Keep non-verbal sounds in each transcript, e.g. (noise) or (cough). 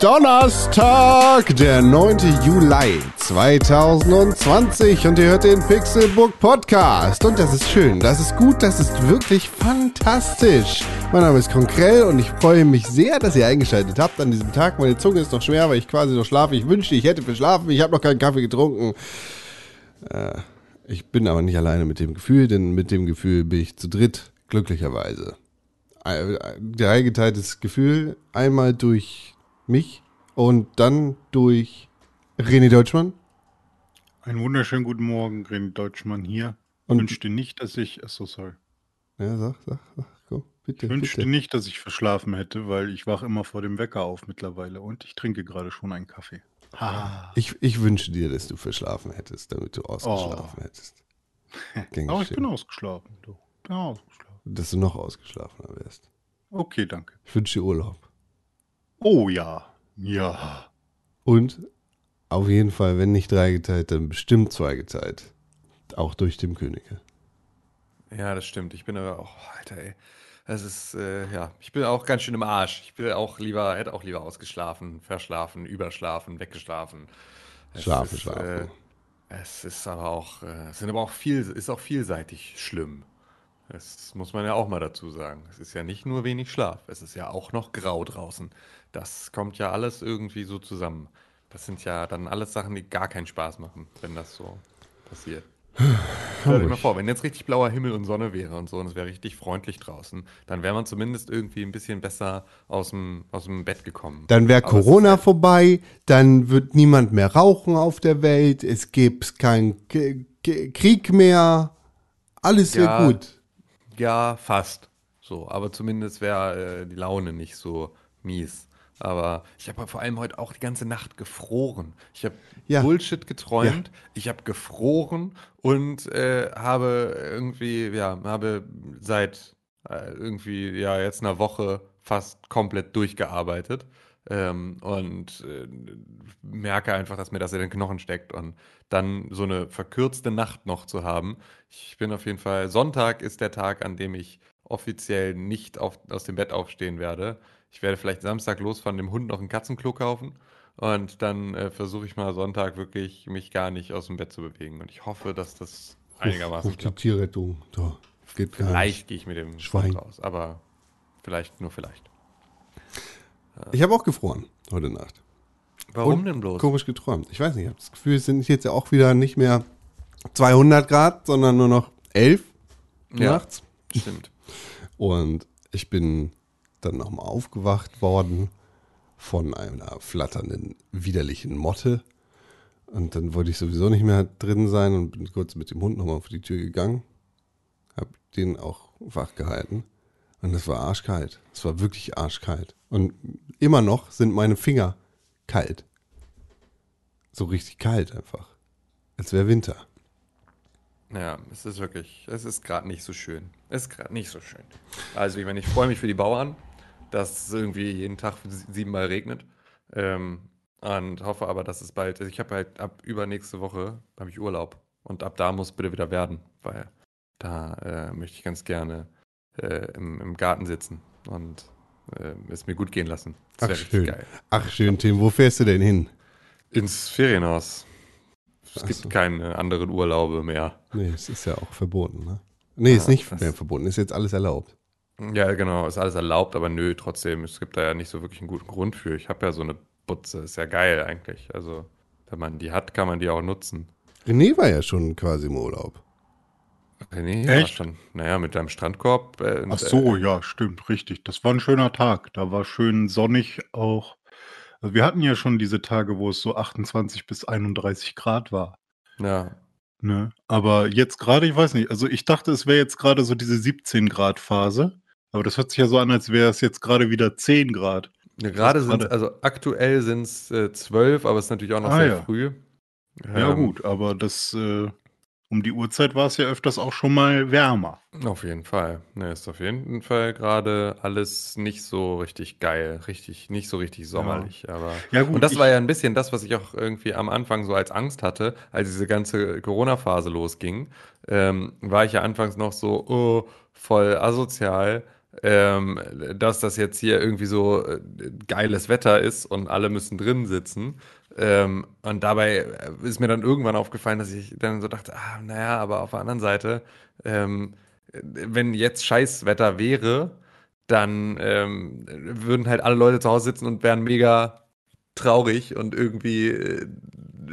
Donnerstag, der 9. Juli 2020 und ihr hört den Pixelbook Podcast. Und das ist schön, das ist gut, das ist wirklich fantastisch. Mein Name ist Konkrell und ich freue mich sehr, dass ihr eingeschaltet habt an diesem Tag. Meine Zunge ist noch schwer, weil ich quasi noch schlafe. Ich wünschte, ich hätte verschlafen. Ich habe noch keinen Kaffee getrunken. Äh, ich bin aber nicht alleine mit dem Gefühl, denn mit dem Gefühl bin ich zu dritt, glücklicherweise dreigeteiltes Gefühl. Einmal durch mich und dann durch René Deutschmann. Einen wunderschönen guten Morgen, René Deutschmann hier. Ich Und- wünschte nicht, dass ich. Achso, sorry. Ja, sag, sag, sag, komm, bitte, Ich wünschte bitte. nicht, dass ich verschlafen hätte, weil ich wache immer vor dem Wecker auf mittlerweile und ich trinke gerade schon einen Kaffee. Ha. Ich, ich wünsche dir, dass du verschlafen hättest, damit du ausgeschlafen hättest. Gern Aber ich bin ausgeschlafen. Du. Bin ausgeschlafen. Dass du noch ausgeschlafener wärst. Okay, danke. Ich wünsche dir Urlaub. Oh ja. Ja. Und auf jeden Fall, wenn nicht dreigeteilt, dann bestimmt zweigeteilt. Auch durch dem Könige. Ja, das stimmt. Ich bin aber auch, Alter, ey. Das ist, äh, ja, ich bin auch ganz schön im Arsch. Ich will auch lieber, hätte auch lieber ausgeschlafen, verschlafen, überschlafen, weggeschlafen. Es Schlafen, ist, schlafen. Äh, es ist aber auch, äh, es sind aber auch viel, ist auch vielseitig schlimm. Das muss man ja auch mal dazu sagen. Es ist ja nicht nur wenig Schlaf, es ist ja auch noch grau draußen. Das kommt ja alles irgendwie so zusammen. Das sind ja dann alles Sachen, die gar keinen Spaß machen, wenn das so passiert. (sighs) Stell dir mal vor, wenn jetzt richtig blauer Himmel und Sonne wäre und so und es wäre richtig freundlich draußen, dann wäre man zumindest irgendwie ein bisschen besser aus dem, aus dem Bett gekommen. Dann wäre Corona halt- vorbei, dann wird niemand mehr rauchen auf der Welt, es gibt keinen Krieg mehr, alles wäre Ja. gut. Ja, fast. So, aber zumindest wäre äh, die Laune nicht so mies. Aber ich habe vor allem heute auch die ganze Nacht gefroren. Ich habe Ja. Bullshit geträumt, ich habe gefroren und äh, habe irgendwie, ja, habe seit äh, irgendwie, ja, jetzt einer Woche fast komplett durchgearbeitet. Ähm, und äh, merke einfach, dass mir das in den Knochen steckt. Und dann so eine verkürzte Nacht noch zu haben. Ich bin auf jeden Fall, Sonntag ist der Tag, an dem ich offiziell nicht auf, aus dem Bett aufstehen werde. Ich werde vielleicht Samstag losfahren, dem Hund noch ein Katzenklo kaufen. Und dann äh, versuche ich mal Sonntag wirklich mich gar nicht aus dem Bett zu bewegen. Und ich hoffe, dass das einigermaßen Ruf die klappt. Tierrettung. Da geht. Vielleicht gehe ich mit dem Schwein. Raus, aber vielleicht nur vielleicht. Ich habe auch gefroren heute Nacht. Warum Und denn bloß? Komisch geträumt. Ich weiß nicht, ich habe das Gefühl, es sind jetzt ja auch wieder nicht mehr 200 Grad, sondern nur noch 11 Ja. nachts. Stimmt. Und ich bin dann nochmal aufgewacht worden von einer flatternden, widerlichen Motte. Und dann wollte ich sowieso nicht mehr drin sein und bin kurz mit dem Hund nochmal auf die Tür gegangen. Hab den auch wach gehalten. Und es war arschkalt. Es war wirklich arschkalt. Und immer noch sind meine Finger kalt. So richtig kalt einfach. Als wäre Winter. Ja, es ist wirklich, es ist gerade nicht so schön. Es ist gerade nicht so schön. Also, ich meine, ich freue mich für die Bauern, dass es irgendwie jeden Tag sie- siebenmal regnet. Ähm, und hoffe aber, dass es bald, also ich habe halt ab übernächste Woche habe ich Urlaub. Und ab da muss bitte wieder werden, weil da äh, möchte ich ganz gerne äh, im, im Garten sitzen und äh, es mir gut gehen lassen. Das Ach schön. geil. Ach schön, Tim, wo fährst du denn hin? Ins Ferienhaus. Es Ach gibt so. keine anderen Urlaube mehr. Nee, es ist ja auch verboten, ne? Nee, ist Ja, nicht mehr verboten, ist jetzt alles erlaubt. Ja, genau, ist alles erlaubt, aber nö, trotzdem, es gibt da ja nicht so wirklich einen guten Grund für. Ich habe ja so eine Butze, ist ja geil eigentlich. Also, wenn man die hat, kann man die auch nutzen. René war ja schon quasi im Urlaub. War Echt? schon. Naja, mit deinem Strandkorb. Äh, Ach so, Äh, ja, stimmt, richtig. Das war ein schöner Tag. Da war schön sonnig auch. Also wir hatten ja schon diese Tage, wo es so 28 bis 31 Grad war. ja, Ne? Aber jetzt gerade, ich weiß nicht, also ich dachte, es wäre jetzt gerade so diese 17 Grad Phase. Aber das hört sich ja so an, als wäre es jetzt gerade wieder 10 Grad. Ja, gerade sind also aktuell sind es äh, zwölf, aber es ist natürlich auch noch Ah, sehr ja. früh. Ja, Ähm, gut, aber das, äh, um die Uhrzeit war es ja öfters auch schon mal wärmer. Auf jeden Fall. Ne, ist auf jeden Fall gerade alles nicht so richtig geil, richtig, nicht so richtig sommerlich. Aber Ja, gut, und das war ja ein bisschen das, was ich auch irgendwie am Anfang so als Angst hatte, als diese ganze Corona-Phase losging. Ähm, war ich ja anfangs noch so oh, voll asozial, ähm, dass das jetzt hier irgendwie so äh, geiles Wetter ist und alle müssen drin sitzen. Ähm, und dabei äh, ist mir dann irgendwann aufgefallen, dass ich dann so dachte, ah, naja, aber auf der anderen Seite, ähm, wenn jetzt Scheißwetter wäre, dann ähm, würden halt alle Leute zu Hause sitzen und wären mega traurig und irgendwie äh,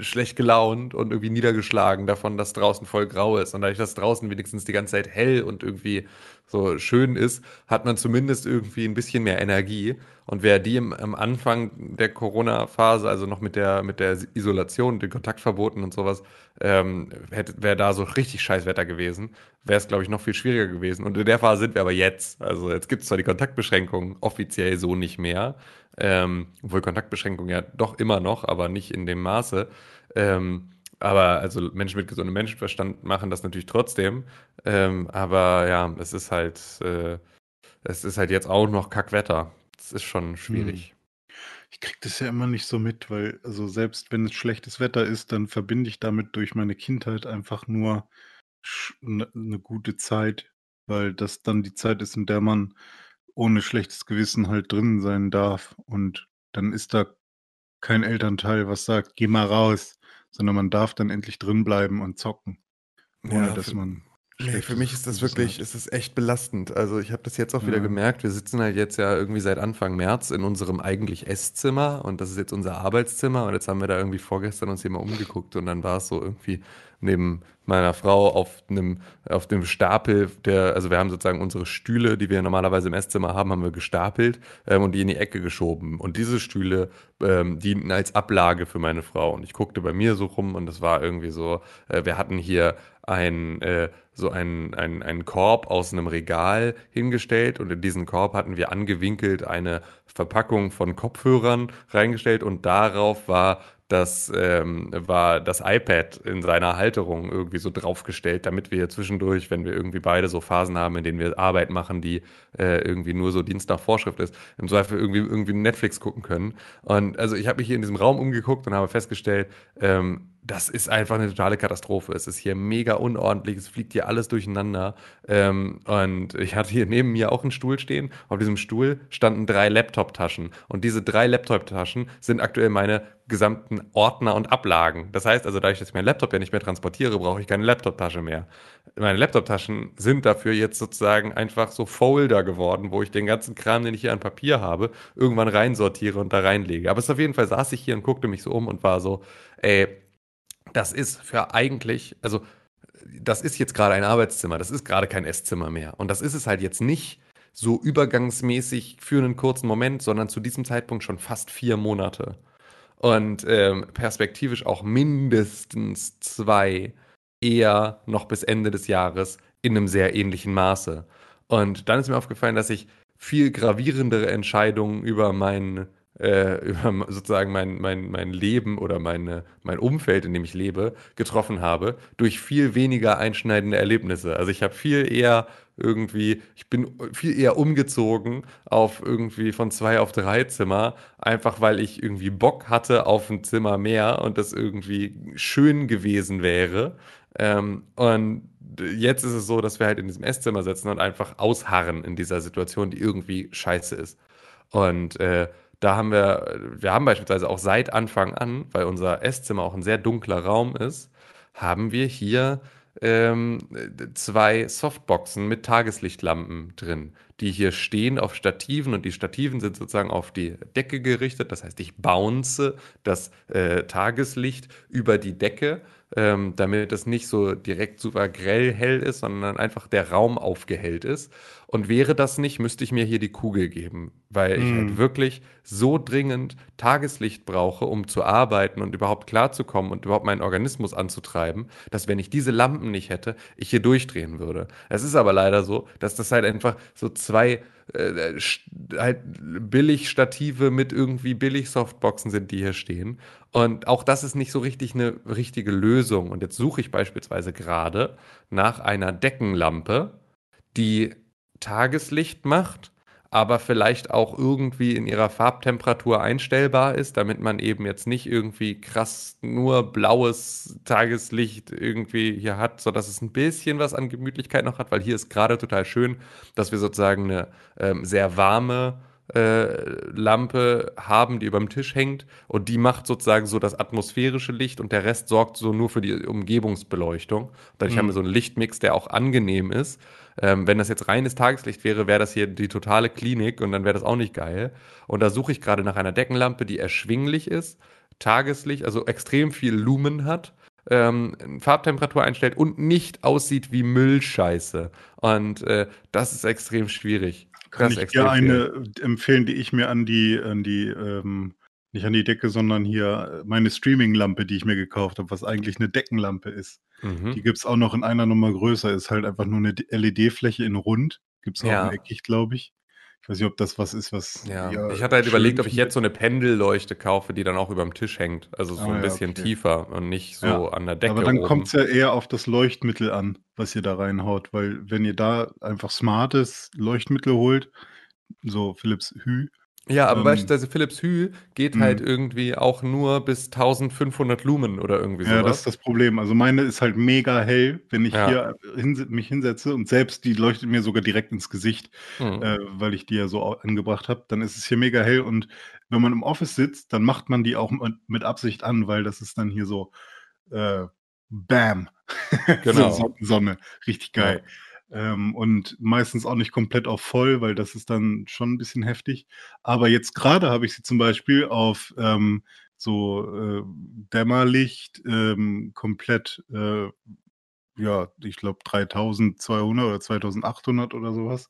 schlecht gelaunt und irgendwie niedergeschlagen davon, dass draußen voll grau ist. Und dadurch, dass draußen wenigstens die ganze Zeit hell und irgendwie so schön ist, hat man zumindest irgendwie ein bisschen mehr Energie. Und wer die im, am Anfang der Corona-Phase, also noch mit der, mit der Isolation, den Kontaktverboten und sowas, ähm, wäre da so richtig scheiß Wetter gewesen, wäre es, glaube ich, noch viel schwieriger gewesen. Und in der Phase sind wir aber jetzt. Also jetzt gibt es zwar die Kontaktbeschränkungen offiziell so nicht mehr, ähm, obwohl Kontaktbeschränkungen ja doch immer noch, aber nicht in dem Maße. Ähm, aber also Menschen mit gesundem Menschenverstand machen das natürlich trotzdem. Ähm, aber ja, es ist halt, äh, es ist halt jetzt auch noch Kackwetter. Das ist schon schwierig. Ich krieg das ja immer nicht so mit, weil, also selbst wenn es schlechtes Wetter ist, dann verbinde ich damit durch meine Kindheit einfach nur eine ne gute Zeit, weil das dann die Zeit ist, in der man ohne schlechtes Gewissen halt drin sein darf. Und dann ist da kein Elternteil, was sagt, geh mal raus, sondern man darf dann endlich drin bleiben und zocken. Ohne Ja, dass man. Nee, für mich ist das wirklich, ist echt belastend. Also ich habe das jetzt auch wieder Ja. gemerkt. Wir sitzen halt jetzt ja irgendwie seit Anfang März in unserem eigentlich Esszimmer und das ist jetzt unser Arbeitszimmer und jetzt haben wir da irgendwie vorgestern uns hier mal umgeguckt und dann war es so irgendwie neben meiner Frau auf einem, auf dem Stapel der, also wir haben sozusagen unsere Stühle, die wir normalerweise im Esszimmer haben, haben wir gestapelt ähm, und die in die Ecke geschoben. Und diese Stühle ähm, dienten als Ablage für meine Frau. Und ich guckte bei mir so rum und das war irgendwie so, äh, wir hatten hier ein, äh, so einen, einen, einen Korb aus einem Regal hingestellt und in diesen Korb hatten wir angewinkelt eine Verpackung von Kopfhörern reingestellt und darauf war das, ähm, war das iPad in seiner Halterung irgendwie so draufgestellt, damit wir zwischendurch, wenn wir irgendwie beide so Phasen haben, in denen wir Arbeit machen, die äh, irgendwie nur so Dienst nach Vorschrift ist, im Zweifel irgendwie, irgendwie Netflix gucken können. Und also ich habe mich hier in diesem Raum umgeguckt und habe festgestellt, ähm, das ist einfach eine totale Katastrophe. Es ist hier mega unordentlich, es fliegt hier alles durcheinander. Ähm, und ich hatte hier neben mir auch einen Stuhl stehen. Auf diesem Stuhl standen drei Laptop-Taschen. Und diese drei Laptop-Taschen sind aktuell meine gesamten Ordner und Ablagen. Das heißt also, dass ich meinen Laptop ja nicht mehr transportiere, brauche ich keine Laptop-Tasche mehr. Meine Laptop-Taschen sind dafür jetzt sozusagen einfach so Folder geworden, wo ich den ganzen Kram, den ich hier an Papier habe, irgendwann reinsortiere und da reinlege. Aber es ist auf jeden Fall saß ich hier und guckte mich so um und war so, ey, das ist für eigentlich, also das ist jetzt gerade ein Arbeitszimmer, das ist gerade kein Esszimmer mehr. Und das ist es halt jetzt nicht so übergangsmäßig für einen kurzen Moment, sondern zu diesem Zeitpunkt schon fast vier Monate. Und ähm, perspektivisch auch mindestens zwei, eher noch bis Ende des Jahres in einem sehr ähnlichen Maße. Und dann ist mir aufgefallen, dass ich viel gravierendere Entscheidungen über mein, äh, (laughs) über sozusagen mein, mein, mein Leben oder meine, mein Umfeld, in dem ich lebe, getroffen habe, durch viel weniger einschneidende Erlebnisse. Also ich habe viel eher irgendwie, ich bin viel eher umgezogen auf irgendwie von zwei auf drei Zimmer, einfach weil ich irgendwie Bock hatte auf ein Zimmer mehr und das irgendwie schön gewesen wäre. Ähm, und jetzt ist es so, dass wir halt in diesem Esszimmer sitzen und einfach ausharren in dieser Situation, die irgendwie scheiße ist. Und äh, da haben wir, wir haben beispielsweise auch seit Anfang an, weil unser Esszimmer auch ein sehr dunkler Raum ist, haben wir hier ähm, zwei Softboxen mit Tageslichtlampen drin, die hier stehen auf Stativen und die Stativen sind sozusagen auf die Decke gerichtet. Das heißt, ich bounce das äh, Tageslicht über die Decke, ähm, damit es nicht so direkt super grell hell ist, sondern einfach der Raum aufgehellt ist. Und wäre das nicht, müsste ich mir hier die Kugel geben, weil ich halt wirklich so dringend Tageslicht brauche, um zu arbeiten und überhaupt klarzukommen und überhaupt meinen Organismus anzutreiben, dass wenn ich diese Lampen nicht hätte, ich hier durchdrehen würde. Es ist aber leider so, dass das halt einfach so zwei äh, halt Billig-Stative mit irgendwie Billig-Softboxen sind, die hier stehen. Und auch das ist nicht so richtig eine richtige Lösung. Und jetzt suche ich beispielsweise gerade nach einer Deckenlampe, die Tageslicht macht aber vielleicht auch irgendwie in ihrer Farbtemperatur einstellbar ist, damit man eben jetzt nicht irgendwie krass nur blaues Tageslicht irgendwie hier hat, sodass es ein bisschen was an Gemütlichkeit noch hat, weil hier ist gerade total schön, dass wir sozusagen eine ähm, sehr warme äh, Lampe haben, die über dem Tisch hängt und die macht sozusagen so das atmosphärische Licht und der Rest sorgt so nur für die Umgebungsbeleuchtung. Dadurch mhm. haben wir so einen Lichtmix, der auch angenehm ist. Ähm, wenn das jetzt reines Tageslicht wäre, wäre das hier die totale Klinik und dann wäre das auch nicht geil. Und da suche ich gerade nach einer Deckenlampe, die erschwinglich ist, Tageslicht, also extrem viel Lumen hat, ähm, Farbtemperatur einstellt und nicht aussieht wie Müllscheiße. Und äh, das ist extrem schwierig. Kann ich dir eine empfehlen, die ich mir an die, an die ähm, nicht an die Decke, sondern hier meine Streaming-Lampe, die ich mir gekauft habe, was eigentlich eine Deckenlampe ist. Mhm. Die gibt es auch noch in einer Nummer größer, ist halt einfach nur eine LED-Fläche in rund. Gibt es auch ja. in eckig, glaube ich. Ich weiß nicht, ob das was ist, was. Ja, ja ich hatte halt überlegt, ob ich jetzt so eine Pendelleuchte kaufe, die dann auch über dem Tisch hängt. Also so ah, ein bisschen okay. tiefer und nicht so ja. an der Decke. Aber dann kommt es ja eher auf das Leuchtmittel an, was ihr da reinhaut. Weil, wenn ihr da einfach smartes Leuchtmittel holt, so Philips Hü, ja, aber ähm, beispielsweise Philips Hue geht mh. halt irgendwie auch nur bis 1500 Lumen oder irgendwie so. Ja, das ist das Problem. Also meine ist halt mega hell, wenn ich ja. hier hin, mich hinsetze und selbst die leuchtet mir sogar direkt ins Gesicht, mhm. äh, weil ich die ja so angebracht habe. Dann ist es hier mega hell und wenn man im Office sitzt, dann macht man die auch mit Absicht an, weil das ist dann hier so äh, Bam. (laughs) Genau. so Sonne. Richtig geil. Ja. Ähm, und meistens auch nicht komplett auf voll, weil das ist dann schon ein bisschen heftig. Aber jetzt gerade habe ich sie zum Beispiel auf ähm, so äh, Dämmerlicht ähm, komplett, äh, ja, ich glaube 3200 oder 2800 oder sowas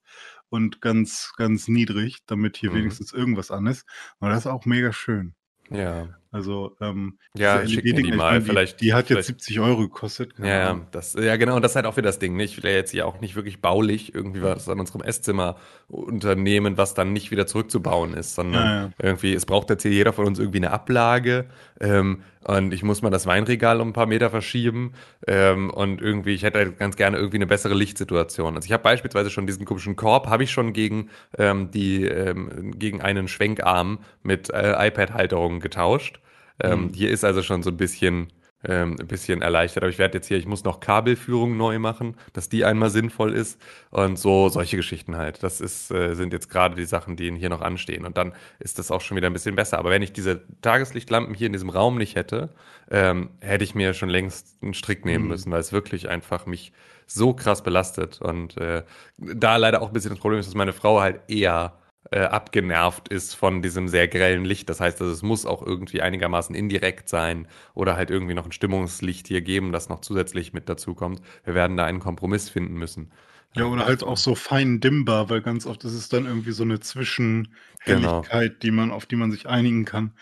und ganz, ganz niedrig, damit hier mhm. wenigstens irgendwas an ist. Aber das ist auch mega schön. Ja. Also, ähm, ja, schick mir die mal. Meine, die, vielleicht, die hat vielleicht, jetzt 70 Euro gekostet. Ja, ja, das, ja, genau. Und das ist halt auch wieder das Ding. Nicht? Ich will ja jetzt hier auch nicht wirklich baulich irgendwie was an unserem Esszimmer unternehmen, was dann nicht wieder zurückzubauen ist, sondern ja, ja. irgendwie, es braucht jetzt hier jeder von uns irgendwie eine Ablage. Ähm, und ich muss mal das Weinregal um ein paar Meter verschieben. Ähm, und irgendwie, ich hätte halt ganz gerne irgendwie eine bessere Lichtsituation. Also ich habe beispielsweise schon diesen komischen Korb, habe ich schon gegen ähm, die, ähm, gegen einen Schwenkarm mit äh, iPad-Halterungen getauscht. Ähm, mhm. Hier ist also schon so ein bisschen, ähm, ein bisschen erleichtert. Aber ich werde jetzt hier, ich muss noch Kabelführung neu machen, dass die einmal sinnvoll ist. Und so solche Geschichten halt. Das ist, äh, sind jetzt gerade die Sachen, die hier noch anstehen. Und dann ist das auch schon wieder ein bisschen besser. Aber wenn ich diese Tageslichtlampen hier in diesem Raum nicht hätte, ähm, hätte ich mir schon längst einen Strick nehmen mhm. müssen, weil es wirklich einfach mich so krass belastet. Und äh, da leider auch ein bisschen das Problem ist, dass meine Frau halt eher äh, abgenervt ist von diesem sehr grellen Licht. Das heißt, also es muss auch irgendwie einigermaßen indirekt sein oder halt irgendwie noch ein Stimmungslicht hier geben, das noch zusätzlich mit dazu kommt. Wir werden da einen Kompromiss finden müssen. Ja, oder halt auch so fein dimmbar, weil ganz oft ist es dann irgendwie so eine Zwischenhelligkeit, genau. die man, auf die man sich einigen kann.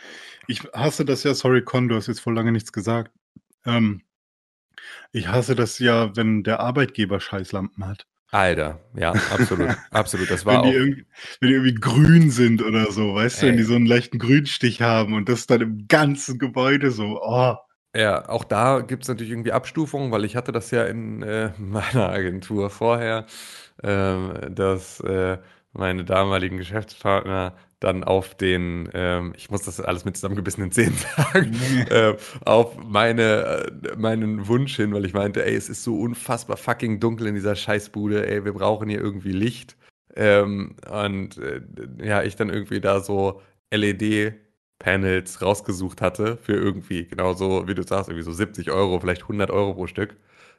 Ich hasse das ja, sorry Con, du hast jetzt vor lange nichts gesagt. Ähm, ich hasse das ja, wenn der Arbeitgeber Scheißlampen hat. Alter, ja, absolut, (laughs) absolut. Das war wenn, die auch. wenn die irgendwie grün sind oder so, weißt Ey. du, wenn die so einen leichten Grünstich haben und das dann im ganzen Gebäude so, oh. Ja, auch da gibt es natürlich irgendwie Abstufungen, weil ich hatte das ja in äh, (laughs) meiner Agentur vorher, ähm, dass äh, meine damaligen Geschäftspartner dann auf den, ähm, ich muss das alles mit zusammengebissenen Zähnen sagen, (laughs) äh, auf meine, äh, meinen Wunsch hin, weil ich meinte, ey, es ist so unfassbar fucking dunkel in dieser Scheißbude, ey, wir brauchen hier irgendwie Licht. Ähm, und äh, ja, ich dann irgendwie da so LED-Panels rausgesucht hatte für irgendwie, genauso wie du sagst, irgendwie so 70 Euro, vielleicht 100 Euro pro Stück.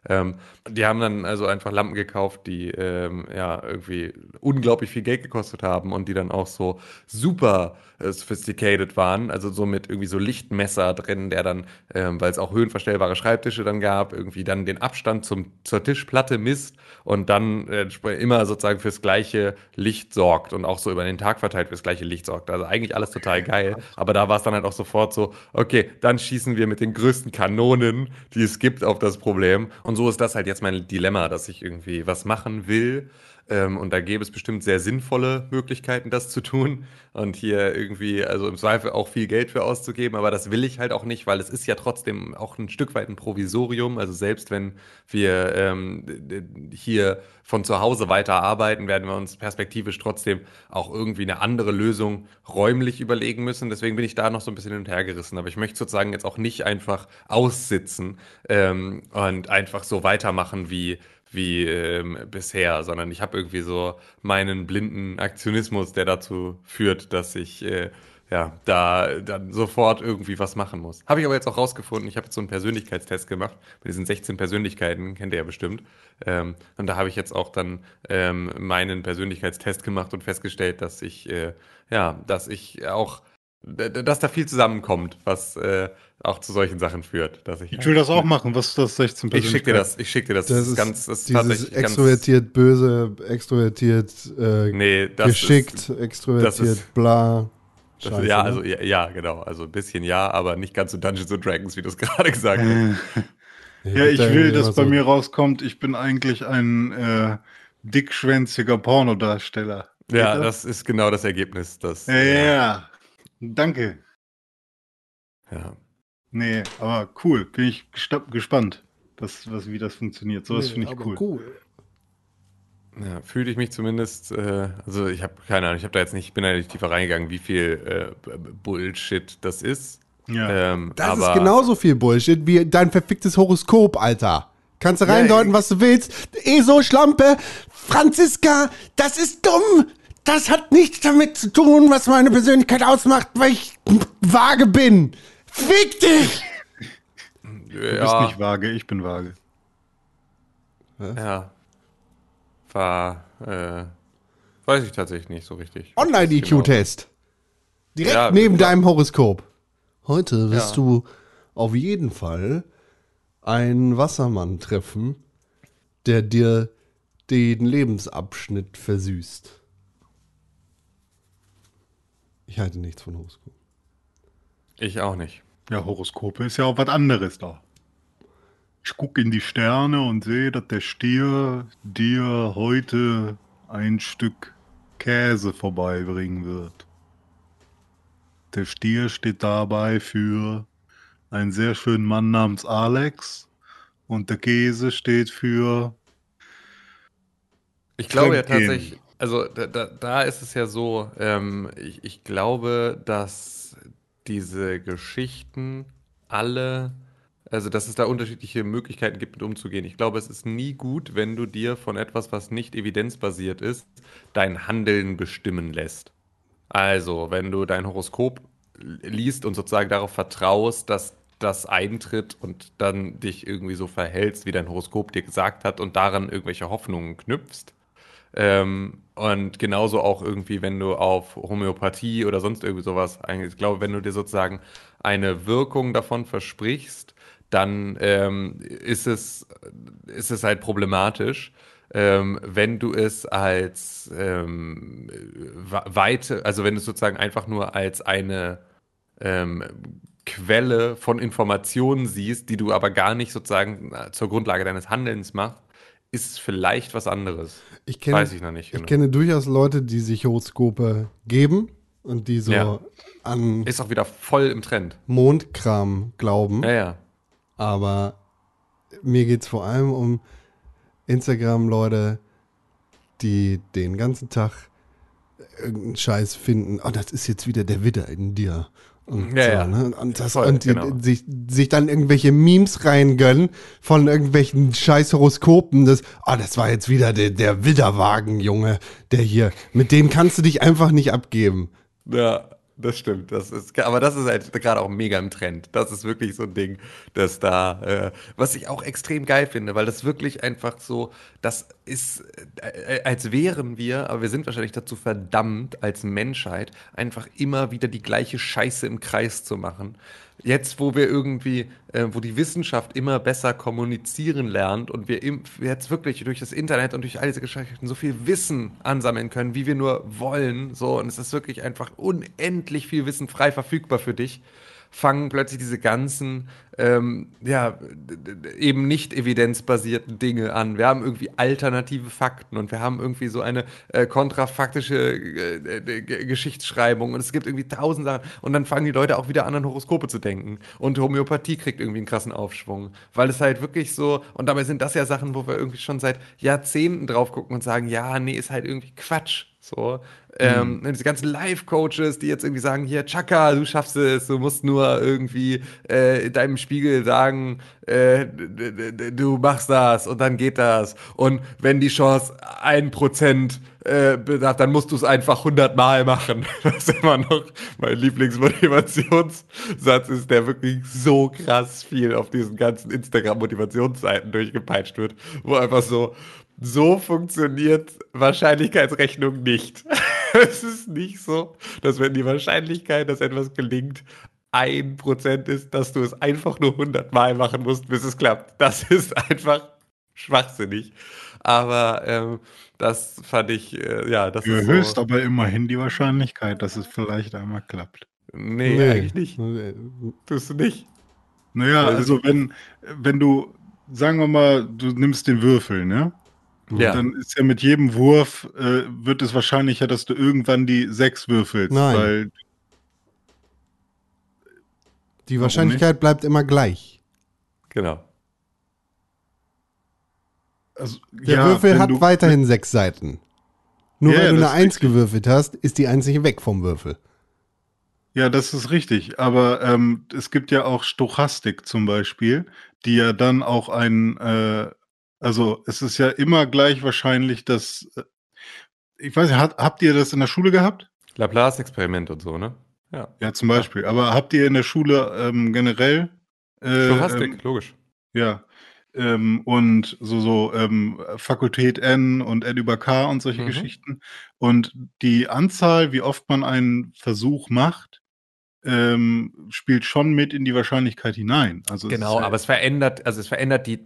Ähm, die haben dann also einfach Lampen gekauft, die ähm, ja irgendwie unglaublich viel Geld gekostet haben und die dann auch so super äh, sophisticated waren, also so mit irgendwie so Lichtmesser drin, der dann, ähm, weil es auch höhenverstellbare Schreibtische dann gab, irgendwie dann den Abstand zum, zur Tischplatte misst und dann äh, immer sozusagen fürs gleiche Licht sorgt und auch so über den Tag verteilt fürs gleiche Licht sorgt. Also eigentlich alles total geil, aber da war es dann halt auch sofort so, okay, dann schießen wir mit den größten Kanonen, die es gibt, auf das Problem. Und so ist das halt jetzt mein Dilemma, dass ich irgendwie was machen will, Ähm, und da gäbe es bestimmt sehr sinnvolle Möglichkeiten, das zu tun. Und hier irgendwie, also im Zweifel auch viel Geld für auszugeben. Aber das will ich halt auch nicht, weil es ist ja trotzdem auch ein Stück weit ein Provisorium. Also selbst wenn wir ähm, hier von zu Hause weiter arbeiten, werden wir uns perspektivisch trotzdem auch irgendwie eine andere Lösung räumlich überlegen müssen. Deswegen bin ich da noch so ein bisschen hin und her gerissen. Aber ich möchte sozusagen jetzt auch nicht einfach aussitzen ähm, und einfach so weitermachen wie wie ähm, bisher, sondern ich habe irgendwie so meinen blinden Aktionismus, der dazu führt, dass ich äh, ja da dann sofort irgendwie was machen muss. Habe ich aber jetzt auch rausgefunden. Ich habe jetzt so einen Persönlichkeitstest gemacht mit diesen 16 Persönlichkeiten, kennt ihr ja bestimmt. Ähm, und da habe ich jetzt auch dann ähm, meinen Persönlichkeitstest gemacht und festgestellt, dass ich äh, ja, dass ich auch dass da viel zusammenkommt, was äh, auch zu solchen Sachen führt. Dass ich, Ich will das auch (laughs) machen. Was das 16 ich schicke dir das, ich schicke dir das. Das ist, ganz, das ist dieses tatsächlich ganz, extrovertiert böse, extrovertiert äh, nee, das geschickt, ist, extrovertiert das ist- bla. das Scheiße, ist, ja, ne? also ja, ja, genau, also ein bisschen ja, aber nicht ganz so Dungeons and Dragons, wie du es (laughs) gerade gesagt hast. Ja, ich will, dass bei so- mir rauskommt, ich bin eigentlich ein äh, dickschwänziger Pornodarsteller. Ja, Geht das ist genau das Ergebnis. Das, Ja, ja, ja. Danke. ja. Nee, aber cool. Bin ich gespannt, was, was, wie das funktioniert. Sowas Nee, finde ich aber cool. cool. Ja, fühle ich mich zumindest, äh, also ich habe keine Ahnung, ich habe da jetzt nicht, bin da nicht tiefer reingegangen, wie viel äh, Bullshit das ist. Ja. Ähm, Das aber, ist genauso viel Bullshit wie dein verficktes Horoskop, Alter. Kannst du Ja, reindeuten, ich- was du willst. ESO, Schlampe, Franziska, das ist dumm. Das hat nichts damit zu tun, was meine Persönlichkeit ausmacht, weil ich vage bin. Fick dich! Du bist ja, nicht vage, ich bin vage. ja, war, äh, weiß ich tatsächlich nicht so richtig. Oh, Online-IQ-Test. Direkt Ja, neben ja. deinem Horoskop. Heute wirst Ja. du auf jeden Fall einen Wassermann treffen, der dir den Lebensabschnitt versüßt. Ich halte nichts von Horoskop. Ich auch nicht. Ja, Horoskope ist ja auch was anderes da. Ich gucke in die Sterne und sehe, dass der Stier dir heute ein Stück Käse vorbeibringen wird. Der Stier steht dabei für einen sehr schönen Mann namens Alex und der Käse steht für Ich glaube ja tatsächlich, also da, da, da ist es ja so, ähm, ich, ich glaube, dass diese Geschichten alle, also dass es da unterschiedliche Möglichkeiten gibt, mit umzugehen. Ich glaube, es ist nie gut, wenn du dir von etwas, was nicht evidenzbasiert ist, dein Handeln bestimmen lässt. Also, wenn du dein Horoskop liest und sozusagen darauf vertraust, dass das eintritt und dann dich irgendwie so verhältst, wie dein Horoskop dir gesagt hat und daran irgendwelche Hoffnungen knüpfst. Ähm, und genauso auch irgendwie, wenn du auf Homöopathie oder sonst irgendwie sowas, eigentlich- ich glaube, wenn du dir sozusagen eine Wirkung davon versprichst, dann ähm, ist, es, ist es halt problematisch. Ähm, wenn du es als ähm, weite, also wenn du es sozusagen einfach nur als eine ähm, Quelle von Informationen siehst, die du aber gar nicht sozusagen äh, zur Grundlage deines Handelns machst, ist es vielleicht was anderes. Ich kenne, Weiß ich noch nicht. ich Genau. kenne durchaus Leute, die sich Horoskope geben und die so Ja. an Ist auch wieder voll im Trend. Mondkram glauben. Ja, ja. Aber mir geht es vor allem um Instagram-Leute, die den ganzen Tag irgendeinen Scheiß finden. Oh, das ist jetzt wieder der Widder in dir. Und, Ja, so, ja. ne? und, das, Voll, und die, genau. sich, sich dann irgendwelche Memes reingönnen von irgendwelchen scheiß Horoskopen. Das, oh, das war jetzt wieder der, der Widderwagen, Junge, der hier. Mit dem kannst du dich einfach nicht abgeben. Ja, das stimmt. Das ist, aber das ist halt gerade auch mega im Trend. Das ist wirklich so ein Ding, dass da, äh, was ich auch extrem geil finde, weil das wirklich einfach so, das ist, äh, äh, als wären wir, aber wir sind wahrscheinlich dazu verdammt, als Menschheit einfach immer wieder die gleiche Scheiße im Kreis zu machen. Jetzt, wo wir irgendwie, äh, wo die Wissenschaft immer besser kommunizieren lernt und wir im, jetzt wirklich durch das Internet und durch all diese Geschichten so viel Wissen ansammeln können, wie wir nur wollen, so und es ist wirklich einfach unendlich viel Wissen frei verfügbar für dich. Fangen plötzlich diese ganzen, ähm, ja, eben nicht evidenzbasierten Dinge an. Wir haben irgendwie alternative Fakten und wir haben irgendwie so eine äh, kontrafaktische äh, Geschichtsschreibung und es gibt irgendwie tausend Sachen. Und dann fangen die Leute auch wieder an, an Horoskope zu denken. Und Homöopathie kriegt irgendwie einen krassen Aufschwung. Weil es halt wirklich so, und dabei sind das ja Sachen, wo wir irgendwie schon seit Jahrzehnten drauf gucken und sagen, ja, nee, ist halt irgendwie Quatsch. So, ähm, diese ganzen Life-Coaches, die jetzt irgendwie sagen, hier, Chaka, du schaffst es, du musst nur irgendwie äh, deinem Spiegel sagen, äh, du machst das und dann geht das. Und wenn die Chance ein Prozent äh, bedarf, dann musst du es einfach 100 Mal machen. (laughs) Das ist immer noch mein Lieblingsmotivationssatz ist, der wirklich so krass viel auf diesen ganzen Instagram-Motivationsseiten durchgepeitscht wird, wo einfach so, so funktioniert Wahrscheinlichkeitsrechnung nicht. (laughs) es ist nicht so, dass wenn die Wahrscheinlichkeit, dass etwas gelingt, ein Prozent ist, dass du es einfach nur 100 Mal machen musst, bis es klappt. Das (laughs) ist einfach schwachsinnig. Aber ähm, das fand ich, äh, ja, das Du ist erhöhst so. aber immerhin die Wahrscheinlichkeit, dass es vielleicht einmal klappt. Nee, eigentlich nicht. Nee. Tust du nicht. Naja, Also- also wenn, wenn du, sagen wir mal, du nimmst den Würfel, ne? Ja. Dann ist ja mit jedem Wurf, äh, wird es wahrscheinlicher, dass du irgendwann die sechs würfelst. Nein. Weil, Die Wahrscheinlichkeit bleibt immer gleich. Genau. also, Der ja, Würfel hat du, weiterhin sechs Seiten. Nur Ja, weil du eine das ist Eins richtig. gewürfelt hast, ist die Eins nicht weg vom Würfel. Ja, das ist richtig. Aber ähm, es gibt ja auch Stochastik zum Beispiel, die ja dann auch ein, äh, also es ist ja immer gleich wahrscheinlich, dass, äh, ich weiß nicht, hat, habt ihr das in der Schule gehabt? Laplace-Experiment und so, ne? Ja. Ja, zum Beispiel. Aber habt ihr in der Schule ähm, generell äh, Stochastik, ähm, logisch. Ja. Ähm, und so, so ähm, Fakultät N und N über K und solche Mhm. Geschichten. Und die Anzahl, wie oft man einen Versuch macht, ähm, spielt schon mit in die Wahrscheinlichkeit hinein. Also es Genau, aber es verändert, also es verändert die, äh,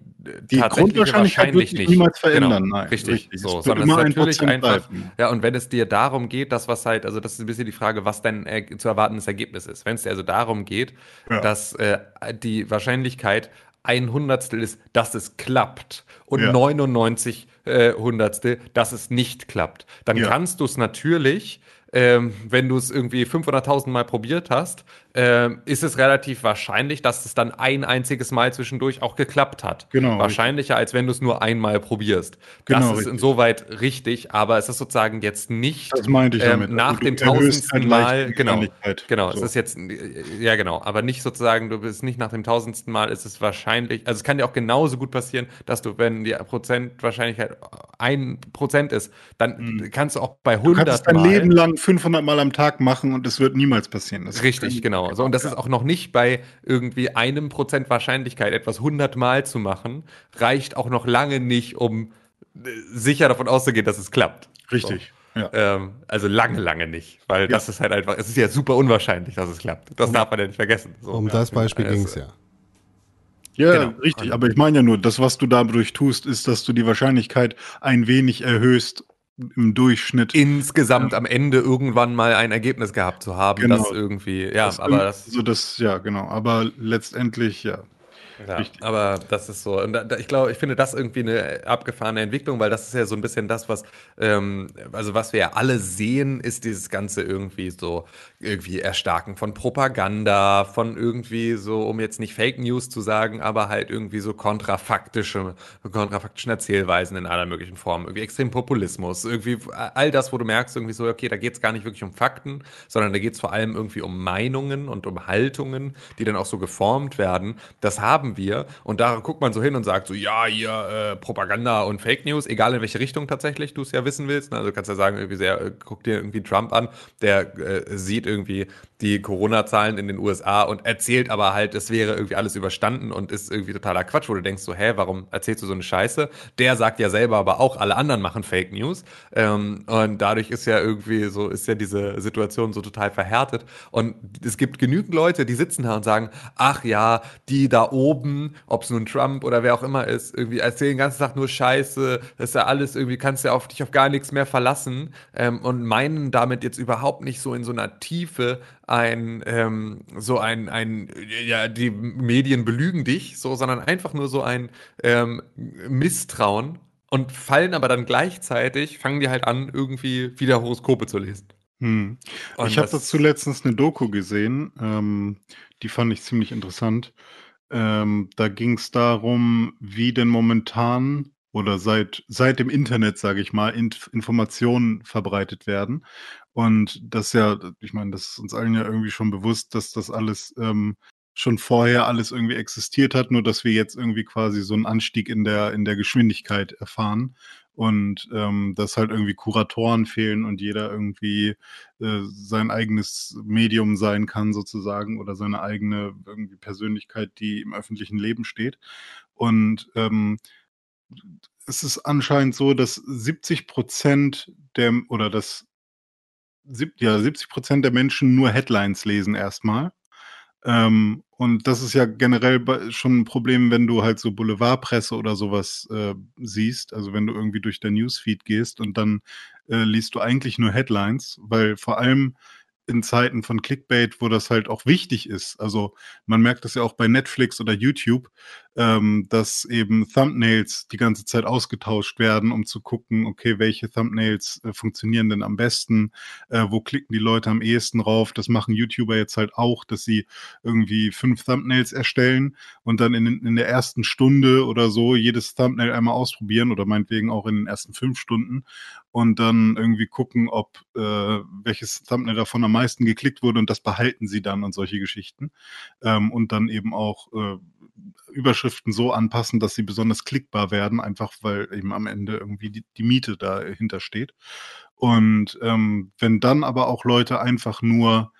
die Grundwahrscheinlichkeit wird sich niemals verändern. Genau, Nein, richtig, Es so, wird sondern immer es ist natürlich einfach, ja, und wenn es dir darum geht, das was halt, also das ist ein bisschen die Frage, was dein äh, zu erwartendes Ergebnis ist. Wenn es dir also darum geht, Ja. dass äh, die Wahrscheinlichkeit ein Hundertstel ist, dass es klappt und Ja. 99 äh, Hundertstel, dass es nicht klappt, dann Ja. kannst du es natürlich ähm, wenn du es irgendwie 500.000 Mal probiert hast, ähm, ist es relativ wahrscheinlich, dass es dann ein einziges Mal zwischendurch auch geklappt hat. Genau, Wahrscheinlicher, als wenn du es nur einmal probierst. Genau, das ist richtig. insoweit richtig, aber es ist sozusagen jetzt nicht Das meinte ich ähm, damit. nach Also dem tausendsten Mal, genau, genau, So. es ist jetzt, äh, ja genau, aber nicht sozusagen, du bist nicht nach dem tausendsten Mal, ist es wahrscheinlich, also es kann dir auch genauso gut passieren, dass du, wenn die Prozentwahrscheinlichkeit ein Prozent ist, dann kannst du auch bei Mhm. Du kannst es 100 dein Mal Leben lang 500 Mal am Tag machen und es wird niemals passieren. Das Richtig, kann- genau. So, und das ist auch noch nicht bei irgendwie einem Prozent Wahrscheinlichkeit, etwas hundertmal zu machen, reicht auch noch lange nicht, um äh, sicher davon auszugehen, dass es klappt. Richtig. Ja. So. Ähm, also lange, lange nicht. Weil das ist halt einfach, es ist ja super unwahrscheinlich, dass es klappt. Das darf man ja nicht vergessen. So. Um das Beispiel Also, ging es ja. Ja, Genau. richtig. Aber ich meine ja nur, das, was du dadurch tust, ist, dass du die Wahrscheinlichkeit ein wenig erhöhst im Durchschnitt. Insgesamt am Ende irgendwann mal ein Ergebnis gehabt zu haben, Genau. das irgendwie, ja, Das aber das, so das, ja, genau. Aber letztendlich, ja. Ja, aber das ist so. Und da, ich glaube, ich finde das irgendwie eine abgefahrene Entwicklung, weil das ist ja so ein bisschen das, was, ähm, also was wir ja alle sehen, ist dieses Ganze irgendwie so, irgendwie Erstarken von Propaganda, von irgendwie so, um jetzt nicht Fake News zu sagen, aber halt irgendwie so kontrafaktische, kontrafaktischen Erzählweisen in aller möglichen Formen, irgendwie extrem Populismus, irgendwie all das, wo du merkst, irgendwie so, okay, da geht es gar nicht wirklich um Fakten, sondern da geht es vor allem irgendwie um Meinungen und um Haltungen, die dann auch so geformt werden. Das haben wir. Und da guckt man so hin und sagt so, ja, hier äh, Propaganda und Fake News, egal in welche Richtung tatsächlich du es ja wissen willst. Ne? Also du kannst ja sagen, irgendwie sehr, äh, guck dir irgendwie Trump an, der äh, sieht irgendwie die Corona-Zahlen in den USA und erzählt aber halt, es wäre irgendwie alles überstanden und ist irgendwie totaler Quatsch, wo du denkst so, hä, warum erzählst du so eine Scheiße? Der sagt ja selber aber auch, alle anderen machen Fake News. Ähm, und dadurch ist ja irgendwie so, ist ja diese Situation so total verhärtet. Und es gibt genügend Leute, die sitzen da und sagen, ach ja, die da oben oben, ob es nun Trump oder wer auch immer ist, irgendwie erzählen den ganzen Tag nur Scheiße, das ist ja alles irgendwie, kannst ja auf dich auf gar nichts mehr verlassen ähm, und meinen damit jetzt überhaupt nicht so in so einer Tiefe ein, ähm, so ein, ein, ja, die Medien belügen dich, so, sondern einfach nur so ein ähm, Misstrauen und fallen aber dann gleichzeitig, fangen die halt an, irgendwie wieder Horoskope zu lesen. Hm. Ich habe dazu letztens eine Doku gesehen, ähm, die fand ich ziemlich interessant. Ähm, da ging es darum, wie denn momentan oder seit, seit dem Internet, sage ich mal, Inf Informationen verbreitet werden. Und das ja, ich meine, das ist uns allen ja irgendwie schon bewusst, dass das alles ähm, schon vorher alles irgendwie existiert hat, nur dass wir jetzt irgendwie quasi so einen Anstieg in der, in der Geschwindigkeit erfahren und ähm, dass halt irgendwie Kuratoren fehlen und jeder irgendwie äh, sein eigenes Medium sein kann sozusagen oder seine eigene irgendwie Persönlichkeit, die im öffentlichen Leben steht. Und ähm, es ist anscheinend so, dass 70 Prozent der oder dass ja, 70 Prozent der Menschen nur Headlines lesen erstmal. Ähm, und das ist ja generell schon ein Problem, wenn du halt so Boulevardpresse oder sowas äh, siehst. Also wenn du irgendwie durch der Newsfeed gehst und dann äh, liest du eigentlich nur Headlines, weil vor allem in Zeiten von Clickbait, wo das halt auch wichtig ist. Also man merkt das ja auch bei Netflix oder YouTube, ähm, dass eben Thumbnails die ganze Zeit ausgetauscht werden, um zu gucken, okay, welche Thumbnails äh, funktionieren denn am besten, äh, wo klicken die Leute am ehesten rauf. Das machen YouTuber jetzt halt auch, dass sie irgendwie fünf Thumbnails erstellen und dann in, in der ersten Stunde oder so jedes Thumbnail einmal ausprobieren oder meinetwegen auch in den ersten fünf Stunden und dann irgendwie gucken, ob äh, welches Thumbnail davon am meisten geklickt wurde und das behalten sie dann und solche Geschichten. Ähm, und dann eben auch äh, Überschriften so anpassen, dass sie besonders klickbar werden, einfach weil eben am Ende irgendwie die, die Miete dahinter steht. Und ähm, wenn dann aber auch Leute einfach nur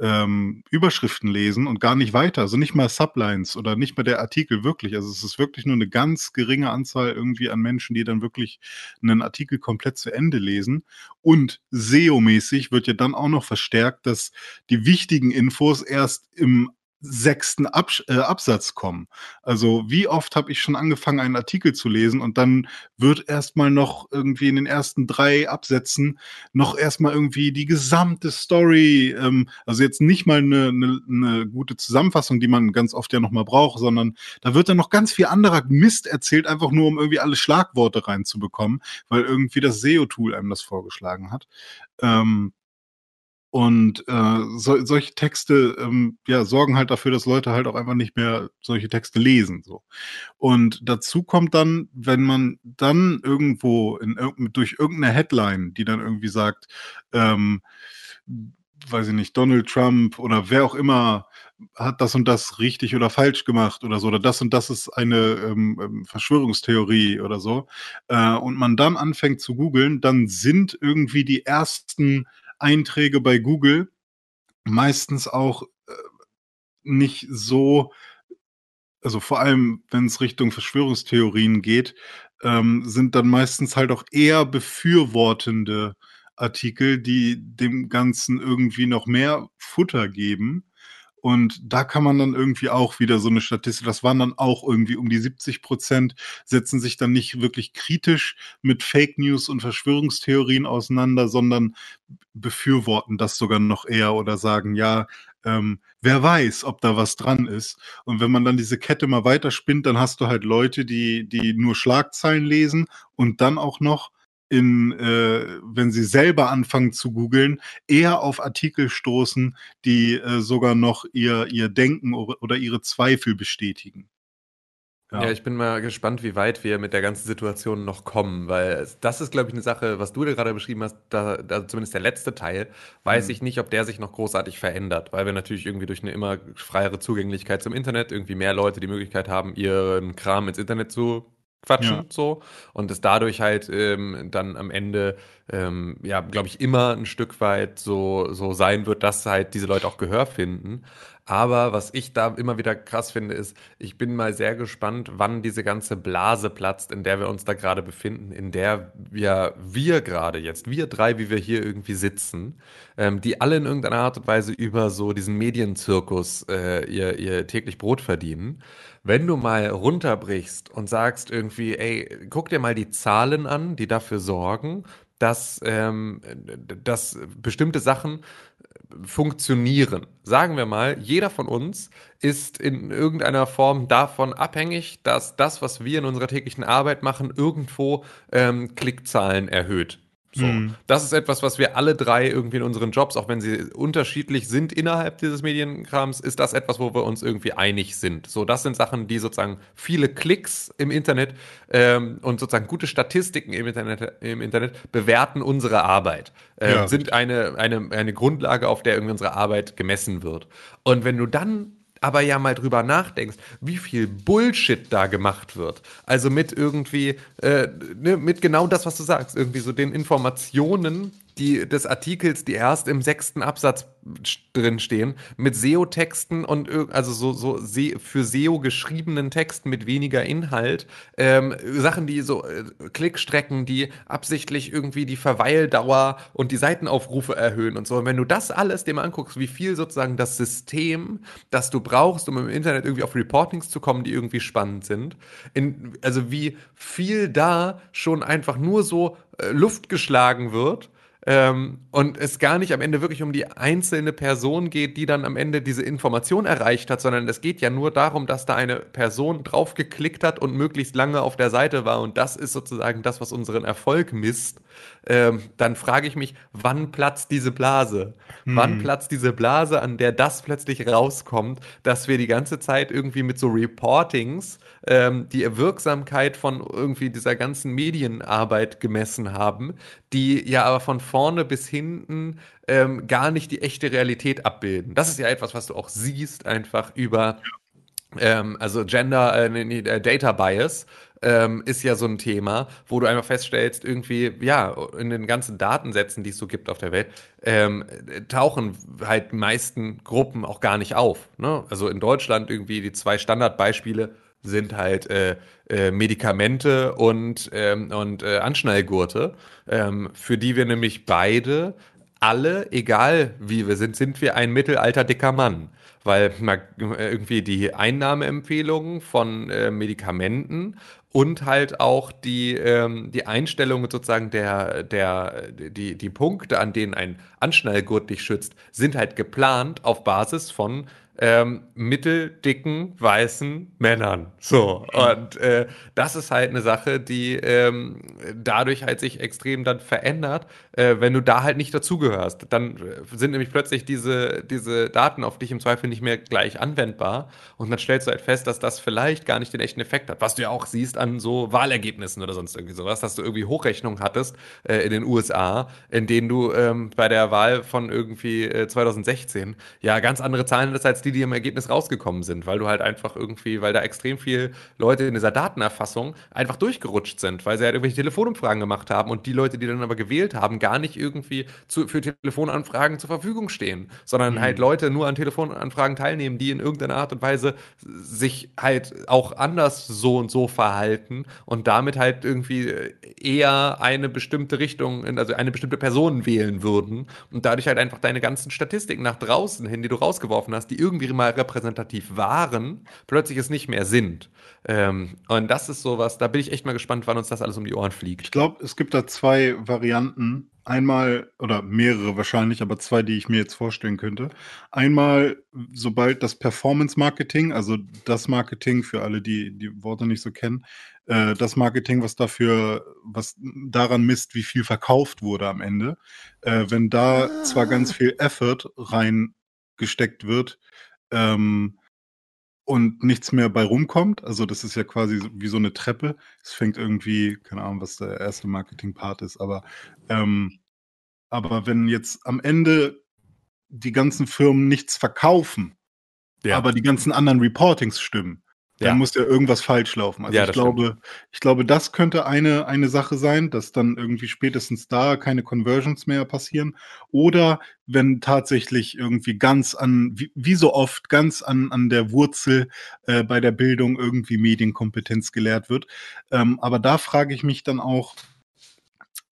ähm, Überschriften lesen und gar nicht weiter, also nicht mal Sublines oder nicht mal der Artikel wirklich. Also es ist wirklich nur eine ganz geringe Anzahl irgendwie an Menschen, die dann wirklich einen Artikel komplett zu Ende lesen. Und SEO-mäßig wird ja dann auch noch verstärkt, dass die wichtigen Infos erst im sechsten Abs äh, Absatz kommen. Also wie oft habe ich schon angefangen, einen Artikel zu lesen und dann wird erstmal noch irgendwie in den ersten drei Absätzen noch erstmal irgendwie die gesamte Story, ähm, also jetzt nicht mal eine, eine, eine gute Zusammenfassung, die man ganz oft ja nochmal braucht, sondern da wird dann noch ganz viel anderer Mist erzählt, einfach nur um irgendwie alle Schlagworte reinzubekommen, weil irgendwie das SEO-Tool einem das vorgeschlagen hat. Ähm, und äh, so, solche Texte ähm, ja, sorgen halt dafür, dass Leute halt auch einfach nicht mehr solche Texte lesen. So. Und dazu kommt dann, wenn man dann irgendwo in, durch irgendeine Headline, die dann irgendwie sagt, ähm, weiß ich nicht, Donald Trump oder wer auch immer hat das und das richtig oder falsch gemacht oder so, oder das und das ist eine ähm, ähm, Verschwörungstheorie oder so, äh, und man dann anfängt zu googeln, dann sind irgendwie die ersten Einträge bei Google meistens auch äh, nicht so, also vor allem, wenn es Richtung Verschwörungstheorien geht, ähm, sind dann meistens halt auch eher befürwortende Artikel, die dem Ganzen irgendwie noch mehr Futter geben. Und da kann man dann irgendwie auch wieder so eine Statistik, das waren dann auch irgendwie um die 70 Prozent, setzen sich dann nicht wirklich kritisch mit Fake News und Verschwörungstheorien auseinander, sondern befürworten das sogar noch eher oder sagen, ja, ähm, wer weiß, ob da was dran ist. Und wenn man dann diese Kette mal weiterspinnt, dann hast du halt Leute, die, die nur Schlagzeilen lesen und dann auch noch in, äh, wenn sie selber anfangen zu googeln, eher auf Artikel stoßen, die äh, sogar noch ihr, ihr Denken oder ihre Zweifel bestätigen. Ja. ich bin mal gespannt, wie weit wir mit der ganzen Situation noch kommen, weil das ist, glaube ich, eine Sache, was du dir gerade beschrieben hast, da, da zumindest der letzte Teil, weiß Mhm. ich nicht, ob der sich noch großartig verändert, weil wir natürlich irgendwie durch eine immer freiere Zugänglichkeit zum Internet irgendwie mehr Leute die Möglichkeit haben, ihren Kram ins Internet zu quatschen, Ja. so und es dadurch halt ähm, dann am Ende ähm, ja, glaube ich, immer ein Stück weit so, so sein wird, dass halt diese Leute auch Gehör finden. Aber was ich da immer wieder krass finde, ist, ich bin mal sehr gespannt, wann diese ganze Blase platzt, in der wir uns da gerade befinden, in der wir, wir gerade jetzt, wir drei, wie wir hier irgendwie sitzen, ähm, die alle in irgendeiner Art und Weise über so diesen Medienzirkus äh, ihr, ihr täglich Brot verdienen. Wenn du mal runterbrichst und sagst irgendwie, ey, guck dir mal die Zahlen an, die dafür sorgen, dass, ähm, dass bestimmte Sachen funktionieren. Sagen wir mal, jeder von uns ist in irgendeiner Form davon abhängig, dass das, was wir in unserer täglichen Arbeit machen, irgendwo ähm, Klickzahlen erhöht. So. Mhm. Das ist etwas, was wir alle drei irgendwie in unseren Jobs, auch wenn sie unterschiedlich sind innerhalb dieses Medienkrams, ist das etwas, wo wir uns irgendwie einig sind. So, das sind Sachen, die sozusagen viele Klicks im Internet ähm, und sozusagen gute Statistiken im Internet, im Internet bewerten unsere Arbeit. Äh, ja. Sind eine, eine, eine Grundlage, auf der irgendwie unsere Arbeit gemessen wird. Und wenn du dann aber ja mal drüber nachdenkst, wie viel Bullshit da gemacht wird. Also mit irgendwie, äh, ne, mit genau das, was du sagst, irgendwie so den Informationen, die, des Artikels, die erst im sechsten Absatz drin stehen, mit SEO-Texten und also so, so für SEO geschriebenen Texten mit weniger Inhalt, ähm, Sachen, die so äh, Klickstrecken, die absichtlich irgendwie die Verweildauer und die Seitenaufrufe erhöhen und so. Und wenn du das alles mal anguckst, wie viel sozusagen das System, das du brauchst, um im Internet irgendwie auf Reportings zu kommen, die irgendwie spannend sind, in, also wie viel da schon einfach nur so äh, Luft geschlagen wird ähm, und es gar nicht am Ende wirklich um die einzelne Person geht, die dann am Ende diese Information erreicht hat, sondern es geht ja nur darum, dass da eine Person draufgeklickt hat und möglichst lange auf der Seite war. Und das ist sozusagen das, was unseren Erfolg misst. Ähm, dann frage ich mich, wann platzt diese Blase? Hm. Wann platzt diese Blase, an der das plötzlich rauskommt, dass wir die ganze Zeit irgendwie mit so Reportings ähm, die Wirksamkeit von irgendwie dieser ganzen Medienarbeit gemessen haben, die ja aber von vorne bis hinten ähm, gar nicht die echte Realität abbilden. Das ist ja etwas, was du auch siehst, einfach über ähm, also Gender, äh, nee, äh, Data Bias ähm, ist ja so ein Thema, wo du einfach feststellst, irgendwie, ja, in den ganzen Datensätzen, die es so gibt auf der Welt, ähm, tauchen halt die meisten Gruppen auch gar nicht auf. Ne? Also in Deutschland irgendwie die zwei Standardbeispiele sind halt äh, äh, Medikamente und, ähm, und äh, Anschnallgurte, ähm, für die wir nämlich beide alle, egal wie wir sind, sind wir ein mittelalter dicker Mann. Weil man, irgendwie die Einnahmeempfehlungen von äh, Medikamenten und halt auch die, ähm, die Einstellung sozusagen der, der, die, die Punkte, an denen ein Anschnallgurt dich schützt, sind halt geplant auf Basis von ähm, mitteldicken weißen Männern. So. Und äh, das ist halt eine Sache, die ähm, dadurch halt sich extrem dann verändert, äh, wenn du da halt nicht dazugehörst. Dann äh, sind nämlich plötzlich diese, diese Daten auf dich im Zweifel nicht mehr gleich anwendbar. Und dann stellst du halt fest, dass das vielleicht gar nicht den echten Effekt hat. Was du ja auch siehst an so Wahlergebnissen oder sonst irgendwie sowas, dass du irgendwie Hochrechnungen hattest äh, in den USA, in denen du ähm, bei der Wahl von irgendwie 2016 äh, ja ganz andere Zahlen hattest als die die, die im Ergebnis rausgekommen sind, weil du halt einfach irgendwie, weil da extrem viel Leute in dieser Datenerfassung einfach durchgerutscht sind, weil sie halt irgendwelche Telefonumfragen gemacht haben und die Leute, die dann aber gewählt haben, gar nicht irgendwie zu, für Telefonanfragen zur Verfügung stehen, sondern mhm. halt Leute nur an Telefonanfragen teilnehmen, die in irgendeiner Art und Weise sich halt auch anders so und so verhalten und damit halt irgendwie eher eine bestimmte Richtung, also eine bestimmte Person wählen würden und dadurch halt einfach deine ganzen Statistiken nach draußen hin, die du rausgeworfen hast, die irgendwie irgendwie mal repräsentativ waren, plötzlich es nicht mehr sind. Ähm, und das ist sowas, da bin ich echt mal gespannt, wann uns das alles um die Ohren fliegt. Ich glaube, es gibt da zwei Varianten. Einmal, oder mehrere wahrscheinlich, aber zwei, die ich mir jetzt vorstellen könnte. Einmal, sobald das Performance-Marketing, also das Marketing für alle, die die Worte nicht so kennen, äh, das Marketing, was dafür, was daran misst, wie viel verkauft wurde am Ende, äh, wenn da zwar ganz viel Effort reingesteckt wird, ähm, und nichts mehr bei rumkommt. Also das ist ja quasi wie so eine Treppe. Es fängt irgendwie, keine Ahnung, was der erste Marketing-Part ist, aber, ähm, aber wenn jetzt am Ende die ganzen Firmen nichts verkaufen, ja. aber die ganzen anderen Reportings stimmen, dann Ja. muss ja irgendwas falsch laufen. Also Ja, ich glaube, ich glaube, das könnte eine, eine Sache sein, dass dann irgendwie spätestens da keine Conversions mehr passieren. Oder wenn tatsächlich irgendwie ganz an, wie, wie so oft, ganz an, an der Wurzel äh, bei der Bildung irgendwie Medienkompetenz gelehrt wird. Ähm, aber da frage ich mich dann auch,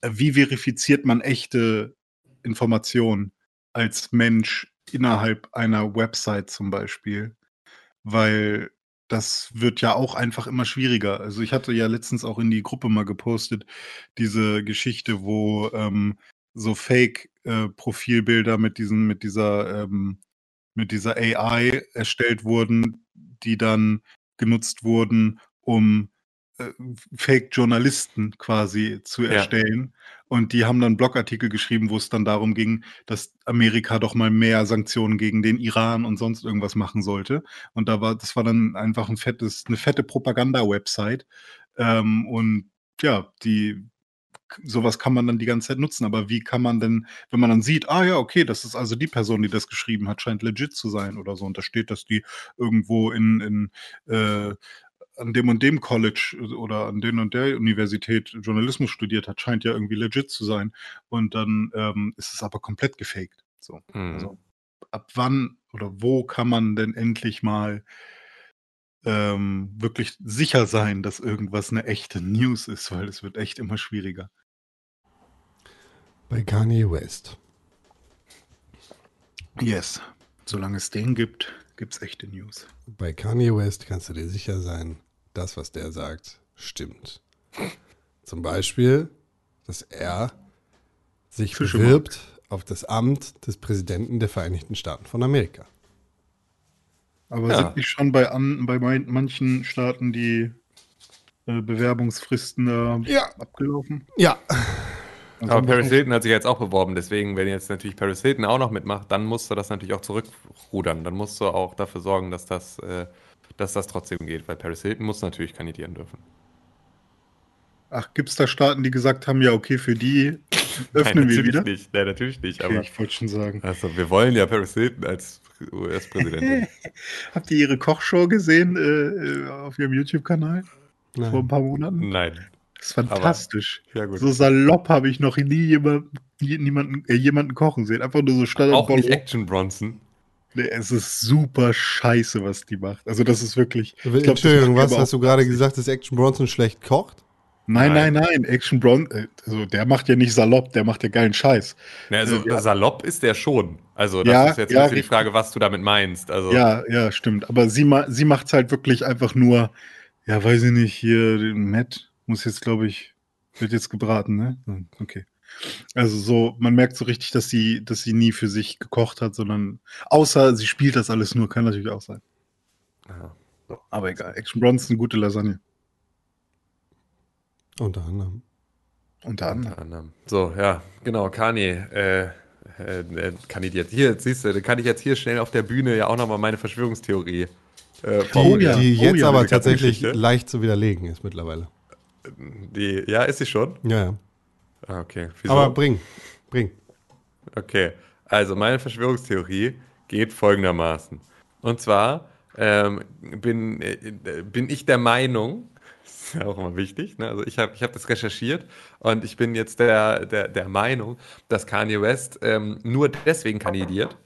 äh, wie verifiziert man echte Informationen als Mensch innerhalb einer Website zum Beispiel? Weil das wird ja auch einfach immer schwieriger. Also ich hatte ja letztens auch in die Gruppe mal gepostet, diese Geschichte, wo ähm, so Fake-Profilbilder mit diesen, mit dieser, ähm, mit dieser AI erstellt wurden, die dann genutzt wurden, um äh, Fake-Journalisten quasi zu Ja. erstellen. Und die haben dann Blogartikel geschrieben, wo es dann darum ging, dass Amerika doch mal mehr Sanktionen gegen den Iran und sonst irgendwas machen sollte. Und da war, das war dann einfach ein fettes, eine fette Propaganda-Website. Ähm, und ja, die sowas kann man dann die ganze Zeit nutzen. Aber wie kann man denn, wenn man dann sieht, ah ja, okay, das ist also die Person, die das geschrieben hat, scheint legit zu sein oder so. Und da steht, dass die irgendwo in, in äh, an dem und dem College oder an den und der Universität Journalismus studiert hat, scheint ja irgendwie legit zu sein. Und dann ähm, ist es aber komplett gefaked. So. Mhm. Also ab wann oder wo kann man denn endlich mal ähm, wirklich sicher sein, dass irgendwas eine echte News ist, weil es wird echt immer schwieriger. Bei Kanye West. Yes. Solange es den gibt, gibt es echte News. Bei Kanye West kannst du dir sicher sein, das, was der sagt, stimmt. Zum Beispiel, dass er sich Fische bewirbt auf das Amt des Präsidenten der Vereinigten Staaten von Amerika. Aber Ja. sind nicht schon bei, an, bei manchen Staaten die äh, Bewerbungsfristen da Ja. abgelaufen? Ja. Also Aber Paris Hilton hat sich jetzt auch beworben, deswegen, wenn jetzt natürlich Paris Hilton auch noch mitmacht, dann musst du das natürlich auch zurückrudern. Dann musst du auch dafür sorgen, dass das, äh, dass das trotzdem geht, weil Paris Hilton muss natürlich kandidieren dürfen. Ach, gibt es da Staaten, die gesagt haben, ja, okay, für die (laughs) öffnen Nein, wir wieder? nicht. Nein, natürlich nicht. Okay, Aber ich wollte schon sagen. also, wir wollen ja Paris Hilton als US-Präsidentin. (laughs) Habt ihr ihre Kochshow gesehen äh, äh, auf ihrem YouTube-Kanal vor ein paar Monaten? Nein. Das ist fantastisch. Ja, gut. So salopp habe ich noch nie jemand, nie- niemanden, äh, jemanden kochen sehen. Einfach nur so Standard. Auch nicht Action Bronson. Nee, es ist super scheiße, was die macht. Also das ist wirklich. ich glaub, Entschuldigung, was hast du gerade gesagt, dass Action Bronson schlecht kocht? Nein, nein, Nein. nein. Action Bron, äh, also der macht ja nicht salopp, der macht ja geilen Scheiß. Ja, also Äh, ja. salopp ist der schon. Also das Ja, ist jetzt ja, die. Frage, was du damit meinst. Also Ja, ja, stimmt. Aber sie, ma sie macht es halt wirklich einfach nur, ja, weiß ich nicht, hier, Matt muss jetzt, glaube ich, wird jetzt gebraten, ne? Hm, Okay. Also so, man merkt so richtig, dass sie, dass sie nie für sich gekocht hat, sondern außer sie spielt das alles nur, kann natürlich auch sein. Ja. So, aber egal. Action Bronson, gute Lasagne. Unter anderem. Unter anderem. Unter anderem. So, ja, genau, Kanye äh, äh, äh, kandidiert. Hier, siehst du, da kann ich jetzt hier schnell auf der Bühne ja auch nochmal meine Verschwörungstheorie äh, Die, Oh ja, die oh jetzt ja, aber tatsächlich leicht zu widerlegen ist mittlerweile. Die, ja, ist sie schon? Ja, ja. Ah, okay. Wieso? Aber bring, bring. Okay, also meine Verschwörungstheorie geht folgendermaßen. Und zwar ähm, bin, äh, bin ich der Meinung, (laughs) ist ja auch immer wichtig, ne? also ich habe ich hab das recherchiert und ich bin jetzt der, der, der Meinung, dass Kanye West ähm, nur deswegen kandidiert,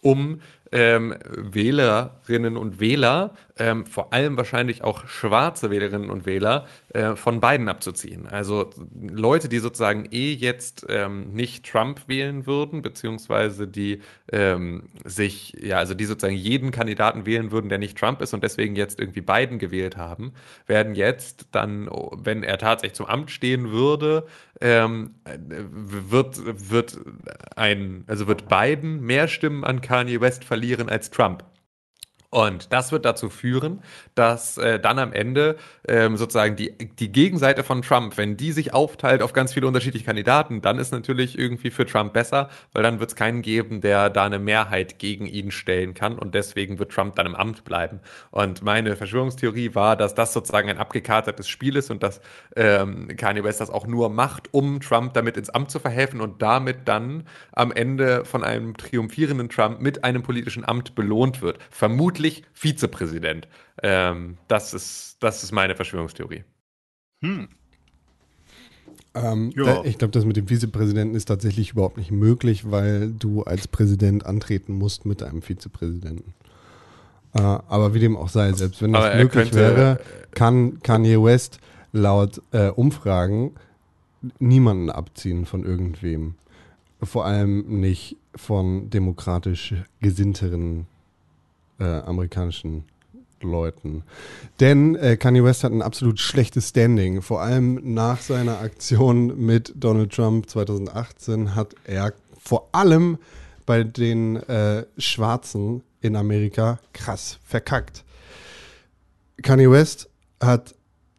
um ähm, Wählerinnen und Wähler, ähm, vor allem wahrscheinlich auch schwarze Wählerinnen und Wähler, äh, von Biden abzuziehen. Also Leute, die sozusagen eh jetzt ähm, nicht Trump wählen würden, beziehungsweise die ähm, sich, ja, also die sozusagen jeden Kandidaten wählen würden, der nicht Trump ist und deswegen jetzt irgendwie Biden gewählt haben, werden jetzt dann, wenn er tatsächlich zum Amt stehen würde, ähm, wird, wird ein, also wird Biden mehr Stimmen an Kanye West verlieren als Trump. Und das wird dazu führen, dass äh, dann am Ende ähm, sozusagen die, die Gegenseite von Trump, wenn die sich aufteilt auf ganz viele unterschiedliche Kandidaten, dann ist natürlich irgendwie für Trump besser, weil dann wird es keinen geben, der da eine Mehrheit gegen ihn stellen kann und deswegen wird Trump dann im Amt bleiben. Und meine Verschwörungstheorie war, dass das sozusagen ein abgekartetes Spiel ist und dass ähm, Kanye West das auch nur macht, um Trump damit ins Amt zu verhelfen und damit dann am Ende von einem triumphierenden Trump mit einem politischen Amt belohnt wird. Vermutlich eigentlich Vizepräsident. Ähm, das, ist, das ist meine Verschwörungstheorie. Hm. Ähm, Ja. äh, Ich glaube, das mit dem Vizepräsidenten ist tatsächlich überhaupt nicht möglich, weil du als Präsident antreten musst mit einem Vizepräsidenten. Äh, aber wie dem auch sei, selbst wenn das möglich könnte- wäre, kann Kanye West laut äh, Umfragen niemanden abziehen von irgendwem. Vor allem nicht von demokratisch gesinnteren äh, amerikanischen Leuten. Denn äh, Kanye West hat ein absolut schlechtes Standing. Vor allem nach seiner Aktion mit Donald Trump 2018 hat er vor allem bei den äh, Schwarzen in Amerika krass verkackt. Kanye West hat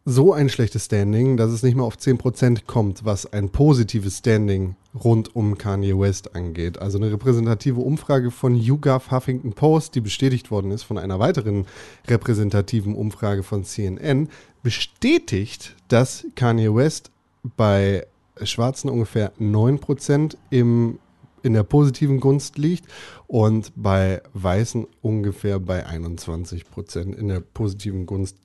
so ein schlechtes Standing, dass es nicht mal auf 10% kommt, was ein positives Standing rund um Kanye West angeht. Also eine repräsentative Umfrage von YouGov Huffington Post, die bestätigt worden ist von einer weiteren repräsentativen Umfrage von CNN, bestätigt, dass Kanye West bei Schwarzen ungefähr 9% im, in der positiven Gunst liegt und bei Weißen ungefähr bei 21% in der positiven Gunst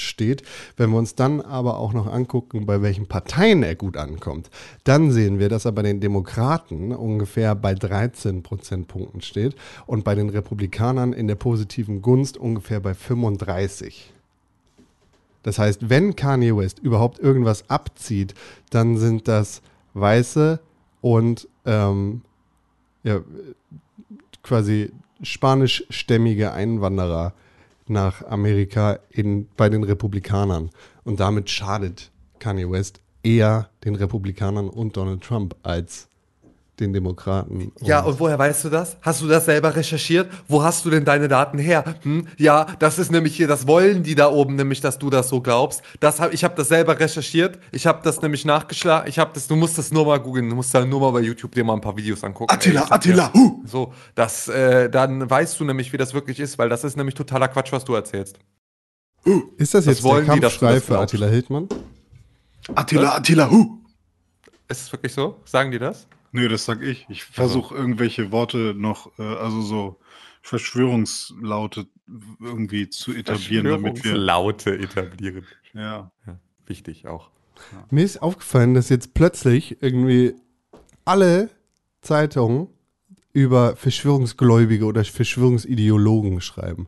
steht. Wenn wir uns dann aber auch noch angucken, bei welchen Parteien er gut ankommt, dann sehen wir, dass er bei den Demokraten ungefähr bei 13 Prozentpunkten steht und bei den Republikanern in der positiven Gunst ungefähr bei 35. Das heißt, wenn Kanye West überhaupt irgendwas abzieht, dann sind das Weiße und ähm, ja, quasi spanischstämmige Einwanderer nach Amerika in, bei den Republikanern. Und damit schadet Kanye West eher den Republikanern und Donald Trump als den Demokraten. Ja, und woher weißt du das? Hast du das selber recherchiert? Wo hast du denn deine Daten her? Hm? Ja, das ist nämlich hier, das wollen die da oben nämlich, dass du das so glaubst. Das hab, ich habe das selber recherchiert. Ich habe das nämlich nachgeschlagen. Ich habe das, du musst das nur mal googeln. Du musst da nur mal bei YouTube dir mal ein paar Videos angucken. Attila, Ey, Attila, huh! So, das, äh, dann weißt du nämlich, wie das wirklich ist, weil das ist nämlich totaler Quatsch, was du erzählst. ist das was jetzt wollen der die, Kampfschrei das für? Attila Hildmann? Attila, Attila, huh! Ist es wirklich so? Sagen die das? Nö, das sag ich. Ich versuche irgendwelche Worte noch, äh, also so Verschwörungslaute irgendwie zu etablieren, damit wir. Laute etablieren. Ja. Ja, wichtig auch. Mir ist aufgefallen, dass jetzt plötzlich irgendwie alle Zeitungen über Verschwörungsgläubige oder Verschwörungsideologen schreiben.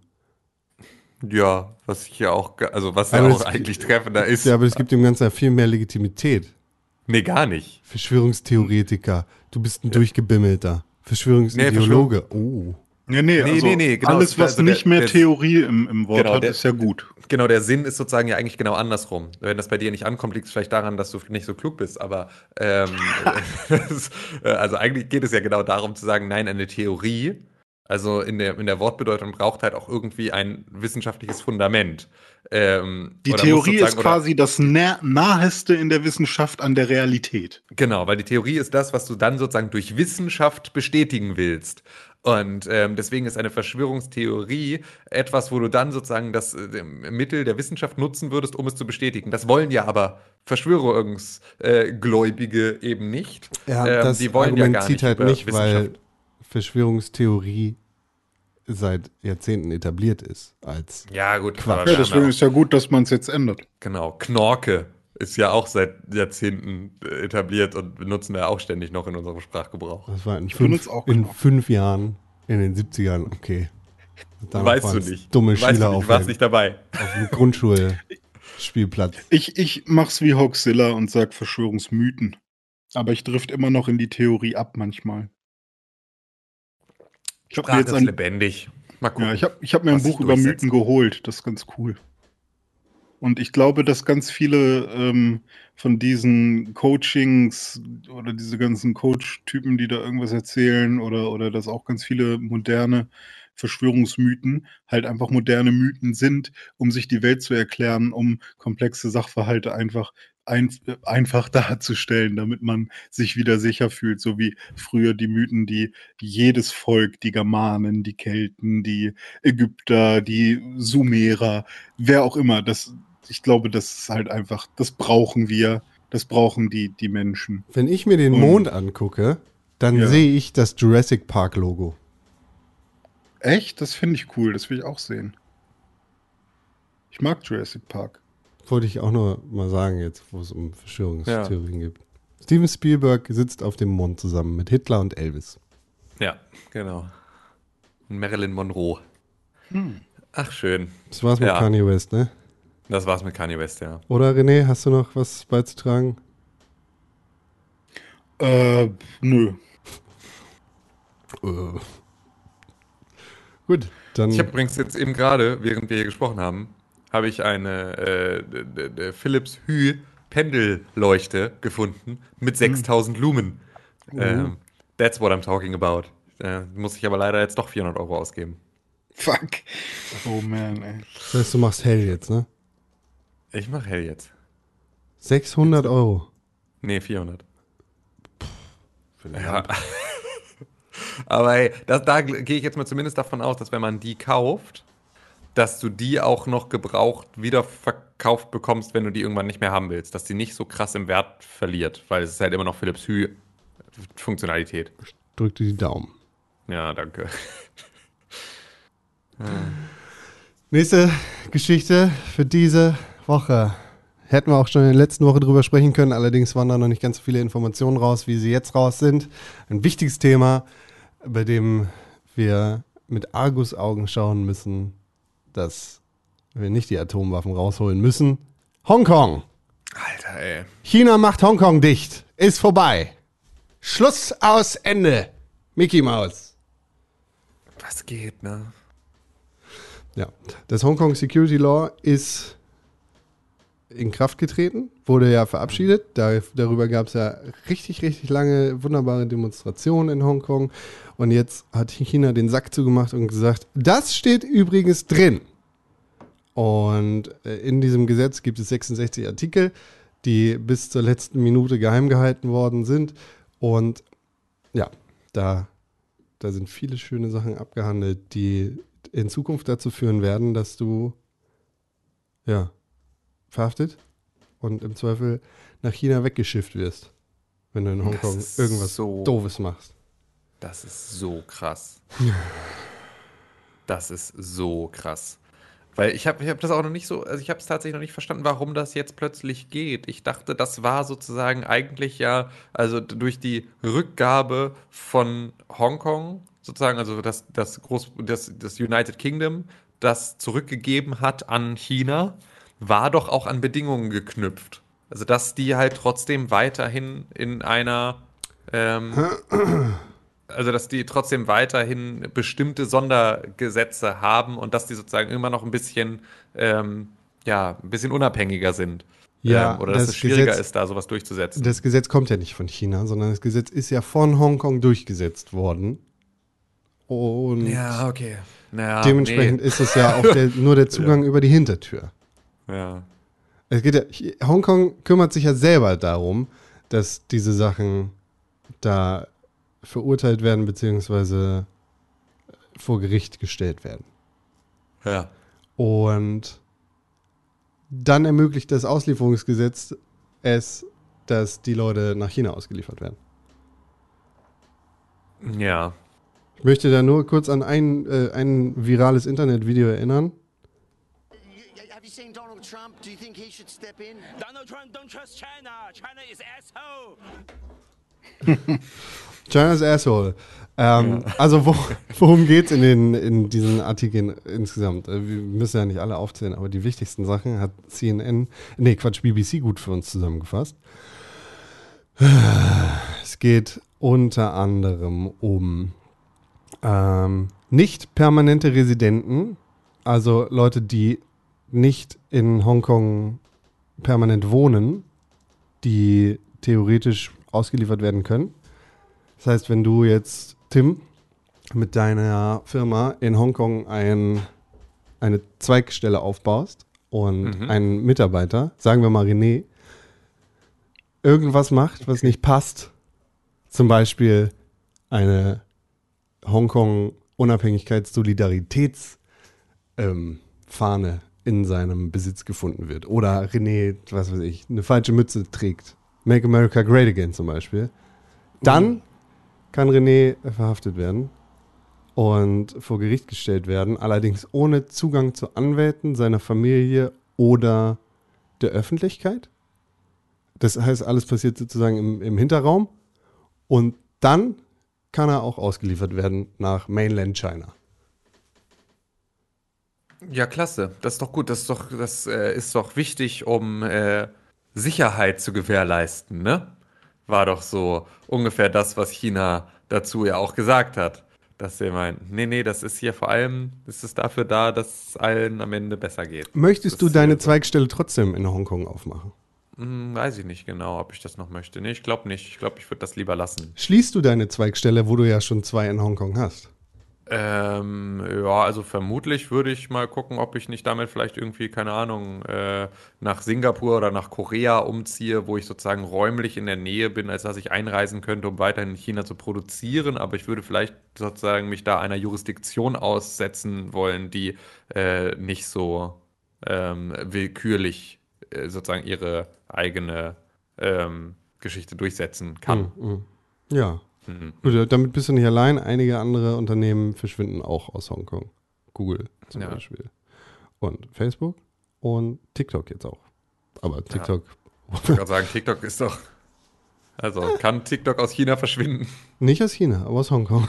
Ja, was hier auch, ge- also was ja auch eigentlich treffender ist. Ja, aber es gibt dem Ganzen ja viel mehr Legitimität. Nee, gar nicht. Verschwörungstheoretiker. Du bist ein durchgebimmelter. Verschwörungsideologe. oh. Nee, nee, Nee, also nee, nee, genau, alles, was also der- nicht mehr der- Theorie im, im Wort Genau, hat, der- ist ja gut. Genau, der Sinn ist sozusagen ja eigentlich genau andersrum. Wenn das bei dir nicht ankommt, liegt es vielleicht daran, dass du nicht so klug bist. Aber ähm, (laughs) (laughs) es- äh, also eigentlich geht es ja genau darum zu sagen, nein, eine Theorie, also in der, in der Wortbedeutung braucht halt auch irgendwie ein wissenschaftliches Fundament. Ähm, Die Theorie ist quasi das naheste in der Wissenschaft an der Realität. Genau, weil die Theorie ist das, was du dann sozusagen durch Wissenschaft bestätigen willst. Und ähm, deswegen ist eine Verschwörungstheorie etwas, wo du dann sozusagen das äh, Mittel der Wissenschaft nutzen würdest, um es zu bestätigen. Das wollen ja aber Verschwörungsgläubige eben nicht. Ja, Ähm, das die wollen Argument ja gar zieht nicht halt nicht, weil Wissenschaft. Verschwörungstheorie seit Jahrzehnten etabliert ist. Als Ja, gut. Quatsch. Ja, deswegen ist ja gut, dass man es jetzt ändert. Genau, Knorke ist ja auch seit Jahrzehnten äh, etabliert und benutzen wir auch ständig noch in unserem Sprachgebrauch. das war in, Ich fünf, benutze auch in fünf Jahren, in den 70ern, okay. Danach weißt du nicht. Dumme weißt Schüler du auf, nicht, warst dem- nicht dabei. auf dem Grundschulspielplatz. (laughs) Ich, ich mach's wie Hoaxilla und sag Verschwörungsmythen. Aber ich drift immer noch in die Theorie ab manchmal. Ich habe mir Sprache jetzt ist ein, lebendig. Mal gucken. ja, ich hab, ich hab mir ein Buch über. Mythen geholt. Das ist ganz cool. Und ich glaube, dass ganz viele ähm, von diesen Coachings oder diese ganzen Coach-Typen, die da irgendwas erzählen, oder, oder dass auch ganz viele moderne Verschwörungsmythen halt einfach moderne Mythen sind, um sich die Welt zu erklären, um komplexe Sachverhalte einfach ein, einfach darzustellen, damit man sich wieder sicher fühlt, so wie früher die Mythen, die jedes Volk, die Germanen, die Kelten, die Ägypter, die Sumerer, wer auch immer, das, ich glaube, das ist halt einfach, das brauchen wir, das brauchen die, die Menschen. Wenn ich mir den Und- Mond angucke, dann Ja. sehe ich das Jurassic Park Logo. Echt? Das finde ich cool. Das will ich auch sehen. Ich mag Jurassic Park. Wollte ich auch nur mal sagen, jetzt, wo es um Verschwörungstheorien geht. Steven Spielberg sitzt auf dem Mond zusammen mit Hitler und Elvis. Ja, genau. Und Marilyn Monroe. Ach, schön. Das war's mit Ja. Kanye West, ne? Das war's mit Kanye West, ja. Oder René, hast du noch was beizutragen? Äh, nö. Äh. Gut, dann. Ich habe übrigens jetzt eben gerade, während wir hier gesprochen haben, habe ich eine äh, Philips Hue Pendelleuchte gefunden mit 6000 Lumen. Ähm, that's what I'm talking about. Äh, muss ich aber leider jetzt doch 400 Euro ausgeben. Fuck. Oh man, ey. das heißt, du machst hell jetzt, ne? Ich mache hell jetzt. 600 Euro. Nee, 400. Für eine Ja. (laughs) Aber ey, das, da gehe ich jetzt mal zumindest davon aus, dass wenn man die kauft, dass du die auch noch gebraucht wieder verkauft bekommst, wenn du die irgendwann nicht mehr haben willst. Dass die nicht so krass im Wert verliert, weil es ist halt immer noch Philips Hue Funktionalität. Drück dir die Daumen. Ja, danke. (laughs) Nächste Geschichte für diese Woche. Hätten wir auch schon in der letzten Woche drüber sprechen können, allerdings waren da noch nicht ganz so viele Informationen raus, wie sie jetzt raus sind. Ein wichtiges Thema, bei dem wir mit Argusaugen schauen müssen, dass wir nicht die Atomwaffen rausholen müssen. Hongkong. Alter, ey. China macht Hongkong dicht. Ist vorbei. Schluss aus Ende. Mickey Mouse. Was geht, ne? Ja, das Hongkong Security Law ist in Kraft getreten, wurde ja verabschiedet. Da, darüber gab es ja richtig, richtig lange wunderbare Demonstrationen in Hongkong. Und jetzt hat China den Sack zugemacht und gesagt, das steht übrigens drin. Und äh, in diesem Gesetz gibt es 66 Artikel, die bis zur letzten Minute geheim gehalten worden sind. Und ja, da, da sind viele schöne Sachen abgehandelt, die in Zukunft dazu führen werden, dass du ja verhaftet und im Zweifel nach China weggeschifft wirst, wenn du in Hongkong irgendwas so- Doofes machst. Das ist so krass. Das ist so krass. Weil ich habe ich hab das auch noch nicht so, also ich habe es tatsächlich noch nicht verstanden, warum das jetzt plötzlich geht. Ich dachte, das war sozusagen eigentlich ja, also durch die Rückgabe von Hongkong, sozusagen, also das, das, Groß, das, das United Kingdom, das zurückgegeben hat an China, war doch auch an Bedingungen geknüpft. Also dass die halt trotzdem weiterhin in einer ähm, (clears throat) also dass die trotzdem weiterhin bestimmte Sondergesetze haben und dass die sozusagen immer noch ein bisschen, ähm, ja, ein bisschen unabhängiger sind. Ja, ähm, oder dass das es schwieriger Gesetz- ist, da sowas durchzusetzen. Das Gesetz kommt ja nicht von China, sondern das Gesetz ist ja von Hongkong durchgesetzt worden. Und ja, okay. Ja, dementsprechend ist es ja auch der, (laughs) nur der Zugang über die Hintertür. Ja. Es geht ja, Hongkong kümmert sich ja selber darum, dass diese Sachen da verurteilt werden, beziehungsweise vor Gericht gestellt werden. Ja. Und dann ermöglicht das Auslieferungsgesetz es, dass die Leute nach China ausgeliefert werden. Ja. Ich möchte da nur kurz an ein, äh, ein virales Internetvideo erinnern. Have you seen Trump? Do you think he should step in? Donald Trump don't trust China. China is asshole. (laughs) China's Asshole. Ähm, Also wo, worum geht's in, den, in diesen Artikeln insgesamt? Äh, Wir müssen ja nicht alle aufzählen, aber die wichtigsten Sachen hat CNN, nee Quatsch, BBC gut für uns zusammengefasst. (sighs) Es geht unter anderem um ähm, nicht permanente Residenten, also Leute, die nicht in Hongkong permanent wohnen, die theoretisch ausgeliefert werden können. Das heißt, wenn du jetzt, Tim, mit deiner Firma in Hongkong ein, eine Zweigstelle aufbaust und Mhm. ein Mitarbeiter, sagen wir mal René, irgendwas macht, was nicht passt, zum Beispiel eine Hongkong-Unabhängigkeits-Solidaritäts-Fahne in seinem Besitz gefunden wird. Oder René, was weiß ich, eine falsche Mütze trägt. Make America Great Again zum Beispiel. Dann kann René verhaftet werden. und vor Gericht gestellt werden, allerdings ohne Zugang zu Anwälten, seiner Familie oder der Öffentlichkeit. Das heißt, alles passiert sozusagen im, im Hinterraum und dann kann er auch ausgeliefert werden nach Mainland China. Ja, klasse. Das ist doch gut. Das ist doch, das äh, ist doch wichtig, um äh, Sicherheit zu gewährleisten, ne? War doch so ungefähr das, was China dazu ja auch gesagt hat. Dass sie meinen, nee, nee, das ist hier vor allem, ist es dafür da, dass es allen am Ende besser geht. Möchtest Das du deine. Zweigstelle trotzdem in Hongkong aufmachen? Hm, weiß ich nicht genau, ob ich das noch möchte. Nee, ich glaube nicht. Ich glaube, ich würde das lieber lassen. Schließt du deine Zweigstelle, wo du ja schon zwei in Hongkong hast? Ähm, ja, also vermutlich würde ich mal gucken, ob ich nicht damit vielleicht irgendwie, keine Ahnung, äh, nach Singapur oder nach Korea umziehe, wo ich sozusagen räumlich in der Nähe bin, als dass ich einreisen könnte, um weiterhin in China zu produzieren. Aber ich würde vielleicht sozusagen mich da einer Jurisdiktion aussetzen wollen, die äh, nicht so ähm, willkürlich äh, sozusagen ihre eigene ähm, Geschichte durchsetzen kann. Mhm. Ja. Mhm. Gut, damit bist du nicht allein. Einige andere Unternehmen verschwinden auch aus Hongkong. Google zum Ja. Beispiel. Und Facebook und TikTok jetzt auch. Aber TikTok Ich wollte gerade sagen, TikTok ist doch. Also, kann TikTok aus China verschwinden? nicht aus China, aber aus Hongkong.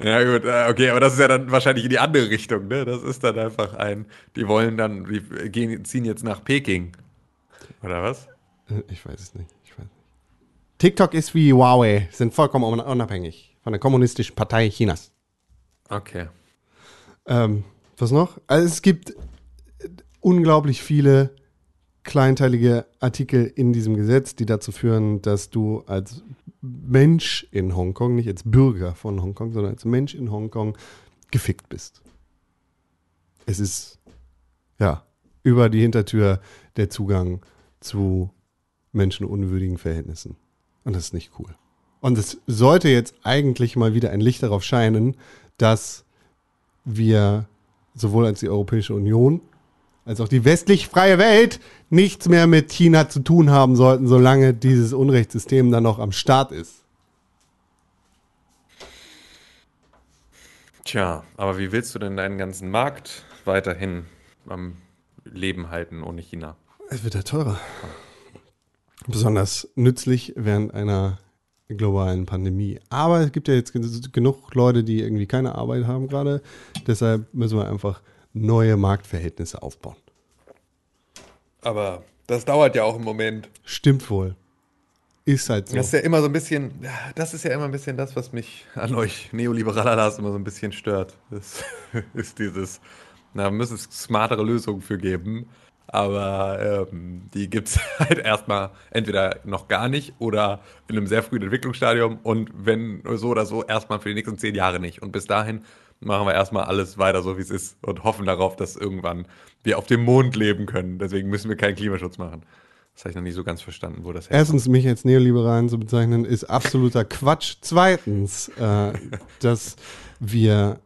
Ja, gut, äh, okay, aber das ist ja dann wahrscheinlich in die andere Richtung, ne? Das ist dann einfach ein. Die wollen dann, die gehen, ziehen jetzt nach Peking. Oder was? Äh, Ich weiß es nicht. TikTok ist wie Huawei, sind vollkommen un- unabhängig von der Kommunistischen Partei Chinas. Okay. Ähm, was noch? Also es gibt unglaublich viele kleinteilige Artikel in diesem Gesetz, die dazu führen, dass du als Mensch in Hongkong, nicht als Bürger von Hongkong, sondern als Mensch in Hongkong gefickt bist. Es ist, ja, über die Hintertür der Zugang zu menschenunwürdigen Verhältnissen. Und das ist nicht cool. Und es sollte jetzt eigentlich mal wieder ein Licht darauf scheinen, dass wir sowohl als die Europäische Union als auch die westlich freie Welt nichts mehr mit China zu tun haben sollten, solange dieses Unrechtssystem dann noch am Start ist. Tja, aber wie willst du denn deinen ganzen Markt weiterhin am Leben halten ohne China? Es wird ja teurer. Besonders nützlich während einer globalen Pandemie. Aber es gibt ja jetzt gen- genug Leute, die irgendwie keine Arbeit haben gerade. Deshalb müssen wir einfach neue Marktverhältnisse aufbauen. Aber das dauert ja auch im Moment. Stimmt wohl. Ist halt so. Das ist ja immer so ein bisschen, das ist ja immer ein bisschen das, was mich an euch Neoliberaler immer so ein bisschen stört. (laughs) Das ist dieses, da müssen es smartere Lösungen für geben, aber ähm, die gibt es (laughs) halt erstmal entweder noch gar nicht oder in einem sehr frühen Entwicklungsstadium und wenn so oder so erstmal für die nächsten zehn Jahre nicht. Und bis dahin machen wir erstmal alles weiter so, wie es ist und hoffen darauf, dass irgendwann wir auf dem Mond leben können. Deswegen müssen wir keinen Klimaschutz machen. Das habe ich noch nicht so ganz verstanden, wo das herkommt. Erstens, mich als Neoliberalen zu bezeichnen, ist absoluter Quatsch. Zweitens, äh, (laughs) dass wir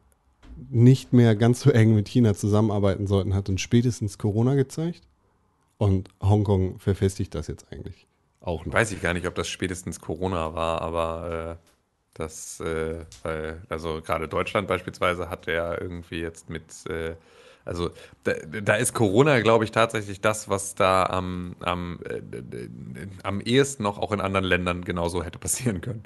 nicht mehr ganz so eng mit China zusammenarbeiten sollten, hat uns spätestens Corona gezeigt. Und Hongkong verfestigt das jetzt eigentlich auch noch. Weiß ich gar nicht, ob das spätestens Corona war, aber äh, das, äh, weil, also gerade Deutschland beispielsweise hat ja irgendwie jetzt mit, äh, also da, da ist Corona, glaube ich, tatsächlich das, was da am, am, äh, äh, am ehesten noch auch in anderen Ländern genauso hätte passieren können.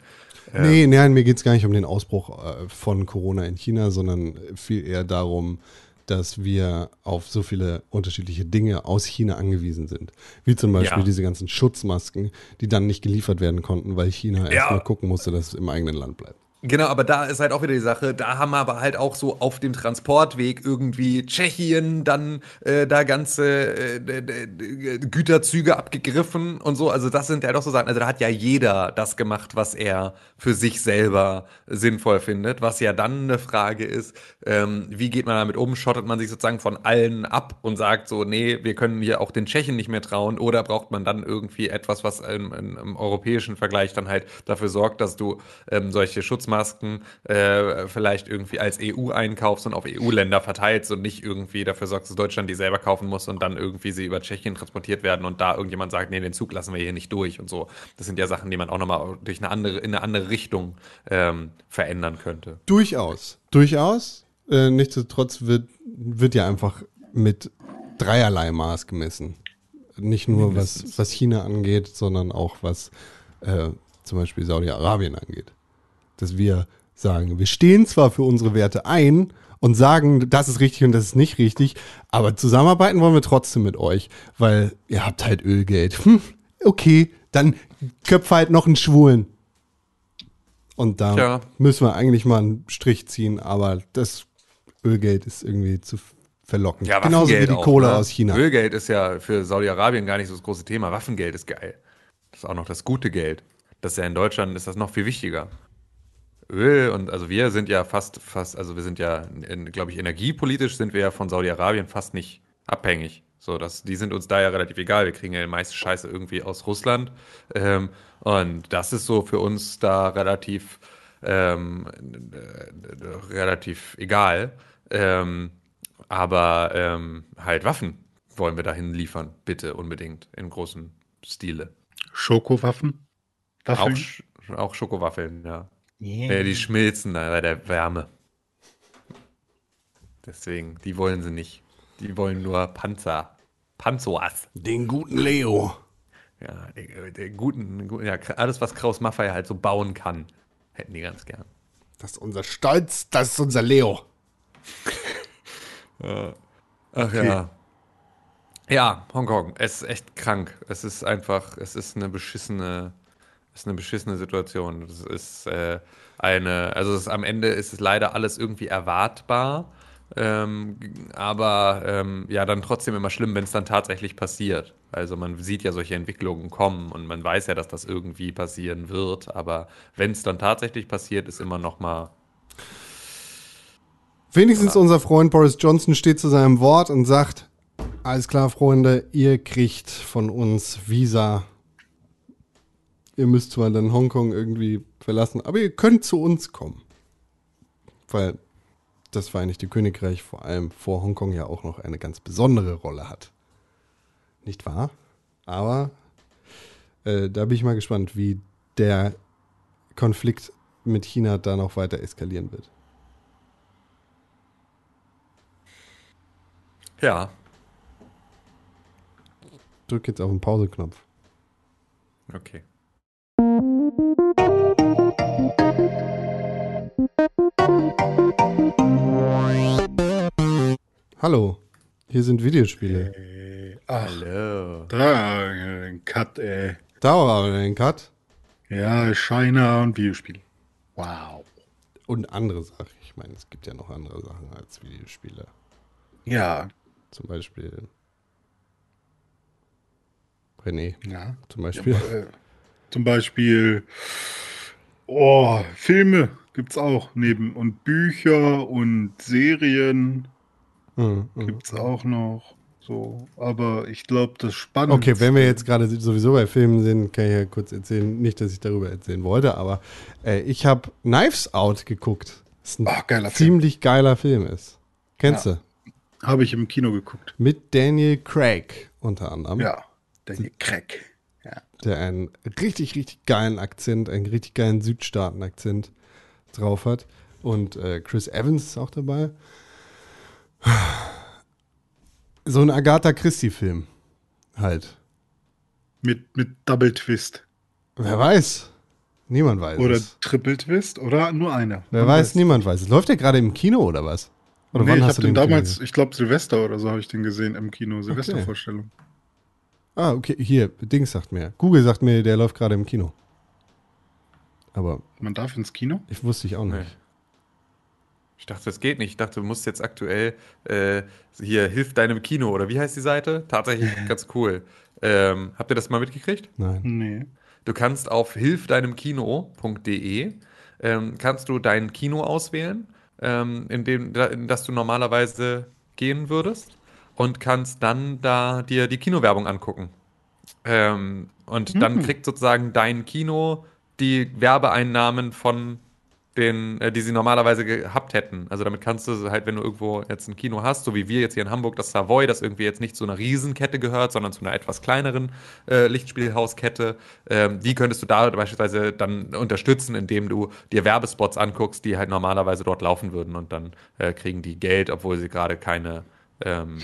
Nee, nein, mir geht es gar nicht um den Ausbruch äh, von Corona in China, sondern viel eher darum, dass wir auf so viele unterschiedliche Dinge aus China angewiesen sind. Wie zum Beispiel Ja. diese ganzen Schutzmasken, die dann nicht geliefert werden konnten, weil China erstmal gucken musste, dass es im eigenen Land bleibt. Genau, aber da ist halt auch wieder die Sache, da haben wir aber halt auch so auf dem Transportweg irgendwie Tschechien, dann äh, da ganze äh, Güterzüge abgegriffen und so. Also das sind ja doch so Sachen, also da hat ja jeder das gemacht, was er für sich selber sinnvoll findet. Was ja dann eine Frage ist, ähm, wie geht man damit um? Schottet man sich sozusagen von allen ab und sagt so, nee, wir können hier auch den Tschechen nicht mehr trauen oder braucht man dann irgendwie etwas, was im, im, im europäischen Vergleich dann halt dafür sorgt, dass du ähm, solche Schutzmasken Schutzmasken äh, vielleicht irgendwie als EU einkaufst und auf EU-Länder verteilst und nicht irgendwie dafür sorgst, dass Deutschland die selber kaufen muss und dann irgendwie sie über Tschechien transportiert werden und da irgendjemand sagt, nee, den Zug lassen wir hier nicht durch und so. Das sind ja Sachen, die man auch nochmal durch eine andere, in eine andere Richtung ähm, verändern könnte. Durchaus. Durchaus. Äh, nichtsdestotrotz wird, wird ja einfach mit dreierlei Maß gemessen. Nicht nur was, was China angeht, sondern auch was äh, zum Beispiel Saudi-Arabien angeht. Dass wir sagen, wir stehen zwar für unsere Werte ein und sagen, das ist richtig und das ist nicht richtig, aber zusammenarbeiten wollen wir trotzdem mit euch, weil ihr habt halt Ölgeld. Hm, okay, dann köpfe halt noch einen Schwulen. Und da Tja. müssen wir eigentlich mal einen Strich ziehen, aber das Ölgeld ist irgendwie zu verlockend. Ja, Genauso wie die auch, Kohle ne? aus China. Ölgeld ist ja für Saudi-Arabien gar nicht so das große Thema. Waffengeld ist geil. Das ist auch noch das gute Geld. Das ist ja in Deutschland ist das noch viel wichtiger. Öl und also wir sind ja fast, fast, also wir sind ja, glaube ich, energiepolitisch sind wir ja von Saudi-Arabien fast nicht abhängig. So, das, die sind uns da ja relativ egal. Wir kriegen ja die meiste Scheiße irgendwie aus Russland. Ähm, und das ist so für uns da relativ, ähm, äh, relativ egal. Ähm, aber ähm, halt Waffen wollen wir dahin liefern, bitte unbedingt in großem Stile. Schokowaffen? Auch, Waffeln? Sch auch Schokowaffeln, ja. Ja, die schmilzen da bei der Wärme. Deswegen, die wollen sie nicht. Die wollen nur Panzer. Panzers. Den guten Leo. Ja, der, der guten, gu- ja, alles, was Kraus Maffei halt so bauen kann, hätten die ganz gern. Das ist unser Stolz, das ist unser Leo. (laughs) Ach ja. Ja, Hongkong, es ist echt krank. Es ist einfach, es ist eine beschissene, es ist eine beschissene Situation. Es ist äh, eine, also ist, am Ende ist es leider alles irgendwie erwartbar, ähm, aber ähm, ja, dann trotzdem immer schlimm, wenn es dann tatsächlich passiert. Also man sieht ja solche Entwicklungen kommen und man weiß ja, dass das irgendwie passieren wird, aber wenn es dann tatsächlich passiert, ist immer noch mal Wenigstens unser Freund Boris Johnson steht zu seinem Wort und sagt, alles klar, Freunde, ihr kriegt von uns Visa. Ihr müsst zwar dann Hongkong irgendwie verlassen, aber ihr könnt zu uns kommen. Weil das Vereinigte Königreich vor allem vor Hongkong ja auch noch eine ganz besondere Rolle hat. Nicht wahr? Aber äh, da bin ich mal gespannt, wie der Konflikt mit China da noch weiter eskalieren wird. ja, Drück jetzt auf den Pauseknopf. okay. Hallo, hier sind Videospiele. Äh, ach, Hallo. da, äh, ein Cut, ey. Da war aber ein Cut. Ja, China und Videospiel. Wow. Und andere Sachen. Ich meine, es gibt ja noch andere Sachen als Videospiele. Ja, Zum Beispiel. René, ja. zum Beispiel. Äh, zum Beispiel, oh, Filme gibt's auch neben und Bücher und Serien Mhm, mhm. gibt's auch noch. So, aber ich glaube, das Spannende. Okay, wenn wir jetzt gerade sowieso bei Filmen sind, kann ich ja kurz erzählen. Nicht, dass ich darüber erzählen wollte, aber äh, ich habe Knives Out geguckt. Das ein Ach, geiler Film. ziemlich geiler Film ist. Kennst Ja. du? habe ich im Kino geguckt. Mit Daniel Craig unter anderem. Ja, der Crack. Der einen richtig, richtig geilen Akzent, einen richtig geilen Südstaaten-Akzent drauf hat. Und äh, Chris Evans ist auch dabei. So ein Agatha Christie-Film. Halt. Mit, mit Double Twist. Wer weiß. Niemand weiß Oder es. Triple Twist oder nur einer. Wer Man weiß, niemand weiß es. Läuft der gerade im Kino oder was? Oder nee, ich habe den Kino damals, ich glaube Silvester oder so habe ich den gesehen im Kino, Silvestervorstellung. Ah, okay, hier, Dings sagt mir. Google sagt mir, der läuft gerade im Kino. Aber Man darf ins Kino? ich wusste ich auch nicht. Nee. Ich dachte, das geht nicht. Ich dachte, du musst jetzt aktuell äh, hier Hilf deinem Kino oder wie heißt die Seite? Tatsächlich (laughs) ganz cool. Ähm, habt ihr das mal mitgekriegt? Nein. Nee. Du kannst auf hilfdeinemkino.de ähm, kannst du dein Kino auswählen, ähm, in dem in das du normalerweise gehen würdest und kannst dann da dir die Kinowerbung angucken. Ähm, und dann kriegt sozusagen dein Kino die Werbeeinnahmen von den, äh, die sie normalerweise gehabt hätten. Also damit kannst du halt, wenn du irgendwo jetzt ein Kino hast, so wie wir jetzt hier in Hamburg, das Savoy, das irgendwie jetzt nicht zu einer Riesenkette gehört, sondern zu einer etwas kleineren äh, Lichtspielhauskette, ähm, die könntest du da beispielsweise dann unterstützen, indem du dir Werbespots anguckst, die halt normalerweise dort laufen würden und dann äh, kriegen die Geld, obwohl sie gerade keine, ähm,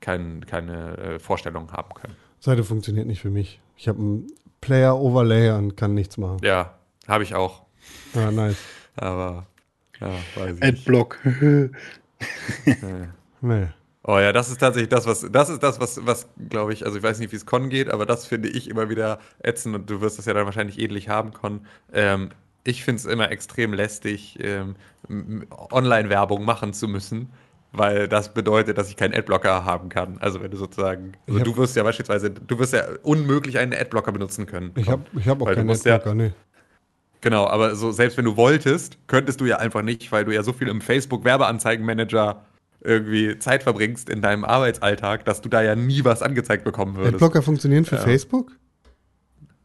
kein, keine äh, Vorstellungen haben können. Seite funktioniert nicht für mich. Ich habe einen Player-Overlay und kann nichts machen. Ja, habe ich auch. Ah, nice. Aber ja, weiß ich nicht. Adblock. (laughs) Nee. Oh ja, das ist tatsächlich das, was, das ist das, was, was glaube ich, also ich weiß nicht, wie es Con geht, aber das finde ich immer wieder ätzend und du wirst das ja dann wahrscheinlich ähnlich haben, Con. Ähm, ich finde es immer extrem lästig, ähm, Online-Werbung machen zu müssen, weil das bedeutet, dass ich keinen Adblocker haben kann. Also wenn du sozusagen, also du wirst ja beispielsweise, du wirst ja unmöglich einen Adblocker benutzen können. Ich habe ich hab auch keinen musst ja- Adblocker, nee. Genau, aber so selbst wenn du wolltest, könntest du ja einfach nicht, weil du ja so viel im Facebook-Werbeanzeigenmanager irgendwie Zeit verbringst in deinem Arbeitsalltag, dass du da ja nie was angezeigt bekommen würdest. Adblocker funktionieren für Ja. Facebook?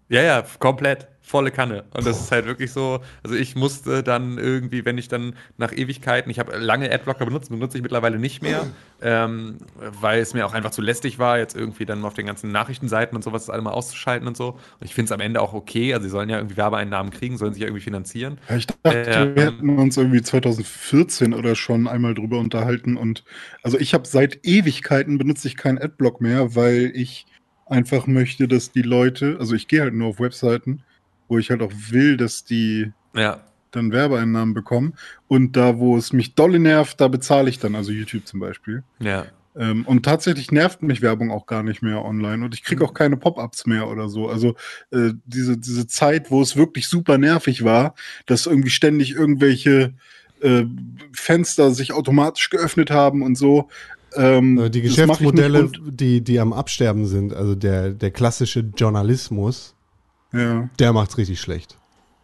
Ja, ja, komplett. Volle Kanne. Und das ist halt wirklich so, also ich musste dann irgendwie, wenn ich dann nach Ewigkeiten, ich habe lange Adblocker benutzt, benutze ich mittlerweile nicht mehr, ähm, weil es mir auch einfach zu lästig war, jetzt irgendwie dann auf den ganzen Nachrichtenseiten und sowas alle mal auszuschalten und so. Und ich finde es am Ende auch okay, also sie sollen ja irgendwie Werbeeinnahmen kriegen, sollen sich ja irgendwie finanzieren. Ja, ich dachte, Ähm, wir hätten uns irgendwie 2014 oder schon einmal drüber unterhalten. Und also ich habe seit Ewigkeiten benutze ich keinen Adblock mehr, weil ich einfach möchte, dass die Leute, also ich gehe halt nur auf Webseiten, wo ich halt auch will, dass die Ja, dann Werbeeinnahmen bekommen. Und da, wo es mich dolle nervt, da bezahle ich dann, also YouTube zum Beispiel. ja. Ähm, und tatsächlich nervt mich Werbung auch gar nicht mehr online und ich kriege auch keine Pop-ups mehr oder so. Also äh, diese, diese Zeit, wo es wirklich super nervig war, dass irgendwie ständig irgendwelche äh, Fenster sich automatisch geöffnet haben und so. Ähm, Äh, Die Geschäftsmodelle, die, die am Absterben sind, also der, der klassische Journalismus, Ja. der macht's richtig schlecht.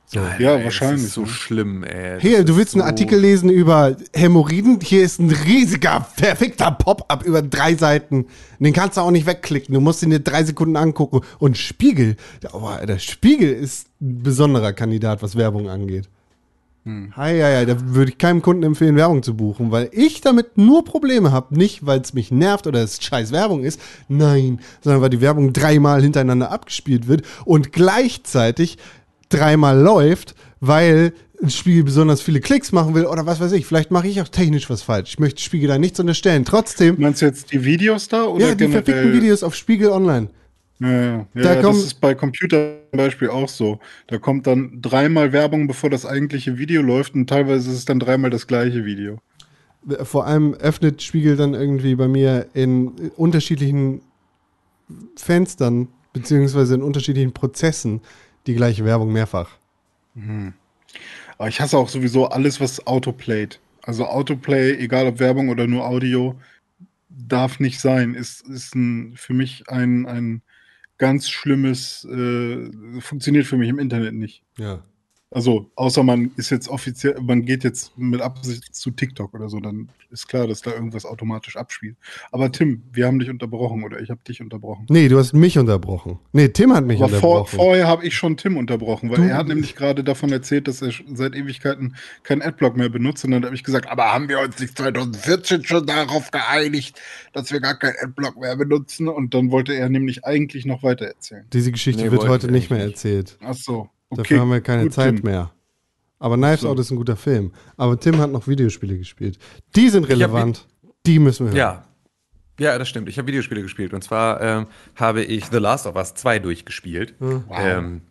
So. Ja, Ey, wahrscheinlich, Das ist so ne? schlimm, ey. Hier, Das du willst einen so- Artikel lesen über Hämorrhoiden? Hier ist ein riesiger, perfekter Pop-up über drei Seiten. Den kannst du auch nicht wegklicken. Du musst ihn dir drei Sekunden angucken. Und Spiegel, oh, der Spiegel ist ein besonderer Kandidat, was Werbung angeht. Hei, hei, hei, da würde ich keinem Kunden empfehlen, Werbung zu buchen, weil ich damit nur Probleme habe. Nicht, weil es mich nervt oder es scheiß Werbung ist, nein, sondern weil die Werbung dreimal hintereinander abgespielt wird und gleichzeitig dreimal läuft, weil ein Spiegel besonders viele Klicks machen will oder was weiß ich. Vielleicht mache ich auch technisch was falsch. Ich möchte Spiegel da nichts unterstellen. Trotzdem, Meinst du jetzt die Videos da oder ja, die generell? verfickten Videos auf Spiegel Online. Ja, ja, Da ja das ist bei Computer zum Beispiel auch so. Da kommt dann dreimal Werbung, bevor das eigentliche Video läuft und teilweise ist es dann dreimal das gleiche Video. Vor allem öffnet Spiegel dann irgendwie bei mir in unterschiedlichen Fenstern beziehungsweise in unterschiedlichen Prozessen die gleiche Werbung mehrfach. Aber ich hasse auch sowieso alles, was Autoplayt. Also Autoplay, egal ob Werbung oder nur Audio, darf nicht sein. Ist, ist ein, für mich ein, ein ganz schlimmes, äh, funktioniert für mich im Internet nicht. Ja. Also, außer man ist jetzt offiziell, man geht jetzt mit Absicht zu TikTok oder so, dann ist klar, dass da irgendwas automatisch abspielt. Aber Tim, wir haben dich unterbrochen oder ich habe dich unterbrochen. Nee, du hast mich unterbrochen. Nee, Tim hat mich Aber vor, unterbrochen. vorher habe ich schon Tim unterbrochen, weil Du- er hat nämlich gerade davon erzählt, dass er seit Ewigkeiten keinen Adblock mehr benutzt. Und dann habe ich gesagt, aber haben wir uns nicht 2014 schon darauf geeinigt, dass wir gar keinen Adblock mehr benutzen? Und dann wollte er nämlich eigentlich noch weiter erzählen. Diese Geschichte Nee, wird heute ich nicht mehr erzählt. Ach so. Okay. Dafür haben wir keine Gut, Zeit Tim. mehr. Aber Knives So. Out ist ein guter Film. Aber Tim hat noch Videospiele gespielt. Die sind relevant. Die müssen wir hören. Ja. Ja, das stimmt. Ich habe Videospiele gespielt. Und zwar ähm, habe ich The Last of Us 2 durchgespielt. Ähm,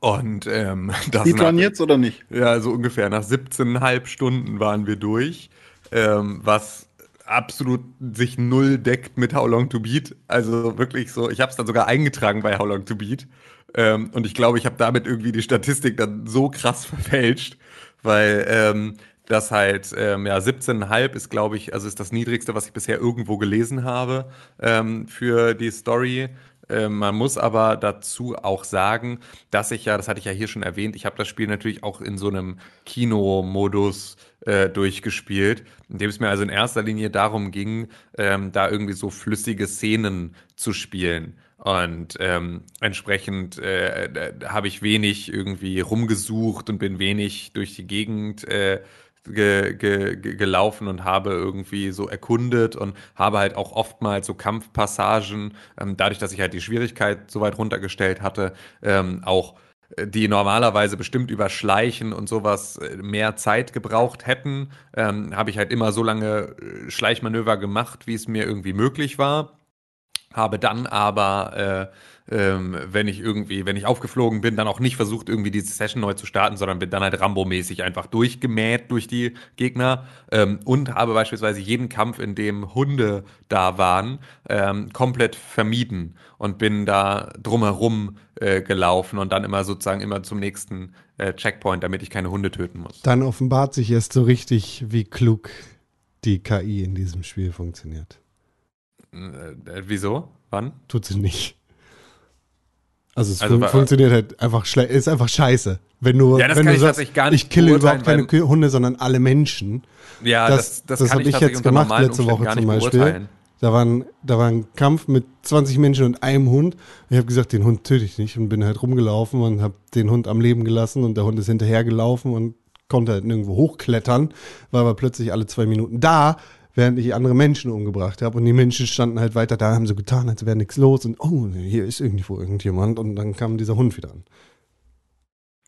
und ähm, (laughs) das Speedrun nach- jetzt oder nicht? Ja, so ungefähr. Nach 17,5 Stunden waren wir durch. Ähm, was absolut sich null deckt mit How Long to Beat. Also wirklich so, ich habe es dann sogar eingetragen bei How Long to Beat. Ähm, und ich glaube, ich habe damit irgendwie die Statistik dann so krass (laughs) verfälscht, weil ähm, das halt, ähm, ja, 17,5 ist, glaube ich, also ist das niedrigste, was ich bisher irgendwo gelesen habe ähm, für die Story. Ähm, man muss aber dazu auch sagen, dass ich ja, das hatte ich ja hier schon erwähnt, ich habe das Spiel natürlich auch in so einem Kinomodus äh, durchgespielt, in dem es mir also in erster Linie darum ging, ähm, da irgendwie so flüssige Szenen zu spielen. Und ähm, entsprechend äh, äh, habe ich wenig irgendwie rumgesucht und bin wenig durch die Gegend äh, ge, ge, ge, gelaufen und habe irgendwie so erkundet und habe halt auch oftmals so Kampfpassagen, ähm, dadurch, dass ich halt die Schwierigkeit so weit runtergestellt hatte, ähm, auch äh, die normalerweise bestimmt über Schleichen und sowas äh, mehr Zeit gebraucht hätten, ähm, habe ich halt immer so lange äh, Schleichmanöver gemacht, wie es mir irgendwie möglich war. Habe dann aber äh, ähm, wenn ich irgendwie, wenn ich aufgeflogen bin, dann auch nicht versucht, irgendwie diese Session neu zu starten, sondern bin dann halt Rambo-mäßig einfach durchgemäht durch die Gegner ähm, und habe beispielsweise jeden Kampf, in dem Hunde da waren, ähm, komplett vermieden und bin da drumherum äh, gelaufen und dann immer sozusagen immer zum nächsten äh, Checkpoint, damit ich keine Hunde töten muss. Dann offenbart sich erst so richtig, wie klug die KI in diesem Spiel funktioniert. Äh, wieso? Wann? Tut sie nicht. Also es Also fun funktioniert halt einfach schle ist einfach scheiße. Wenn du, Ja, wenn du ich sagst, nicht ich kille überhaupt keine Hunde, sondern alle Menschen. Ja, das das, das, das habe ich ich jetzt gemacht letzte Umständen Woche gar zum Beispiel. Da, waren, da war ein Kampf mit 20 Menschen und einem Hund. Ich habe gesagt, den Hund töte ich nicht und bin halt rumgelaufen und habe den Hund am Leben gelassen und der Hund ist hinterhergelaufen und konnte halt nirgendwo hochklettern, war aber plötzlich alle zwei Minuten da, während ich andere Menschen umgebracht habe und die Menschen standen halt weiter da, haben so getan, als wäre nichts los und oh, hier ist irgendwo irgendjemand und dann kam dieser Hund wieder an.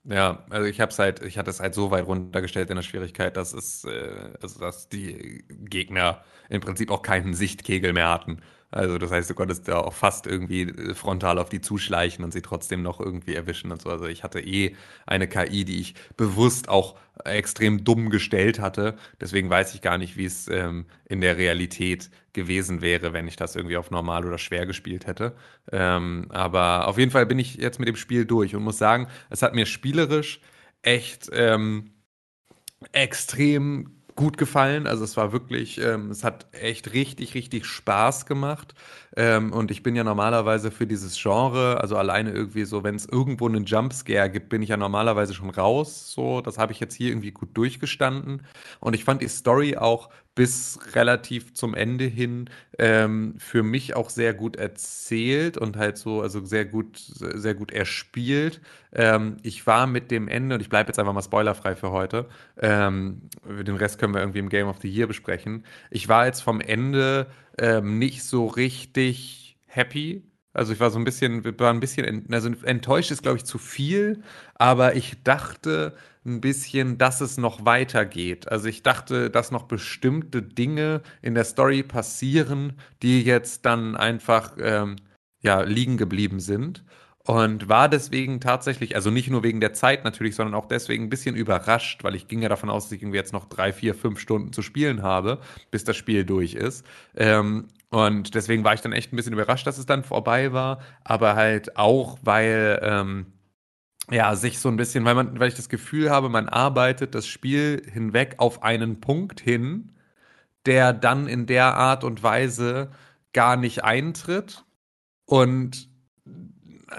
Ja, also ich hab's halt, ich hatte es halt so weit runtergestellt in der Schwierigkeit, dass es, äh, also dass die Gegner im Prinzip auch keinen Sichtkegel mehr hatten. Also das heißt, du konntest da auch fast irgendwie äh, frontal auf die zuschleichen und sie trotzdem noch irgendwie erwischen und so. Also ich hatte eh eine KI, die ich bewusst auch extrem dumm gestellt hatte. Deswegen weiß ich gar nicht, wie es ähm, in der Realität gewesen wäre, wenn ich das irgendwie auf normal oder schwer gespielt hätte. Ähm, aber auf jeden Fall bin ich jetzt mit dem Spiel durch und muss sagen, es hat mir spielerisch echt ähm, extrem gut gefallen. Also es war wirklich, ähm, es hat echt richtig, richtig Spaß gemacht. Ähm, und ich bin ja normalerweise für dieses Genre, also alleine irgendwie so, wenn es irgendwo einen Jumpscare gibt, bin ich ja normalerweise schon raus. So, das habe ich jetzt hier irgendwie gut durchgestanden. Und ich fand die Story auch bis relativ zum Ende hin ähm, für mich auch sehr gut erzählt und halt so, also sehr gut, sehr gut erspielt. Ähm, ich war mit dem Ende, und ich bleibe jetzt einfach mal spoilerfrei für heute, ähm, den Rest können wir irgendwie im Game of the Year besprechen. Ich war jetzt vom Ende ähm, nicht so richtig happy. Also ich war so ein bisschen, war ein bisschen, also enttäuscht ist, glaube ich, zu viel, aber ich dachte ein bisschen, dass es noch weitergeht. Also ich dachte, dass noch bestimmte Dinge in der Story passieren, die jetzt dann einfach ähm, ja, liegen geblieben sind. Und war deswegen tatsächlich, also nicht nur wegen der Zeit natürlich, sondern auch deswegen ein bisschen überrascht, weil ich ging ja davon aus, dass ich irgendwie jetzt noch drei, vier, fünf Stunden zu spielen habe, bis das Spiel durch ist. Ähm, und deswegen war ich dann echt ein bisschen überrascht, dass es dann vorbei war, aber halt auch, weil ähm, ja, sich so ein bisschen, weil man, weil ich das Gefühl habe, man arbeitet das Spiel hinweg auf einen Punkt hin, der dann in der Art und Weise gar nicht eintritt. Und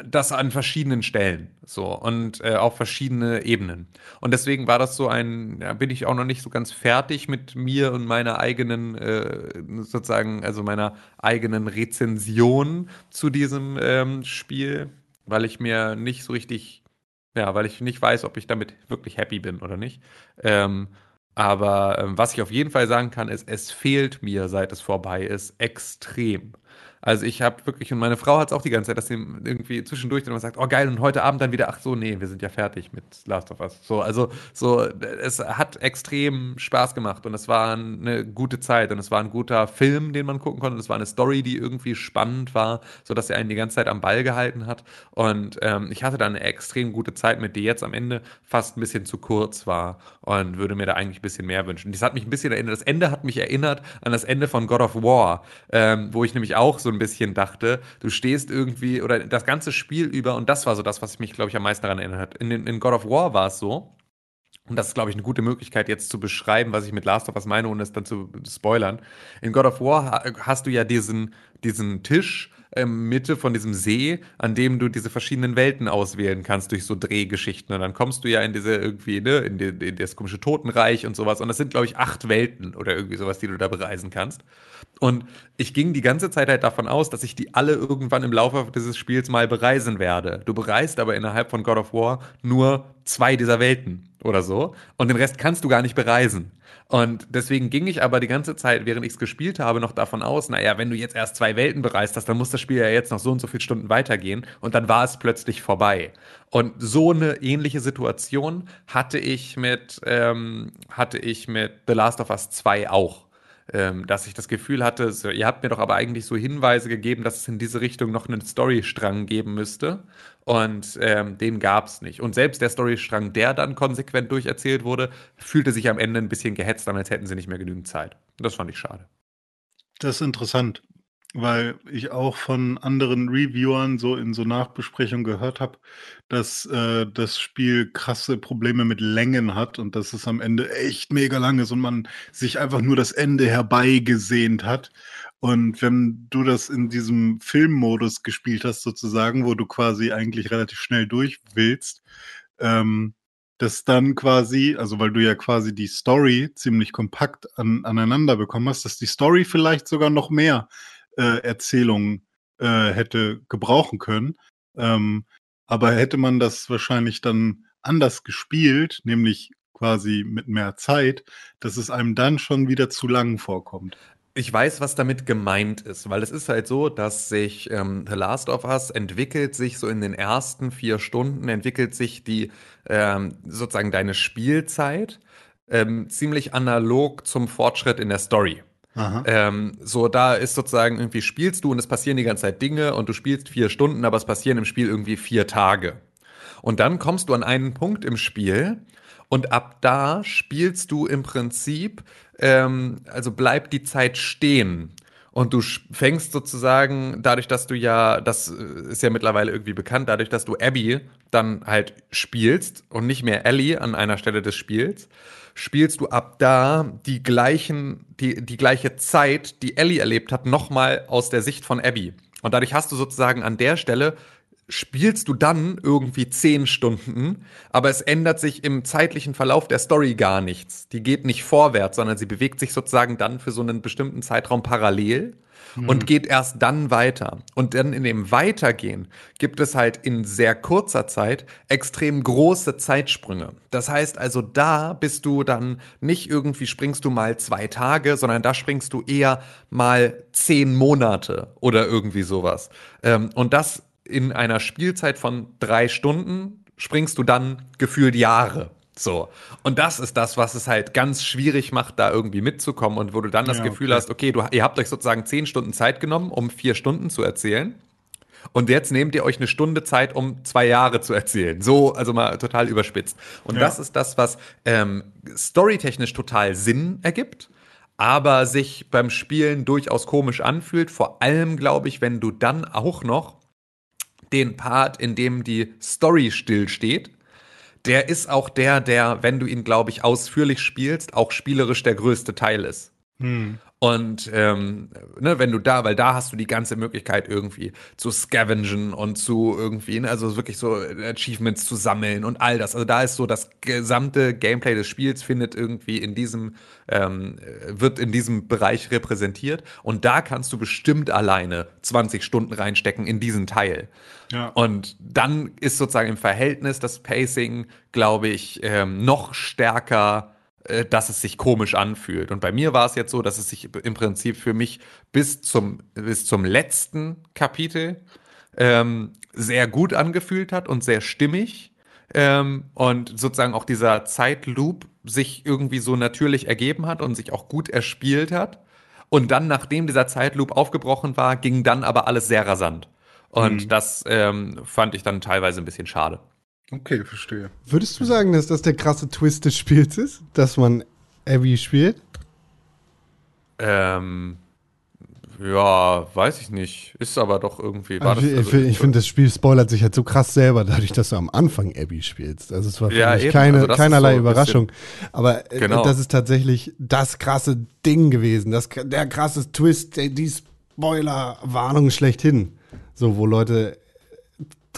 das an verschiedenen Stellen so und äh, auf verschiedene Ebenen. Und deswegen war das so ein, ja, bin ich auch noch nicht so ganz fertig mit mir und meiner eigenen, äh, sozusagen, also meiner eigenen Rezension zu diesem ähm, Spiel, weil ich mir nicht so richtig, ja, weil ich nicht weiß, ob ich damit wirklich happy bin oder nicht. Ähm, aber ähm, was ich auf jeden Fall sagen kann, ist, es fehlt mir, seit es vorbei ist, extrem. Also ich habe wirklich, und meine Frau hat es auch die ganze Zeit, dass sie irgendwie zwischendurch dann immer sagt, oh geil, und heute Abend dann wieder, ach so, nee, wir sind ja fertig mit Last of Us. So, also so, es hat extrem Spaß gemacht und es war eine gute Zeit und es war ein guter Film, den man gucken konnte. Und es war eine Story, die irgendwie spannend war, sodass er einen die ganze Zeit am Ball gehalten hat. Und ähm, ich hatte dann eine extrem gute Zeit mit, die jetzt am Ende fast ein bisschen zu kurz war und würde mir da eigentlich ein bisschen mehr wünschen. Das hat mich ein bisschen erinnert, das Ende hat mich erinnert an das Ende von God of War, ähm, wo ich nämlich auch so ein bisschen dachte, du stehst irgendwie, oder das ganze Spiel über, und das war so das, was mich, glaube ich, am meisten daran erinnert hat. In, in God of War war es so, und das ist, glaube ich, eine gute Möglichkeit, jetzt zu beschreiben, was ich mit Last of Us meine, ohne es dann zu spoilern. In God of War ha- hast du ja diesen, diesen Tisch ähm, Mitte von diesem See, an dem du diese verschiedenen Welten auswählen kannst durch so Drehgeschichten. Und dann kommst du ja in diese irgendwie, ne, in, die, in das komische Totenreich und sowas. Und das sind, glaube ich, acht Welten oder irgendwie sowas, die du da bereisen kannst. Und ich ging die ganze Zeit halt davon aus, dass ich die alle irgendwann im Laufe dieses Spiels mal bereisen werde. Du bereist aber innerhalb von God of War nur zwei dieser Welten oder so. Und den Rest kannst du gar nicht bereisen. Und deswegen ging ich aber die ganze Zeit, während ich es gespielt habe, noch davon aus, naja, wenn du jetzt erst zwei Welten bereist hast, dann muss das Spiel ja jetzt noch so und so viele Stunden weitergehen. Und dann war es plötzlich vorbei. Und so eine ähnliche Situation hatte ich mit, ähm, hatte ich mit The Last of Us 2 auch ähm, dass ich das Gefühl hatte, so, ihr habt mir doch aber eigentlich so Hinweise gegeben, dass es in diese Richtung noch einen Storystrang geben müsste. Und ähm, den gab es nicht. Und selbst der Storystrang, der dann konsequent durcherzählt wurde, fühlte sich am Ende ein bisschen gehetzt an, als hätten sie nicht mehr genügend Zeit. Und das fand ich schade. Das ist interessant, weil ich auch von anderen Reviewern so in so Nachbesprechungen gehört habe, dass äh, das Spiel krasse Probleme mit Längen hat und dass es am Ende echt mega lang ist und man sich einfach nur das Ende herbeigesehnt hat. Und wenn du das in diesem Filmmodus gespielt hast, sozusagen, wo du quasi eigentlich relativ schnell durch willst, ähm, dass dann quasi, also weil du ja quasi die Story ziemlich kompakt an, aneinander bekommen hast, dass die Story vielleicht sogar noch mehr äh, Erzählungen äh, hätte gebrauchen können. Ähm, aber hätte man das wahrscheinlich dann anders gespielt, nämlich quasi mit mehr Zeit, dass es einem dann schon wieder zu lang vorkommt. Ich weiß, was damit gemeint ist, weil es ist halt so, dass sich ähm, The Last of Us entwickelt sich so in den ersten vier Stunden, entwickelt sich die ähm, sozusagen deine Spielzeit ähm, ziemlich analog zum Fortschritt in der Story. Ähm, so, da ist sozusagen irgendwie spielst du und es passieren die ganze Zeit Dinge und du spielst vier Stunden, aber es passieren im Spiel irgendwie vier Tage. Und dann kommst du an einen Punkt im Spiel und ab da spielst du im Prinzip, ähm, also bleibt die Zeit stehen. Und du fängst sozusagen, dadurch, dass du ja, das äh, ist ja mittlerweile irgendwie bekannt, dadurch, dass du Abby dann halt spielst und nicht mehr Ellie an einer Stelle des Spiels, spielst du ab da die gleichen, die, die gleiche Zeit, die Ellie erlebt hat, nochmal aus der Sicht von Abby. Und dadurch hast du sozusagen an der Stelle spielst du dann irgendwie zehn Stunden, aber es ändert sich im zeitlichen Verlauf der Story gar nichts. Die geht nicht vorwärts, sondern sie bewegt sich sozusagen dann für so einen bestimmten Zeitraum parallel und geht erst dann weiter. Und dann in dem Weitergehen gibt es halt in sehr kurzer Zeit extrem große Zeitsprünge. Das heißt also, da bist du dann nicht irgendwie springst du mal zwei Tage, sondern da springst du eher mal zehn Monate oder irgendwie sowas. Ähm, und das in einer Spielzeit von drei Stunden springst du dann gefühlt Jahre. So. Und das ist das, was es halt ganz schwierig macht, da irgendwie mitzukommen und wo du dann das Ja, Gefühl okay. hast, okay, du, ihr habt euch sozusagen zehn Stunden Zeit genommen, um vier Stunden zu erzählen. Und jetzt nehmt ihr euch eine Stunde Zeit, um zwei Jahre zu erzählen. So, also mal total überspitzt. Und Ja. das ist das, was ähm, storytechnisch total Sinn ergibt, aber sich beim Spielen durchaus komisch anfühlt. Vor allem, glaube ich, wenn du dann auch noch den Part, in dem die Story stillsteht, der ist auch der, der, wenn du ihn, glaube ich, ausführlich spielst, auch spielerisch der größte Teil ist. Und ähm, ne, wenn du da, weil da hast du die ganze Möglichkeit irgendwie zu scavengen und zu irgendwie, ne, also wirklich so Achievements zu sammeln und all das. Also da ist so das gesamte Gameplay des Spiels findet irgendwie in diesem, ähm, wird in diesem Bereich repräsentiert. Und da kannst du bestimmt alleine 20 Stunden reinstecken in diesen Teil. Ja. Und dann ist sozusagen im Verhältnis das Pacing, glaube ich, ähm, noch stärker, äh, dass es sich komisch anfühlt. Und bei mir war es jetzt so, dass es sich im Prinzip für mich bis zum, bis zum letzten Kapitel ähm, sehr gut angefühlt hat und sehr stimmig. Ähm, und sozusagen auch dieser Zeitloop sich irgendwie so natürlich ergeben hat und sich auch gut erspielt hat. Und dann, nachdem dieser Zeitloop aufgebrochen war, ging dann aber alles sehr rasant. Und das ähm, fand ich dann teilweise ein bisschen schade. Okay, verstehe. Würdest du sagen, dass das der krasse Twist des Spiels ist, dass man Abby spielt? Ähm, ja, weiß ich nicht. Ist aber doch irgendwie. War Also das, ich also, ich finde, das Spiel spoilert sich halt so krass selber, dadurch, dass du am Anfang Abby spielst. Also es war für Ja, mich eben. keine, Also das ist keinerlei so ein bisschen- Überraschung. Aber äh, Genau. das ist tatsächlich das krasse Ding gewesen. Das, der krasse Twist, der, die Spoiler-Warnung schlechthin. So, wo Leute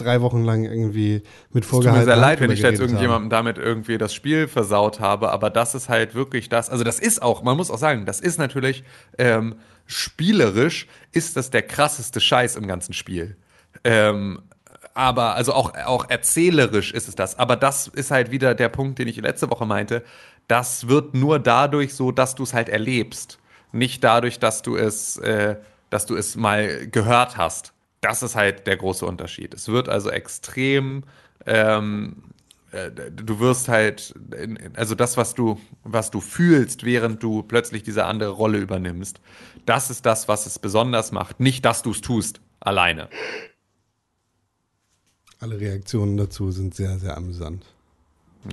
drei Wochen lang irgendwie mit Es tut mir sehr leid, wenn ich jetzt irgendjemandem damit irgendwie das Spiel versaut habe, aber das ist halt wirklich das. Also, das ist auch, man muss auch sagen, das ist natürlich ähm, spielerisch, ist das der krasseste Scheiß im ganzen Spiel. Ähm, aber, also auch, auch erzählerisch ist es das. Aber das ist halt wieder der Punkt, den ich letzte Woche meinte. Das wird nur dadurch so, dass du es halt erlebst. Nicht dadurch, dass du es, äh, dass du es mal gehört hast. Das ist halt der große Unterschied. Es wird also extrem, ähm, äh, du wirst halt, in- also das, was du, was du fühlst, während du plötzlich diese andere Rolle übernimmst, das ist das, was es besonders macht. Nicht, dass du es tust, alleine. Alle Reaktionen dazu sind sehr, sehr amüsant.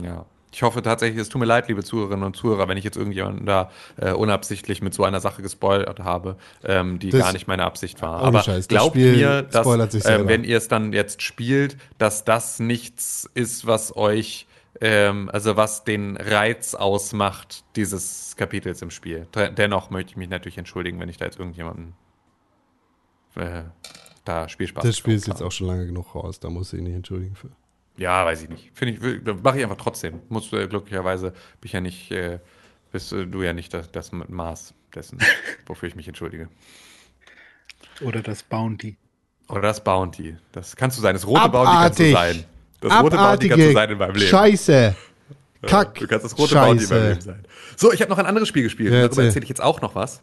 Ja. Ich hoffe tatsächlich, es tut mir leid, liebe Zuhörerinnen und Zuhörer, wenn ich jetzt irgendjemanden da äh, unabsichtlich mit so einer Sache gespoilert habe, ähm, die Das- gar nicht meine Absicht war. Aber Scheiß, das glaubt Spiel mir, dass spoilert sich selber. wenn ihr es dann jetzt spielt, dass das nichts ist, was euch, ähm, also was den Reiz ausmacht dieses Kapitels im Spiel. Dennoch möchte ich mich natürlich entschuldigen, wenn ich da jetzt irgendjemanden äh, da Spielspaß Das Spiel ist jetzt auch schon lange genug raus, da muss ich nicht entschuldigen für. Ja, weiß ich nicht. Finde ich, will- mache ich einfach trotzdem. Muss äh, glücklicherweise bin ich ja nicht, äh, bist äh, du ja nicht das, das Maß dessen, (laughs) wofür ich mich entschuldige. Oder das Bounty. Oder das Bounty. Das kannst du sein. Das rote Bounty kannst du Abartig. sein. Das rote Bounty kannst du sein in meinem Leben. Scheiße. Kack. Du kannst das rote Bounty in meinem Scheiße. Leben sein. So, ich habe noch ein anderes Spiel gespielt. Ja, Darüber erzähl. erzähle ich jetzt auch noch was.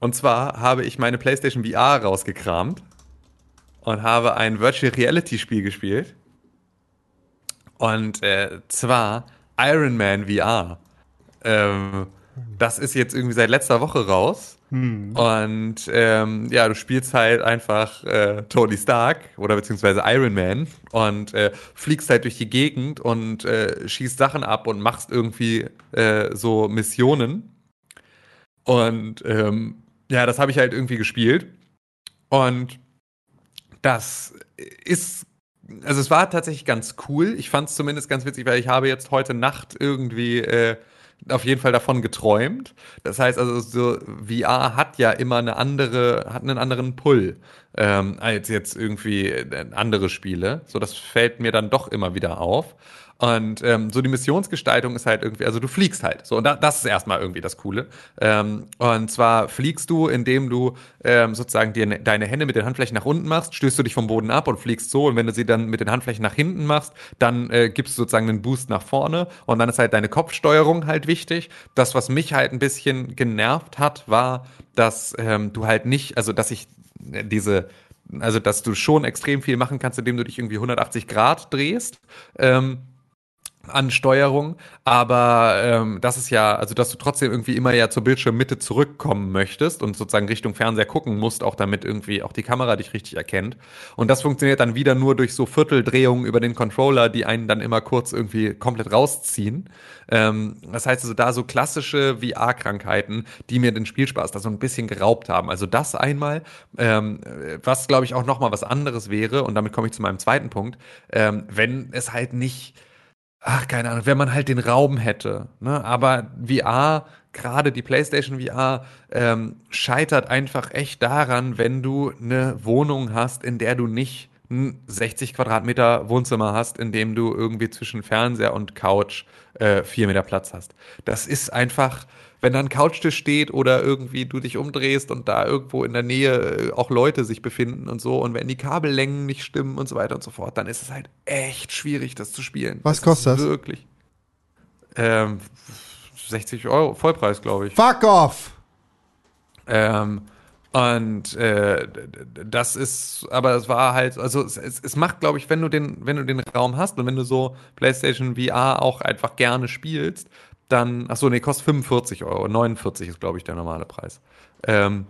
Und zwar habe ich meine PlayStation VR rausgekramt und habe ein Virtual Reality Spiel gespielt. Und äh, zwar Iron Man VR. Ähm, das ist jetzt irgendwie seit letzter Woche raus. Und ähm, ja, du spielst halt einfach äh, Tony Stark oder beziehungsweise Iron Man und äh, fliegst halt durch die Gegend und äh, schießt Sachen ab und machst irgendwie äh, so Missionen. Und ähm, ja, das habe ich halt irgendwie gespielt. Und das ist, also es war tatsächlich ganz cool. Ich fand es zumindest ganz witzig, weil ich habe jetzt heute Nacht irgendwie äh, auf jeden Fall davon geträumt. Das heißt also, so VR hat ja immer eine andere, hat einen anderen Pull ähm, als jetzt irgendwie äh, andere Spiele. So, das fällt mir dann doch immer wieder auf. Und ähm, so die Missionsgestaltung ist halt irgendwie, also du fliegst halt. So, und da, das ist erstmal irgendwie das Coole. Ähm, und zwar fliegst du, indem du ähm, sozusagen dir ne- deine Hände mit den Handflächen nach unten machst, stößt du dich vom Boden ab und fliegst so. Und wenn du sie dann mit den Handflächen nach hinten machst, dann äh, gibst du sozusagen einen Boost nach vorne. Und dann ist halt deine Kopfsteuerung halt wichtig. Das, was mich halt ein bisschen genervt hat, war, dass ähm, du halt nicht, also dass ich diese also dass du schon extrem viel machen kannst, indem du dich irgendwie 180 Grad drehst. Ähm, an Steuerung, aber ähm, das ist ja, also dass du trotzdem irgendwie immer ja zur Bildschirmmitte zurückkommen möchtest und sozusagen Richtung Fernseher gucken musst, auch damit irgendwie auch die Kamera dich richtig erkennt. Und das funktioniert dann wieder nur durch so Vierteldrehungen über den Controller, die einen dann immer kurz irgendwie komplett rausziehen. Ähm, das heißt also da so klassische VR-Krankheiten, die mir den Spielspaß da so ein bisschen geraubt haben. Also das einmal, ähm, was glaube ich auch noch mal was anderes wäre und damit komme ich zu meinem zweiten Punkt, ähm, wenn es halt nicht ach, keine Ahnung, wenn man halt den Raum hätte. Ne? Aber VR, gerade die PlayStation VR, ähm, scheitert einfach echt daran, wenn du eine Wohnung hast, in der du nicht ein 60 Quadratmeter Wohnzimmer hast, in dem du irgendwie zwischen Fernseher und Couch äh, vier Meter Platz hast. Das ist einfach, wenn da ein Couchtisch steht oder irgendwie du dich umdrehst und da irgendwo in der Nähe äh, auch Leute sich befinden und so und wenn die Kabellängen nicht stimmen und so weiter und so fort, dann ist es halt echt schwierig, das zu spielen. Was das kostet das? Wirklich. Ähm, 60 Euro, Vollpreis, glaube ich. Fuck off! Ähm, und äh, das ist, aber es war halt, also es, es, es macht, glaube ich, wenn du den, wenn du den Raum hast und wenn du so PlayStation VR auch einfach gerne spielst, dann, ach so, nee, kostet 45 Euro, 49 ist, glaube ich, der normale Preis. Ähm,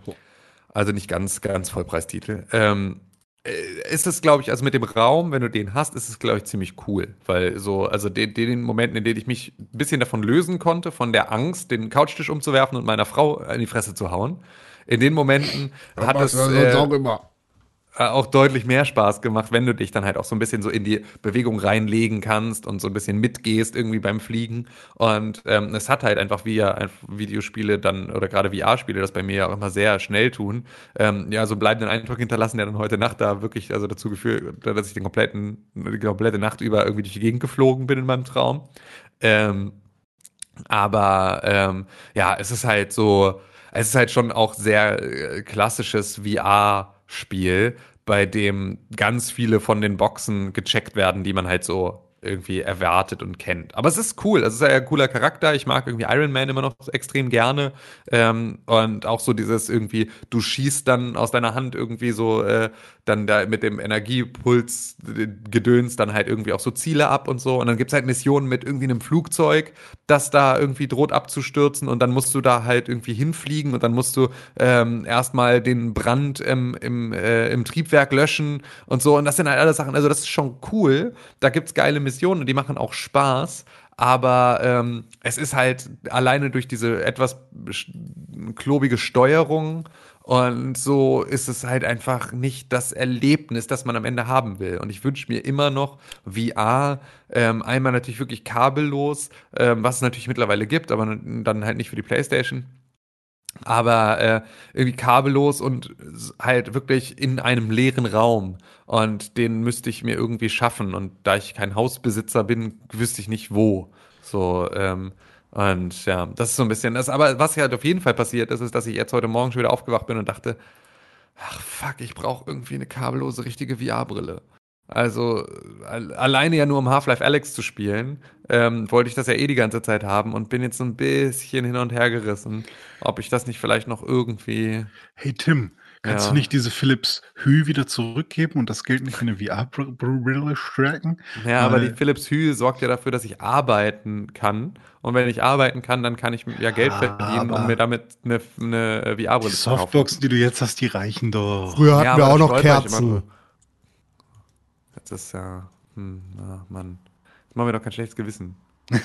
also nicht ganz, ganz Vollpreistitel. Ähm, äh, ist es, glaube ich, also mit dem Raum, wenn du den hast, ist es, glaube ich, ziemlich cool. Weil so, also den, den Momenten, in denen ich mich ein bisschen davon lösen konnte, von der Angst, den Couchtisch umzuwerfen und meiner Frau in die Fresse zu hauen, in den Momenten hat es, äh, immer. Äh, auch deutlich mehr Spaß gemacht, wenn du dich dann halt auch so ein bisschen so in die Bewegung reinlegen kannst und so ein bisschen mitgehst irgendwie beim Fliegen. Und ähm, es hat halt einfach wie ja Videospiele dann oder gerade VR-Spiele das bei mir ja auch immer sehr schnell tun, ähm, ja, so bleibenden Eindruck hinterlassen, der dann heute Nacht da wirklich also dazu geführt, dass ich den kompletten, die komplette Nacht über irgendwie durch die Gegend geflogen bin in meinem Traum. Ähm, aber ähm, ja, es ist halt so, es ist halt schon auch sehr äh, klassisches VR-Spiel, bei dem ganz viele von den Boxen gecheckt werden, die man halt so irgendwie erwartet und kennt. Aber es ist cool, es ist ein cooler Charakter. Ich mag irgendwie Iron Man immer noch extrem gerne. Ähm, und auch so dieses irgendwie, du schießt dann aus deiner Hand irgendwie so äh, dann da mit dem Energiepuls gedöns dann halt irgendwie auch so Ziele ab und so. Und dann gibt's halt Missionen mit irgendwie einem Flugzeug, das da irgendwie droht abzustürzen und dann musst du da halt irgendwie hinfliegen und dann musst du ähm, erstmal den Brand im, im, äh, im Triebwerk löschen und so. Und das sind halt alle Sachen, also das ist schon cool. Da gibt's geile Missionen und die machen auch Spaß. Aber ähm, es ist halt alleine durch diese etwas klobige Steuerung und so ist es halt einfach nicht das Erlebnis, das man am Ende haben will. Und ich wünsche mir immer noch VR, ähm, einmal natürlich wirklich kabellos, ähm, was es natürlich mittlerweile gibt, aber dann halt nicht für die PlayStation. Aber äh, irgendwie kabellos und halt wirklich in einem leeren Raum. Und den müsste ich mir irgendwie schaffen. Und da ich kein Hausbesitzer bin, wüsste ich nicht wo. So, ähm, und ja, das ist so ein bisschen das. Aber was halt auf jeden Fall passiert ist, ist, dass ich jetzt heute Morgen schon wieder aufgewacht bin und dachte, ach fuck, ich brauche irgendwie eine kabellose richtige VR-Brille. Also alleine ja nur um Half-Life Alex zu spielen, ähm, wollte ich das ja eh die ganze Zeit haben und bin jetzt so ein bisschen hin und her gerissen, ob ich das nicht vielleicht noch irgendwie. Hey Tim, Kannst ja. du nicht diese Philips Hue wieder zurückgeben und das Geld nicht für eine VR-Brille strecken? Ja, aber die Philips Hue sorgt ja dafür, dass ich arbeiten kann. Und wenn ich arbeiten kann, dann kann ich ja Geld verdienen, um mir damit eine, eine VR-Brille zu kaufen. Softboxen, die du jetzt hast, die reichen doch. Früher hatten ja, wir auch noch Kerzen. Das ist ja, hm, na, Mann. Das machen wir doch kein schlechtes Gewissen. (laughs)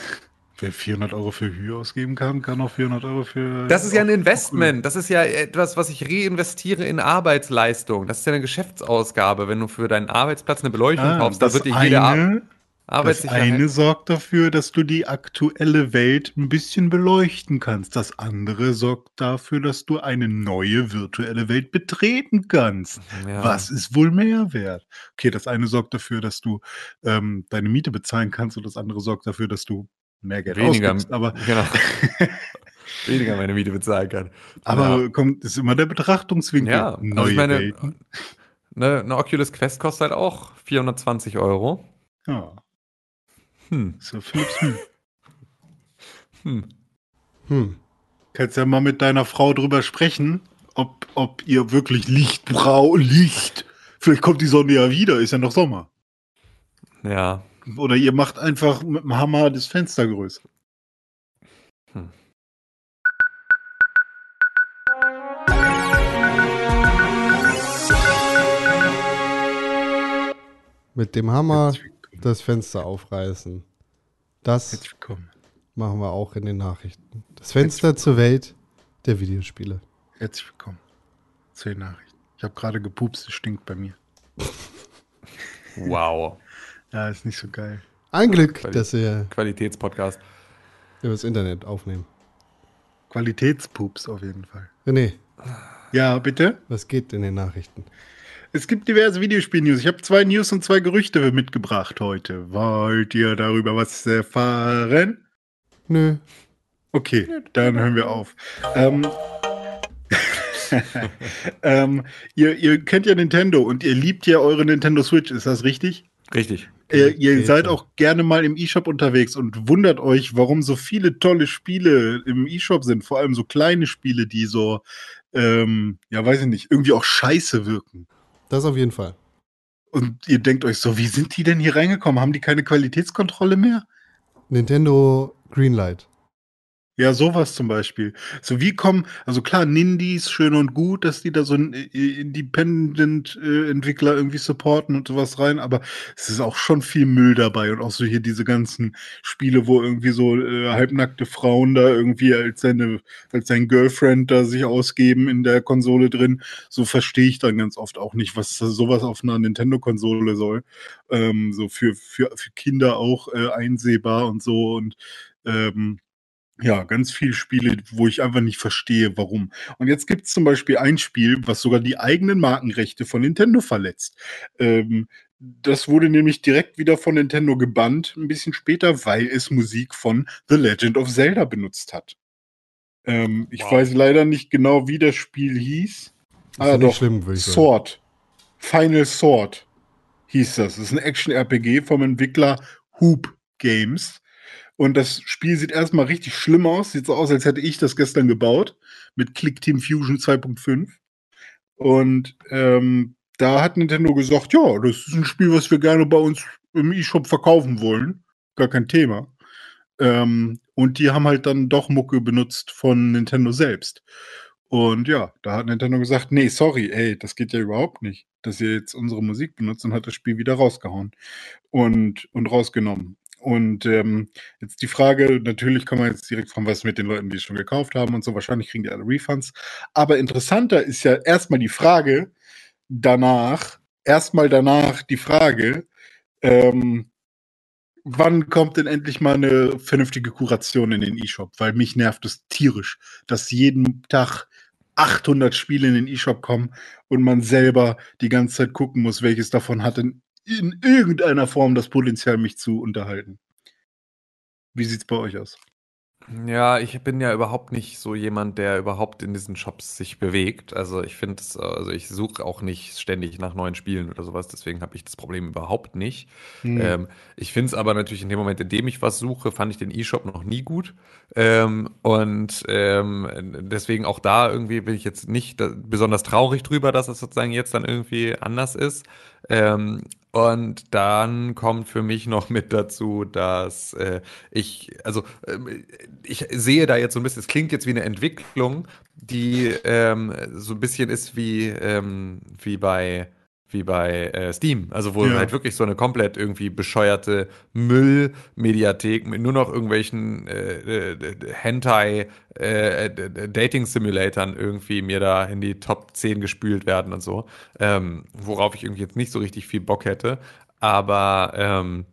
Wer 400 Euro für Hü ausgeben kann, kann auch 400 Euro für. Das ist ja ein Investment. Das ist ja etwas, was ich reinvestiere in Arbeitsleistung. Das ist ja eine Geschäftsausgabe. Wenn du für deinen Arbeitsplatz eine Beleuchtung ah, kaufst, dann wird dir jede eine, Das eine sorgt dafür, dass du die aktuelle Welt ein bisschen beleuchten kannst. Das andere sorgt dafür, dass du eine neue virtuelle Welt betreten kannst. Ja. Was ist wohl mehr wert? Okay, das eine sorgt dafür, dass du ähm, deine Miete bezahlen kannst und das andere sorgt dafür, dass du mehr Geld weniger, ausgibst, aber genau. (laughs) weniger meine Miete bezahlen kann. Aber ja. kommt, ist immer der Betrachtungswinkel. Ja, Neue also ich meine, eine, eine, Oculus Quest kostet halt auch 420 Euro. Ja. Hm. So Philips hm. (laughs) hm. Hm. Kannst ja mal mit deiner Frau drüber sprechen, ob, ob ihr wirklich Licht braucht. Licht. Vielleicht kommt die Sonne ja wieder, ist ja noch Sommer. Ja, oder ihr macht einfach mit dem Hammer das Fenster größer. Hm. Mit dem Hammer das Fenster aufreißen. Das machen wir auch in den Nachrichten. Das Fenster zur Welt der Videospiele. Herzlich willkommen zu den Nachrichten. Ich habe gerade gepupst, es stinkt bei mir. (laughs) Wow. Ja, ist nicht so geil. Ein Glück, Quali dass wir Qualitätspodcast über das Internet aufnehmen. Qualitätspups auf jeden Fall. René. Ja, bitte? Was geht in den Nachrichten? Es gibt diverse Videospiel-News. Ich habe zwei News und zwei Gerüchte mitgebracht heute. Wollt ihr darüber was erfahren? Nö. Okay, dann hören wir auf. Ähm, (laughs) ähm, ihr, ihr kennt ja Nintendo und ihr liebt ja eure Nintendo Switch, ist das richtig? Richtig. Ihr, ihr seid auch gerne mal im E-Shop unterwegs und wundert euch, warum so viele tolle Spiele im E-Shop sind. Vor allem so kleine Spiele, die so, ähm, ja, weiß ich nicht, irgendwie auch scheiße wirken. Das auf jeden Fall. Und ihr denkt euch so, wie sind die denn hier reingekommen? Haben die keine Qualitätskontrolle mehr? Nintendo Greenlight. Ja, sowas zum Beispiel. So wie kommen, also klar, Nindies, schön und gut, dass die da so einen äh, Independent-Entwickler irgendwie supporten und sowas rein, aber es ist auch schon viel Müll dabei und auch so hier diese ganzen Spiele, wo irgendwie so äh, halbnackte Frauen da irgendwie als seine, als sein Girlfriend da sich ausgeben in der Konsole drin. So verstehe ich dann ganz oft auch nicht, was sowas auf einer Nintendo-Konsole soll. Ähm, so für, für, für Kinder auch äh, einsehbar und so und ähm, ja, ganz viele Spiele, wo ich einfach nicht verstehe, warum. Und jetzt gibt es zum Beispiel ein Spiel, was sogar die eigenen Markenrechte von Nintendo verletzt. Ähm, das wurde nämlich direkt wieder von Nintendo gebannt, ein bisschen später, weil es Musik von The Legend of Zelda benutzt hat. Ähm, ich Wow. weiß leider nicht genau, wie das Spiel hieß. Ah, ja nicht doch, schlimm, würde ich sagen. Sword. Final Sword hieß das. Das ist ein Action-RPG vom Entwickler Hoop Games. Und das Spiel sieht erstmal richtig schlimm aus. Sieht so aus, als hätte ich das gestern gebaut. Mit Click Team Fusion 2.5. Und ähm, da hat Nintendo gesagt, ja, das ist ein Spiel, was wir gerne bei uns im eShop verkaufen wollen. Gar kein Thema. Ähm, und die haben halt dann doch Mucke benutzt von Nintendo selbst. Und ja, da hat Nintendo gesagt, nee, sorry, ey, das geht ja überhaupt nicht, dass ihr jetzt unsere Musik benutzt und hat das Spiel wieder rausgehauen und, und rausgenommen. Und ähm, jetzt die Frage, natürlich kann man jetzt direkt fragen, was mit den Leuten, die es schon gekauft haben und so, wahrscheinlich kriegen die alle Refunds. Aber interessanter ist ja erstmal die Frage danach, erstmal danach die Frage, ähm, wann kommt denn endlich mal eine vernünftige Kuration in den E-Shop? Weil mich nervt es tierisch, dass jeden Tag 800 Spiele in den E-Shop kommen und man selber die ganze Zeit gucken muss, welches davon hat in, in irgendeiner Form das Potenzial, mich zu unterhalten. Wie sieht's bei euch aus? Ja, ich bin ja überhaupt nicht so jemand, der überhaupt in diesen Shops sich bewegt. Also ich finde es, also ich suche auch nicht ständig nach neuen Spielen oder sowas, deswegen habe ich das Problem überhaupt nicht. Hm. Ähm, ich finde es aber natürlich in dem Moment, in dem ich was suche, fand ich den E-Shop noch nie gut. Ähm, und ähm, deswegen auch da irgendwie bin ich jetzt nicht besonders traurig drüber, dass es sozusagen jetzt dann irgendwie anders ist. Ähm, und dann kommt für mich noch mit dazu, dass äh, ich, also ähm, ich sehe da jetzt so ein bisschen, es klingt jetzt wie eine Entwicklung, die ähm, so ein bisschen ist wie, ähm, wie bei wie bei äh, Steam, also wo Ja. halt wirklich so eine komplett irgendwie bescheuerte Müllmediathek mit nur noch irgendwelchen äh, äh, Hentai äh, Dating Simulatoren irgendwie mir da in die Top 10 gespült werden und so, ähm, worauf ich irgendwie jetzt nicht so richtig viel Bock hätte, aber ähm,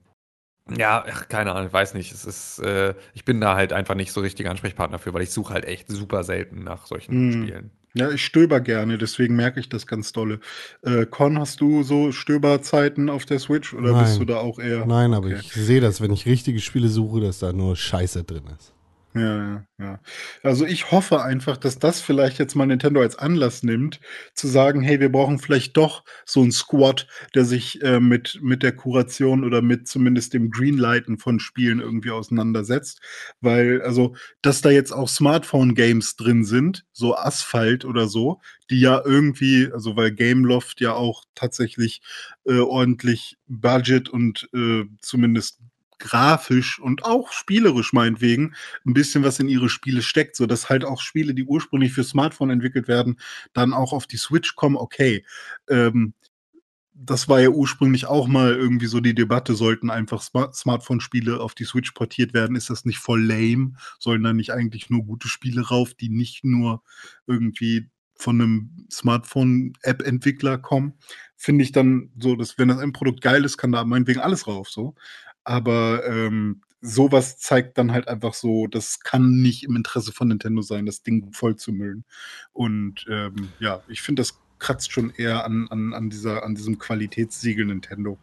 ja, ach, keine Ahnung, ich weiß nicht. Es ist, äh, ich bin da halt einfach nicht so richtiger Ansprechpartner für, weil ich suche halt echt super selten nach solchen Hm. Spielen. Ja, ich stöber gerne, deswegen merke ich das ganz dolle. Äh, Con, hast du so Stöberzeiten auf der Switch oder bist Nein. du da auch eher? Nein, aber Okay. ich sehe das, wenn ich richtige Spiele suche, dass da nur Scheiße drin ist. Ja, ja, ja. Also ich hoffe einfach, dass das vielleicht jetzt mal Nintendo als Anlass nimmt, zu sagen, hey, wir brauchen vielleicht doch so einen Squad, der sich äh, mit, mit der Kuration oder mit zumindest dem Greenlighten von Spielen irgendwie auseinandersetzt. Weil, also, dass da jetzt auch Smartphone-Games drin sind, so Asphalt oder so, die ja irgendwie, also weil Gameloft ja auch tatsächlich äh, ordentlich Budget und äh, zumindest grafisch und auch spielerisch meinetwegen ein bisschen was in ihre Spiele steckt, so dass halt auch Spiele, die ursprünglich für Smartphone entwickelt werden, dann auch auf die Switch kommen. Okay, ähm, das war ja ursprünglich auch mal irgendwie so die Debatte, sollten einfach Smart Smartphone-Spiele auf die Switch portiert werden? Ist das nicht voll lame? Sollen da nicht eigentlich nur gute Spiele rauf, die nicht nur irgendwie von einem Smartphone-App-Entwickler kommen? Finde ich dann so, dass wenn das ein Produkt geil ist, kann da meinetwegen alles rauf so. Aber ähm, sowas zeigt dann halt einfach so, das kann nicht im Interesse von Nintendo sein, das Ding voll zu müllen. Und ähm, ja, ich finde, das kratzt schon eher an, an, an, dieser, an diesem Qualitätssiegel Nintendo,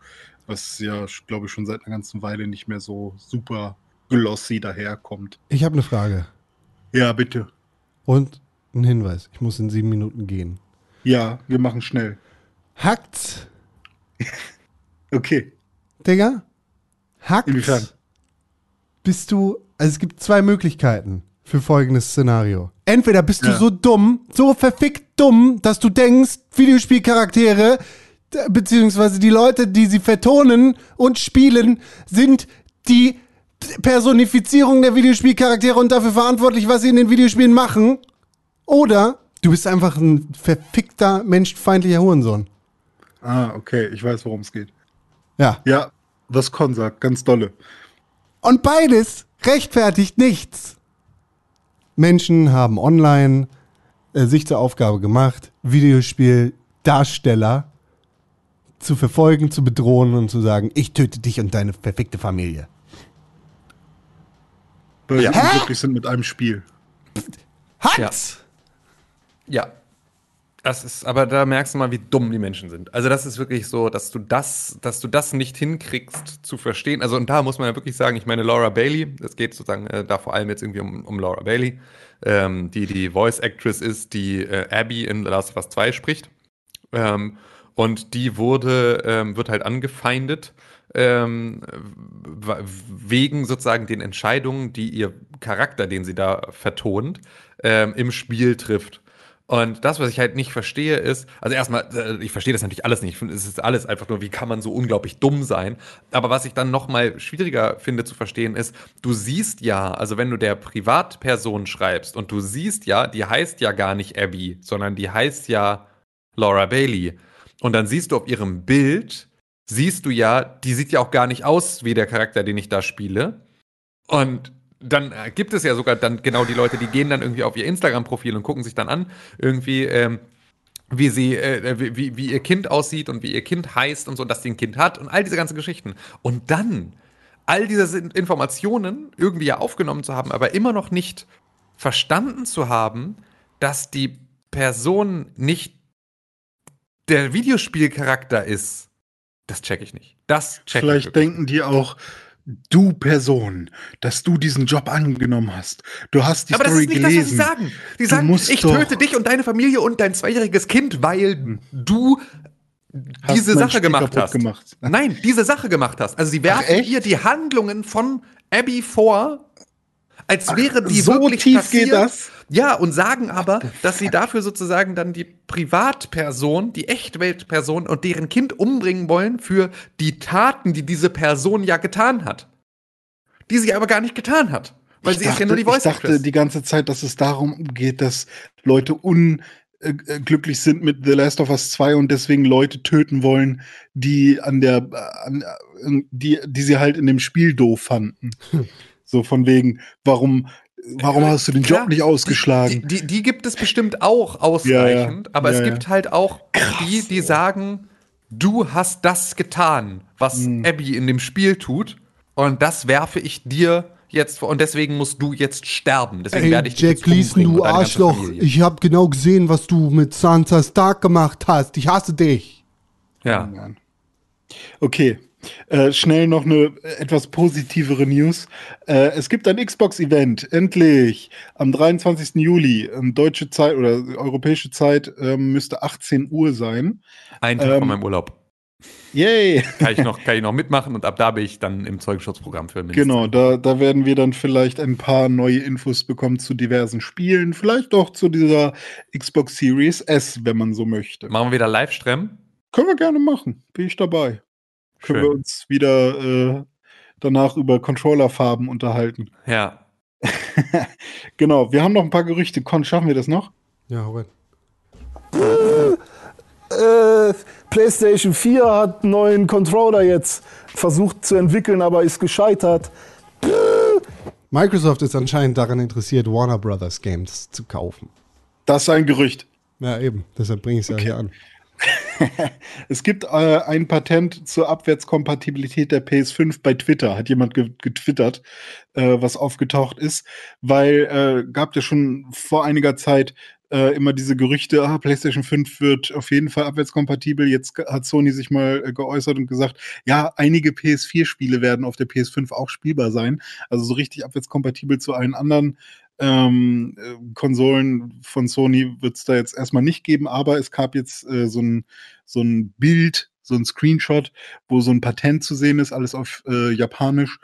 was ja, glaube ich, schon seit einer ganzen Weile nicht mehr so super glossy daherkommt. Ich habe eine Frage Ja, bitte. und einen Hinweis. Ich muss in sieben Minuten gehen. Ja, wir machen schnell. Hackt's, (laughs) Okay. Digga? Hackt's? Inwiefern? Bist du, also es gibt zwei Möglichkeiten für folgendes Szenario. Entweder bist du Ja. so dumm, so verfickt dumm, dass du denkst, Videospielcharaktere, beziehungsweise die Leute, die sie vertonen und spielen, sind die Personifizierung der Videospielcharaktere und dafür verantwortlich, was sie in den Videospielen machen. Oder du bist einfach ein verfickter, menschenfeindlicher Hurensohn. Ah, okay, ich weiß, worum es geht. Ja. Ja, was Con sagt, ganz dolle. Und beides rechtfertigt nichts. Menschen haben online äh, sich zur Aufgabe gemacht, Videospieldarsteller zu verfolgen, zu bedrohen und zu sagen, ich töte dich und deine verfickte Familie. Weil Ja. sie unglücklich sind mit einem Spiel. Hat! Ja. Ja. Das ist, aber da merkst du mal, wie dumm die Menschen sind. Also das ist wirklich so, dass du das, dass du das nicht hinkriegst zu verstehen. Also und da muss man ja wirklich sagen, ich meine Laura Bailey, es geht sozusagen äh, da vor allem jetzt irgendwie um, um Laura Bailey, ähm, die die Voice Actress ist, die äh, Abby in Last of Us 2 spricht. Ähm, und die wurde, ähm, wird halt angefeindet ähm, wegen sozusagen den Entscheidungen, die ihr Charakter, den sie da vertont, ähm, im Spiel trifft. Und das, was ich halt nicht verstehe, ist, also erstmal, äh, ich verstehe das natürlich alles nicht. Es ist alles einfach nur, wie kann man so unglaublich dumm sein? Aber was ich dann noch mal schwieriger finde zu verstehen, ist, du siehst ja, also wenn du der Privatperson schreibst und du siehst ja, die heißt ja gar nicht Abby, sondern die heißt ja Laura Bailey. Und dann siehst du auf ihrem Bild, siehst du ja, die sieht ja auch gar nicht aus wie der Charakter, den ich da spiele. Und dann äh, gibt es ja sogar dann genau die Leute, die gehen dann irgendwie auf ihr Instagram-Profil und gucken sich dann an, irgendwie, ähm, wie sie, äh, wie, wie, wie ihr Kind aussieht und wie ihr Kind heißt und so, dass sie ein Kind hat und all diese ganzen Geschichten. Und dann all diese Informationen irgendwie ja aufgenommen zu haben, aber immer noch nicht verstanden zu haben, dass die Person nicht der Videospielcharakter ist, das check ich nicht. Das check ich Vielleicht wirklich denken die auch, du Person, dass du diesen Job angenommen hast. Du hast die Aber das Story ist nicht gelesen. das, was sie sagen. Die Du sagen, ich töte dich und deine Familie und dein zweijähriges Kind, weil du Hast diese Sache gemacht hast. gemacht. (laughs) Nein, diese Sache gemacht hast. Also sie werfen ihr die Handlungen von Abby vor, als wäre die so wirklich tief passiert. geht das? Ja, und sagen aber, dass sie dafür sozusagen dann die Privatperson, die Echtweltperson und deren Kind umbringen wollen für die Taten, die diese Person ja getan hat. Die sie aber gar nicht getan hat. Weil ich sie dachte, ist ja nur die ich Voice dachte Actress. die ganze Zeit, dass es darum geht, dass Leute unglücklich sind mit The Last of Us 2 und deswegen Leute töten wollen, die an der, an, die, die sie halt in dem Spiel doof fanden. So von wegen, warum, warum hast du den Klar, Job nicht ausgeschlagen? Die, die, die gibt es bestimmt auch ausreichend, Ja, ja. aber Ja, es ja. gibt halt auch die, die sagen, du hast das getan, was Mhm. Abby in dem Spiel tut, und das werfe ich dir jetzt vor, und deswegen musst du jetzt sterben. Deswegen Ey, werde ich dich Jack umbringen du Arschloch. Ich habe genau gesehen, was du mit Sansa Stark gemacht hast. Ich hasse dich. ja. Okay. Äh, schnell noch eine äh, etwas positivere News. Äh, es gibt ein Xbox-Event, endlich, am 23. Juli. Ähm, deutsche Zeit oder europäische Zeit ähm, müsste 18 Uhr sein. Ein Tag Ähm, von meinem Urlaub. Yay! (laughs) Kann ich, noch, kann ich noch mitmachen und ab da bin ich dann im Zeugenschutzprogramm für Minister. Genau, da, da werden wir dann vielleicht ein paar neue Infos bekommen zu diversen Spielen, vielleicht auch zu dieser Xbox Series S, wenn man so möchte. Machen wir wieder Livestream. Können wir gerne machen, bin ich dabei. Können wir uns wieder äh, danach über Controllerfarben unterhalten. Ja. (laughs) Genau, wir haben noch ein paar Gerüchte. Con, schaffen wir das noch? Ja, hau rein. Äh, PlayStation 4 hat einen neuen Controller jetzt versucht zu entwickeln, aber ist gescheitert. Microsoft ist anscheinend daran interessiert, Warner Brothers Games zu kaufen. Das ist ein Gerücht. Ja, eben. Deshalb bringe ich es ja hier an. (laughs) Es gibt äh, ein Patent zur Abwärtskompatibilität der PS5 bei Twitter, hat jemand ge getwittert, äh, was aufgetaucht ist, weil äh, gab ja schon vor einiger Zeit äh, immer diese Gerüchte, ah, PlayStation 5 wird auf jeden Fall abwärtskompatibel. Jetzt hat Sony sich mal äh, geäußert und gesagt, ja, einige PS4-Spiele werden auf der PS5 auch spielbar sein. Also so richtig abwärtskompatibel zu allen anderen ähm, äh, Konsolen von Sony wird es da jetzt erstmal nicht geben, aber es gab jetzt äh, so ein so ein Bild, so ein Screenshot, wo so ein Patent zu sehen ist, alles auf äh, Japanisch,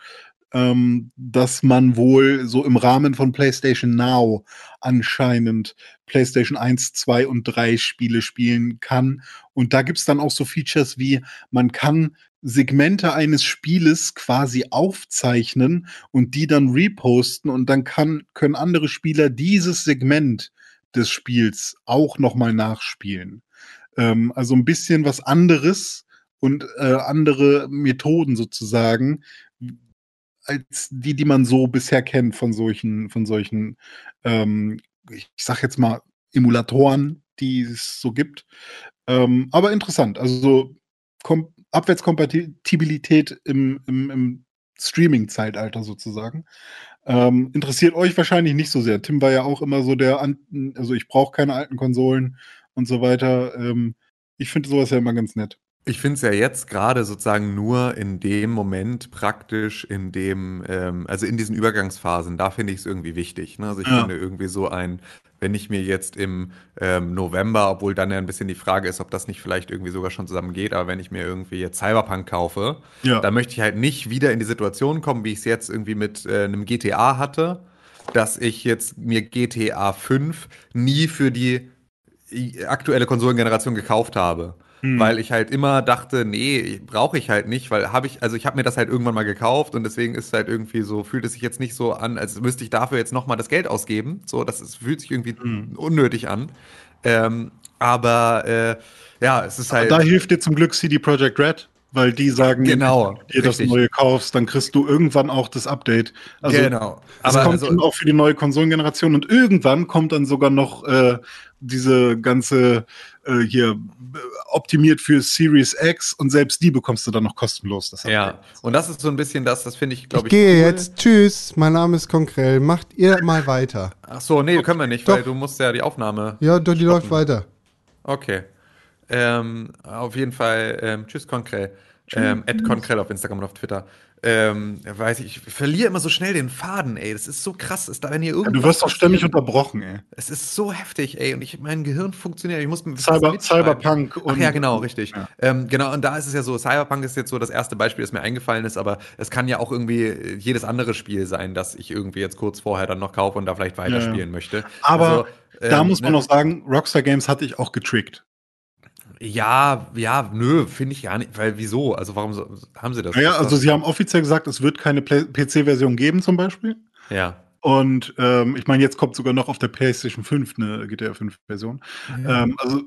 ähm, dass man wohl so im Rahmen von PlayStation Now anscheinend PlayStation 1, 2 und 3 Spiele spielen kann. Und da gibt's dann auch so Features wie, man kann Segmente eines Spieles quasi aufzeichnen und die dann reposten und dann kann, können andere Spieler dieses Segment des Spiels auch nochmal nachspielen. Ähm, also ein bisschen was anderes und äh, andere Methoden sozusagen, als die, die man so bisher kennt von solchen, von solchen, ähm, ich sag jetzt mal, Emulatoren, die es so gibt. Ähm, aber interessant. Also Kom Abwärtskompatibilität im, im, im Streaming-Zeitalter sozusagen. Ähm, interessiert euch wahrscheinlich nicht so sehr. Tim war ja auch immer so der, also ich brauche keine alten Konsolen und so weiter. Ähm, ich finde sowas ja immer ganz nett. Ich finde es ja jetzt gerade sozusagen nur in dem Moment praktisch, in dem, ähm, also in diesen Übergangsphasen, da finde ich es irgendwie wichtig. Ne? Also ich Ja. finde irgendwie so ein, wenn ich mir jetzt im ähm, November, obwohl dann ja ein bisschen die Frage ist, ob das nicht vielleicht irgendwie sogar schon zusammen geht, aber wenn ich mir irgendwie jetzt Cyberpunk kaufe, Ja. dann möchte ich halt nicht wieder in die Situation kommen, wie ich es jetzt irgendwie mit äh, einem GTA hatte, dass ich jetzt mir GTA 5 nie für die aktuelle Konsolengeneration gekauft habe. Hm. Weil ich halt immer dachte, nee, brauche ich halt nicht, weil habe ich, also ich habe mir das halt irgendwann mal gekauft und deswegen ist halt irgendwie so, fühlt es sich jetzt nicht so an, als müsste ich dafür jetzt nochmal das Geld ausgeben. So, das ist, fühlt sich irgendwie Hm. unnötig an. Ähm, aber äh, ja, es ist halt. da hilft dir zum Glück CD Projekt Red, weil die sagen, Genau, wenn du dir das richtig. neue kaufst, dann kriegst du irgendwann auch das Update. Also genau. Das Aber kommt also, auch für die neue Konsolengeneration und irgendwann kommt dann sogar noch äh, diese ganze äh, hier äh, optimiert für Series X und selbst die bekommst du dann noch kostenlos. Das ja, und das ist so ein bisschen das, das finde ich, Ich glaube ich. gehe cool. jetzt. Tschüss. Mein Name ist Konkrell. Macht ihr mal weiter. Ach so, nee, können wir nicht, Doch. weil du musst ja die Aufnahme. Ja, die stoppen. läuft weiter. Okay. Ähm, auf jeden Fall, ähm, tschüss Konkrell. Ähm, Ed Konkrell auf Instagram und auf Twitter. Ähm, weiß ich, ich verliere immer so schnell den Faden, ey. Das ist so krass. Ist da, wenn hier Ja, irgendwas du wirst doch ständig unterbrochen, ey. Es ist so heftig, ey. Und ich, mein Gehirn funktioniert. Ich muss Cyber. Cyberpunk Ach und ja, genau, richtig. Ja. Ähm, genau, und da ist es ja so, Cyberpunk ist jetzt so das erste Beispiel, das mir eingefallen ist, aber es kann ja auch irgendwie äh, jedes andere Spiel sein, das ich irgendwie jetzt kurz vorher dann noch kaufe und da vielleicht weiterspielen möchte. Aber Also, da ähm, muss man ne? noch sagen, Rockstar Games hatte ich auch getrickt. Ja, ja, nö, finde ich gar nicht, weil wieso? Also warum so, haben sie das? Naja, also sie haben offiziell gesagt, es wird keine PC-Version geben zum Beispiel. ja. Und ähm, ich meine, jetzt kommt sogar noch auf der PlayStation 5 eine GTA 5 Version. Ähm, also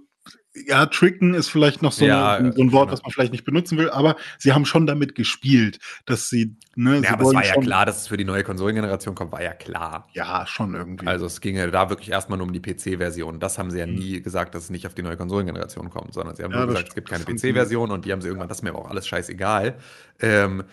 ja, tricken ist vielleicht noch so, Ja, eine, so ein Wort, genau. was man vielleicht nicht benutzen will, aber sie haben schon damit gespielt, dass sie, ne, sie Ja, aber es war ja klar, dass es für die neue Konsolengeneration kommt, war ja klar. Ja, schon irgendwie. Also es ging ja da wirklich erstmal nur um die PC-Version. Das haben sie ja Mhm. nie gesagt, dass es nicht auf die neue Konsolengeneration kommt, sondern sie haben Ja, nur gesagt, es gibt keine. PC-Version und die haben sie irgendwann, das ist mir aber auch alles scheißegal. Ähm,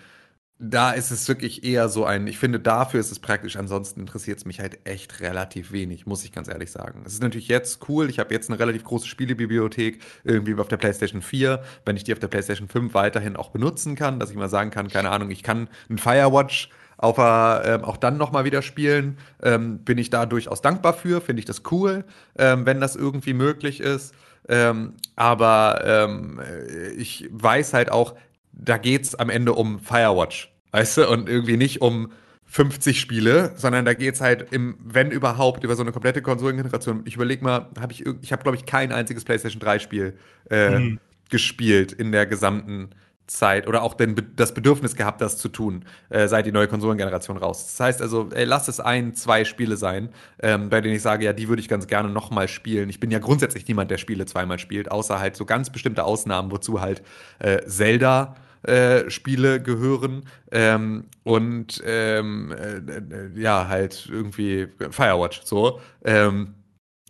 da ist es wirklich eher so ein, ich finde, dafür ist es praktisch, ansonsten interessiert es mich halt echt relativ wenig, muss ich ganz ehrlich sagen. Es ist natürlich jetzt cool, ich habe jetzt eine relativ große Spielebibliothek irgendwie auf der PlayStation 4, wenn ich die auf der PlayStation 5 weiterhin auch benutzen kann, dass ich mal sagen kann, keine Ahnung, ich kann ein Firewatch auf ähm, auch dann nochmal wieder spielen, ähm, bin ich da durchaus dankbar für, finde ich das cool, ähm, wenn das irgendwie möglich ist. Ähm, aber ähm, äh, ich weiß halt auch, da geht's am Ende um Firewatch, weißt du, und irgendwie nicht um 50 Spiele, sondern da geht's halt im, wenn überhaupt, über so eine komplette Konsolengeneration. Ich überleg mal, habe ich, ich habe glaube ich kein einziges PlayStation 3 Spiel äh, Mhm. gespielt in der gesamten Zeit oder auch den, das Bedürfnis gehabt, das zu tun, äh, seit die neue Konsolengeneration raus. Das heißt also, ey, lass es ein, zwei Spiele sein, ähm, bei denen ich sage, ja, die würde ich ganz gerne nochmal spielen. Ich bin ja grundsätzlich niemand, der Spiele zweimal spielt, außer halt so ganz bestimmte Ausnahmen, wozu halt äh, Zelda äh, Spiele gehören ähm, und ähm, äh, äh, ja, halt irgendwie Firewatch so. Ähm,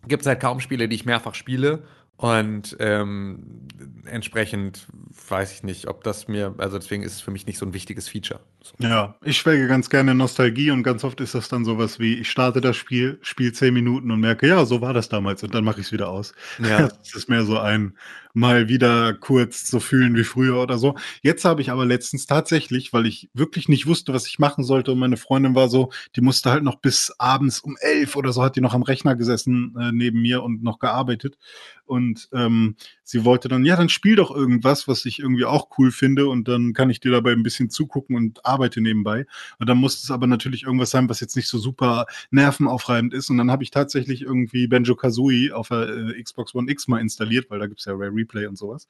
Gibt es halt kaum Spiele, die ich mehrfach spiele und ähm, entsprechend weiß ich nicht, ob das mir, also deswegen ist es für mich nicht so ein wichtiges Feature. So. Ja, ich schwelge ganz gerne in Nostalgie und ganz oft ist das dann sowas wie, ich starte das Spiel, spiele zehn Minuten und merke, ja, so war das damals und dann mache ich es wieder aus. Ja. (laughs) Es ist mehr so ein mal wieder kurz so fühlen wie früher oder so. Jetzt habe ich aber letztens tatsächlich, weil ich wirklich nicht wusste, was ich machen sollte und meine Freundin war so, die musste halt noch bis abends um elf oder so, hat die noch am Rechner gesessen äh, neben mir und noch gearbeitet und ähm, sie wollte dann, ja, dann spiel doch irgendwas, was ich irgendwie auch cool finde und dann kann ich dir dabei ein bisschen zugucken und arbeite nebenbei. Und dann musste es aber natürlich irgendwas sein, was jetzt nicht so super nervenaufreibend ist. Und dann habe ich tatsächlich irgendwie Banjo Kazooie auf der äh, Xbox One X mal installiert, weil da gibt's ja Rare Replay und sowas.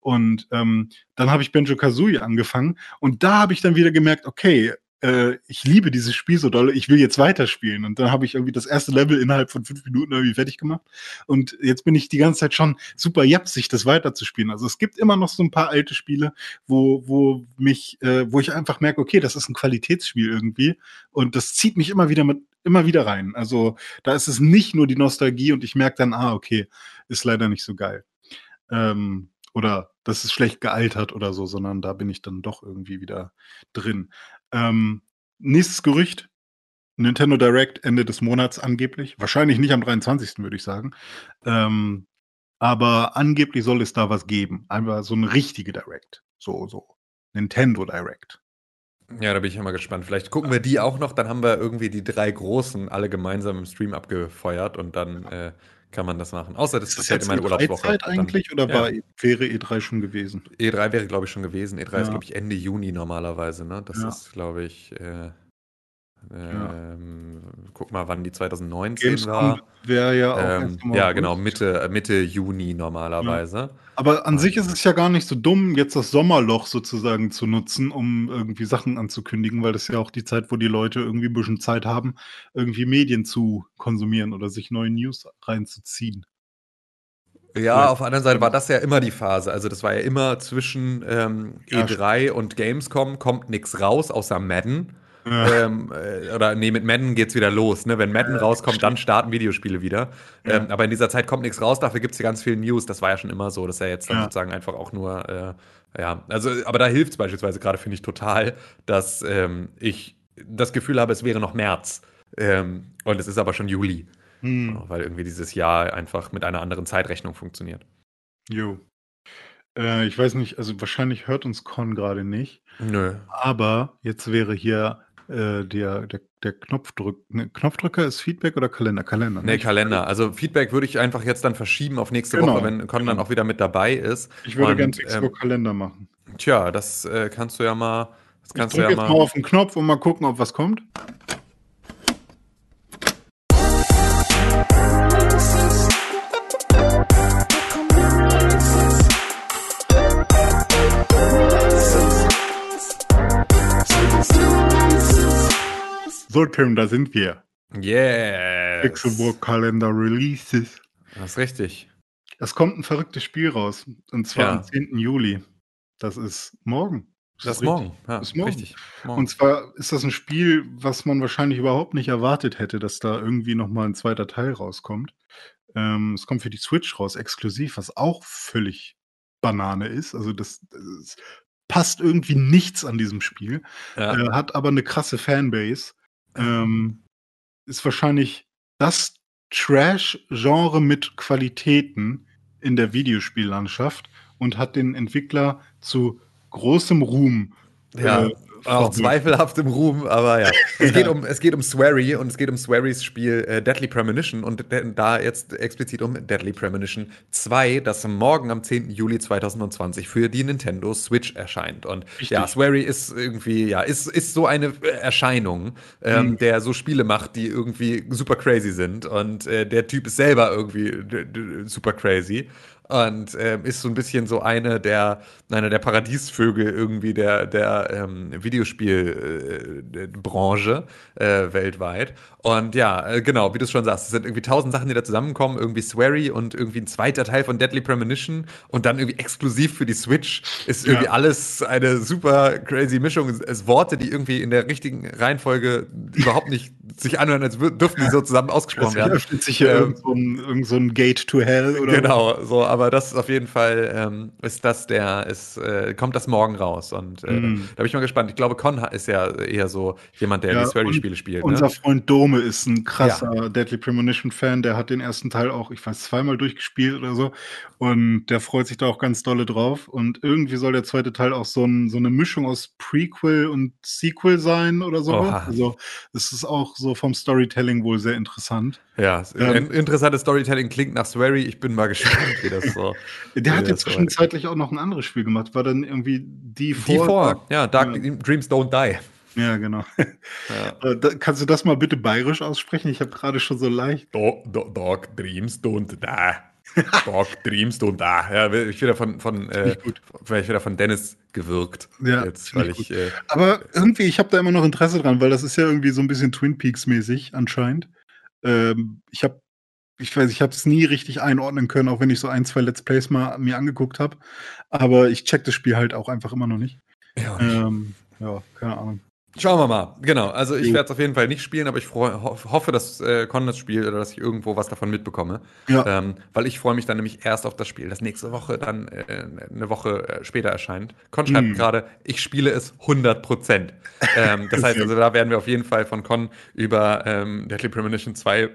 Und ähm, dann habe ich Benjo Kazooie angefangen und da habe ich dann wieder gemerkt, okay, äh, ich liebe dieses Spiel so doll, ich will jetzt weiterspielen. Und dann habe ich irgendwie das erste Level innerhalb von fünf Minuten irgendwie fertig gemacht. Und jetzt bin ich die ganze Zeit schon super japsig, das weiterzuspielen. Also es gibt immer noch so ein paar alte Spiele, wo, wo mich, äh, wo ich einfach merke, okay, das ist ein Qualitätsspiel irgendwie. Und das zieht mich immer wieder mit, immer wieder rein. Also da ist es nicht nur die Nostalgie und ich merke dann, ah, okay, ist leider nicht so geil. Ähm, oder das ist schlecht gealtert oder so, sondern da bin ich dann doch irgendwie wieder drin. Ähm, nächstes Gerücht. Nintendo Direct Ende des Monats angeblich. Wahrscheinlich nicht am 23. würde ich sagen. Ähm, aber angeblich soll es da was geben. Einfach so eine richtige Direct. So, so. Nintendo Direct. Ja, da bin ich ja mal gespannt. Vielleicht gucken wir die auch noch, dann haben wir irgendwie die drei großen alle gemeinsam im Stream abgefeuert und dann äh, kann man das machen. Außer das, Ist das jetzt in meine Urlaubswoche. Zeit Dann- eigentlich oder ja. war, wäre E3 schon gewesen? E3 wäre, glaube ich, schon gewesen. E3 ist, Ja. glaube ich, Ende Juni normalerweise. Ne? Das Ja. ist, glaube ich, äh, ähm, guck mal, wann die 2019 Gamescom war. wäre ja auch Ähm, ja, genau, Mitte, äh, Mitte Juni normalerweise. Aber an sich ist es ja gar nicht so dumm, jetzt das Sommerloch sozusagen zu nutzen, um irgendwie Sachen anzukündigen, weil das ist ja auch die Zeit, wo die Leute irgendwie ein bisschen Zeit haben, irgendwie Medien zu konsumieren oder sich neue News reinzuziehen. Ja, auf der anderen Seite war das ja immer die Phase. Also das war ja immer zwischen ähm, Ja, E3 und Gamescom kommt nichts raus, außer Madden. Ja. Ähm, äh, oder nee, mit Madden geht's wieder los. Ne? Wenn Madden rauskommt, dann starten Videospiele wieder. Ähm, aber in dieser Zeit kommt nichts raus, dafür gibt's ja ganz viel News. Das war ja schon immer so. Das ist ja jetzt dann Ja. sozusagen einfach auch nur, äh, ja, also, aber da hilft's beispielsweise gerade, finde ich, total, dass ähm, ich das Gefühl habe, es wäre noch März. Ähm, und es ist aber schon Juli. Hm. Weil irgendwie dieses Jahr einfach mit einer anderen Zeitrechnung funktioniert. Jo. Äh, ich weiß nicht, also wahrscheinlich hört uns Con gerade nicht, Nö. aber jetzt wäre hier äh, der, der, der Knopfdrück, ne, Knopfdrücker ist Feedback oder Kalender? Kalender. Nee, ne? Kalender. Also Feedback würde ich einfach jetzt dann verschieben auf nächste Genau, Woche, wenn Con dann genau. auch wieder mit dabei ist. Ich würde gerne ähm, Facebook Kalender machen. Tja, das äh, kannst du ja mal. Das Ich kannst du drücke ja jetzt mal auf den Knopf und mal gucken, ob was kommt. So, Tim, da sind wir. Yes. Pixelburg Kalender Releases. Das ist richtig. Es kommt ein verrücktes Spiel raus. Und zwar Ja. am 10. Juli. Das ist morgen. Das ist richtig? morgen. Ja, Das ist morgen. Richtig. Morgen. Und zwar ist das ein Spiel, was man wahrscheinlich überhaupt nicht erwartet hätte, dass da irgendwie nochmal ein zweiter Teil rauskommt. Ähm, es kommt für die Switch raus, exklusiv, was auch völlig Banane ist. Also das, das passt irgendwie nichts an diesem Spiel. ja. Äh, hat aber eine krasse Fanbase. Ähm, ist wahrscheinlich das Trash-Genre mit Qualitäten in der Videospiellandschaft und hat den Entwickler zu großem Ruhm. Ja, äh, auch verholfen. zweifelhaft im Ruhm, aber ja. (laughs) Es geht um, es geht um Swery und es geht um Swerys Spiel äh, Deadly Premonition und da jetzt explizit um Deadly Premonition 2, das morgen am 10. Juli 2020 für die Nintendo Switch erscheint. Und Richtig. ja, Swery ist irgendwie, ja, ist, ist so eine äh, Erscheinung, ähm, Mhm. der so Spiele macht, die irgendwie super crazy sind. Und äh, der Typ ist selber irgendwie super crazy. Und ähm, ist so ein bisschen so eine der, einer der Paradiesvögel irgendwie der, der ähm, Videospielbranche äh, weltweit. Und ja, äh, genau, wie du es schon sagst, es sind irgendwie tausend Sachen, die da zusammenkommen. Irgendwie Swery und irgendwie ein zweiter Teil von Deadly Premonition und dann irgendwie exklusiv für die Switch ist irgendwie Ja. alles eine super crazy Mischung. Es, es Worte, die irgendwie in der richtigen Reihenfolge überhaupt nicht (laughs) sich anhören, als dürften die so zusammen ausgesprochen Es werden. öffnet sich hier Ähm, irgend, so ein, irgend so ein Gate to Hell oder Genau, so, aber das ist auf jeden Fall, ähm, ist das der, ist, äh, kommt das morgen raus. Und äh, Mhm. da bin ich mal gespannt. Ich glaube, Con ist ja eher so jemand, der Ja, die Swery-Spiele spielt. Unser Ne? Freund Dome ist ein krasser Deadly Premonition-Fan. Der hat den ersten Teil auch, ich weiß, zweimal durchgespielt oder so. Und der freut sich da auch ganz dolle drauf. Und irgendwie soll der zweite Teil auch so, ein, so eine Mischung aus Prequel und Sequel sein oder so. Oha. Also, es ist auch so vom Storytelling wohl sehr interessant. Ja, Ähm, interessantes Storytelling klingt nach Swery. Ich bin mal (laughs) gespannt, wie das so. (laughs) Der hat ja zwischenzeitlich auch noch ein anderes Spiel gemacht. War dann irgendwie die Die vor, ja, Dark Ja. Dreams Don't Die. Ja, genau. Ja. (laughs) Äh, da, kannst du das mal bitte bayerisch aussprechen? Ich habe gerade schon so leicht. Do, do, Dark Dreams Don't Die. Dog dreamst du da. Ja, ich wieder von, von, äh, vielleicht wieder von Dennis gewirkt. Ja, jetzt, weil ich äh, Aber irgendwie, ich habe da immer noch Interesse dran, weil das ist ja irgendwie so ein bisschen Twin Peaks-mäßig anscheinend. Ähm, ich habe, ich weiß, ich habe es nie richtig einordnen können, auch wenn ich so ein, zwei Let's Plays mal mir angeguckt habe. Aber ich check das Spiel halt auch einfach immer noch nicht. ja, Ähm, ja, keine Ahnung. Schauen wir mal. Genau. Also ich werde es auf jeden Fall nicht spielen, aber ich freu, ho hoffe, dass äh, Con das spielt oder dass ich irgendwo was davon mitbekomme. Ja. Ähm, weil ich freue mich dann nämlich erst auf das Spiel, das nächste Woche dann äh, eine Woche äh, später erscheint. Con schreibt Hm. gerade, ich spiele es 100 Prozent. ähm, das (laughs) heißt also, da werden wir auf jeden Fall von Con über ähm, Deadly Premonition 2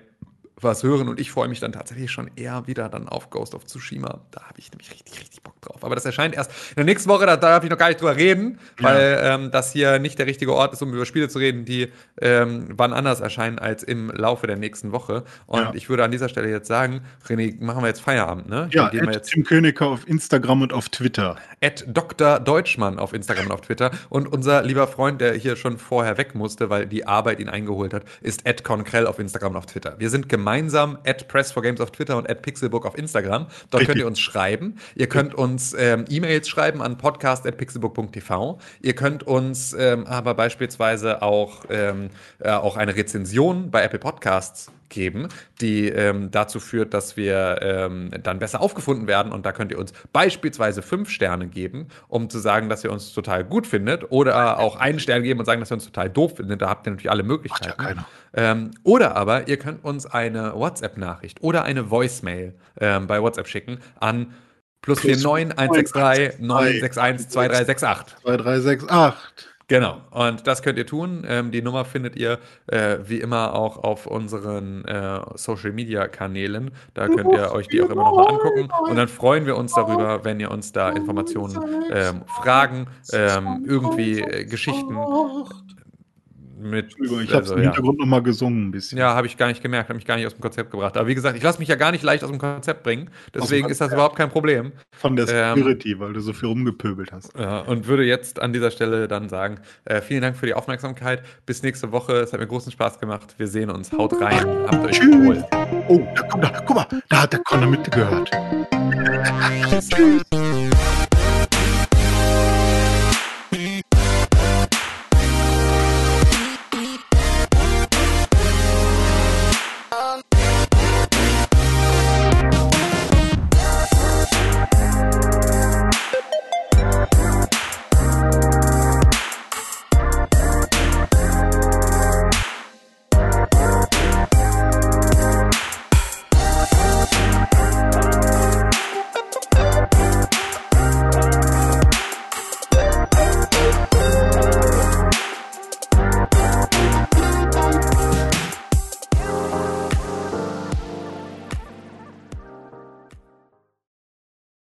was hören und ich freue mich dann tatsächlich schon eher wieder dann auf Ghost of Tsushima. Da habe ich nämlich richtig, richtig Bock drauf. Aber das erscheint erst in der nächsten Woche, da darf ich noch gar nicht drüber reden, weil ähm, das hier nicht der richtige Ort ist, um über Spiele zu reden, die ähm, wann anders erscheinen als im Laufe der nächsten Woche. Und Ja. ich würde an dieser Stelle jetzt sagen, René, machen wir jetzt Feierabend, ne? Ja, Gehen wir at jetzt Tim Königer auf Instagram und auf Twitter. at Dr. Deutschmann auf Instagram und auf Twitter. Und unser lieber Freund, der hier schon vorher weg musste, weil die Arbeit ihn eingeholt hat, ist at Conkrell auf Instagram und auf Twitter. Wir sind gemeinsam at Press for Games auf Twitter und at Pixelbook auf Instagram. Dort Richtig. könnt ihr uns schreiben. Ihr könnt uns ähm, E-Mails schreiben an podcast.pixelbook.tv. Ihr könnt uns ähm, aber beispielsweise auch, ähm, äh, auch eine Rezension bei Apple Podcasts geben, die ähm, dazu führt, dass wir ähm, dann besser aufgefunden werden. Und da könnt ihr uns beispielsweise fünf Sterne geben, um zu sagen, dass ihr uns total gut findet. Oder auch einen Stern geben und sagen, dass ihr uns total doof findet. Da habt ihr natürlich alle Möglichkeiten. keiner. Ähm, oder aber ihr könnt uns eine WhatsApp-Nachricht oder eine Voicemail ähm, bei WhatsApp schicken an plus Plus 49 163 961 2368. 2368. Genau, und das könnt ihr tun. Ähm, die Nummer findet ihr äh, wie immer auch auf unseren äh, Social Media Kanälen. Da könnt ihr euch die auch immer noch mal angucken. Und dann freuen wir uns darüber, wenn ihr uns da Informationen, ähm, Fragen, ähm, irgendwie äh, Geschichten mit. Entschuldigung, ich habe also, im ja. Hintergrund noch mal gesungen ein bisschen. Ja, habe ich gar nicht gemerkt, habe mich gar nicht aus dem Konzept gebracht. Aber wie gesagt, ich lasse mich ja gar nicht leicht aus dem Konzept bringen. Deswegen ist das überhaupt kein Problem. Von der Ähm, Security, weil du so viel rumgepöbelt hast. Ja, und würde jetzt an dieser Stelle dann sagen, äh, vielen Dank für die Aufmerksamkeit. Bis nächste Woche. Es hat mir großen Spaß gemacht. Wir sehen uns. Haut rein. Habt euch Tschüss. wohl. Oh, da kommt da, guck mal, da hat der Connor mitgehört. (laughs) Tschüss.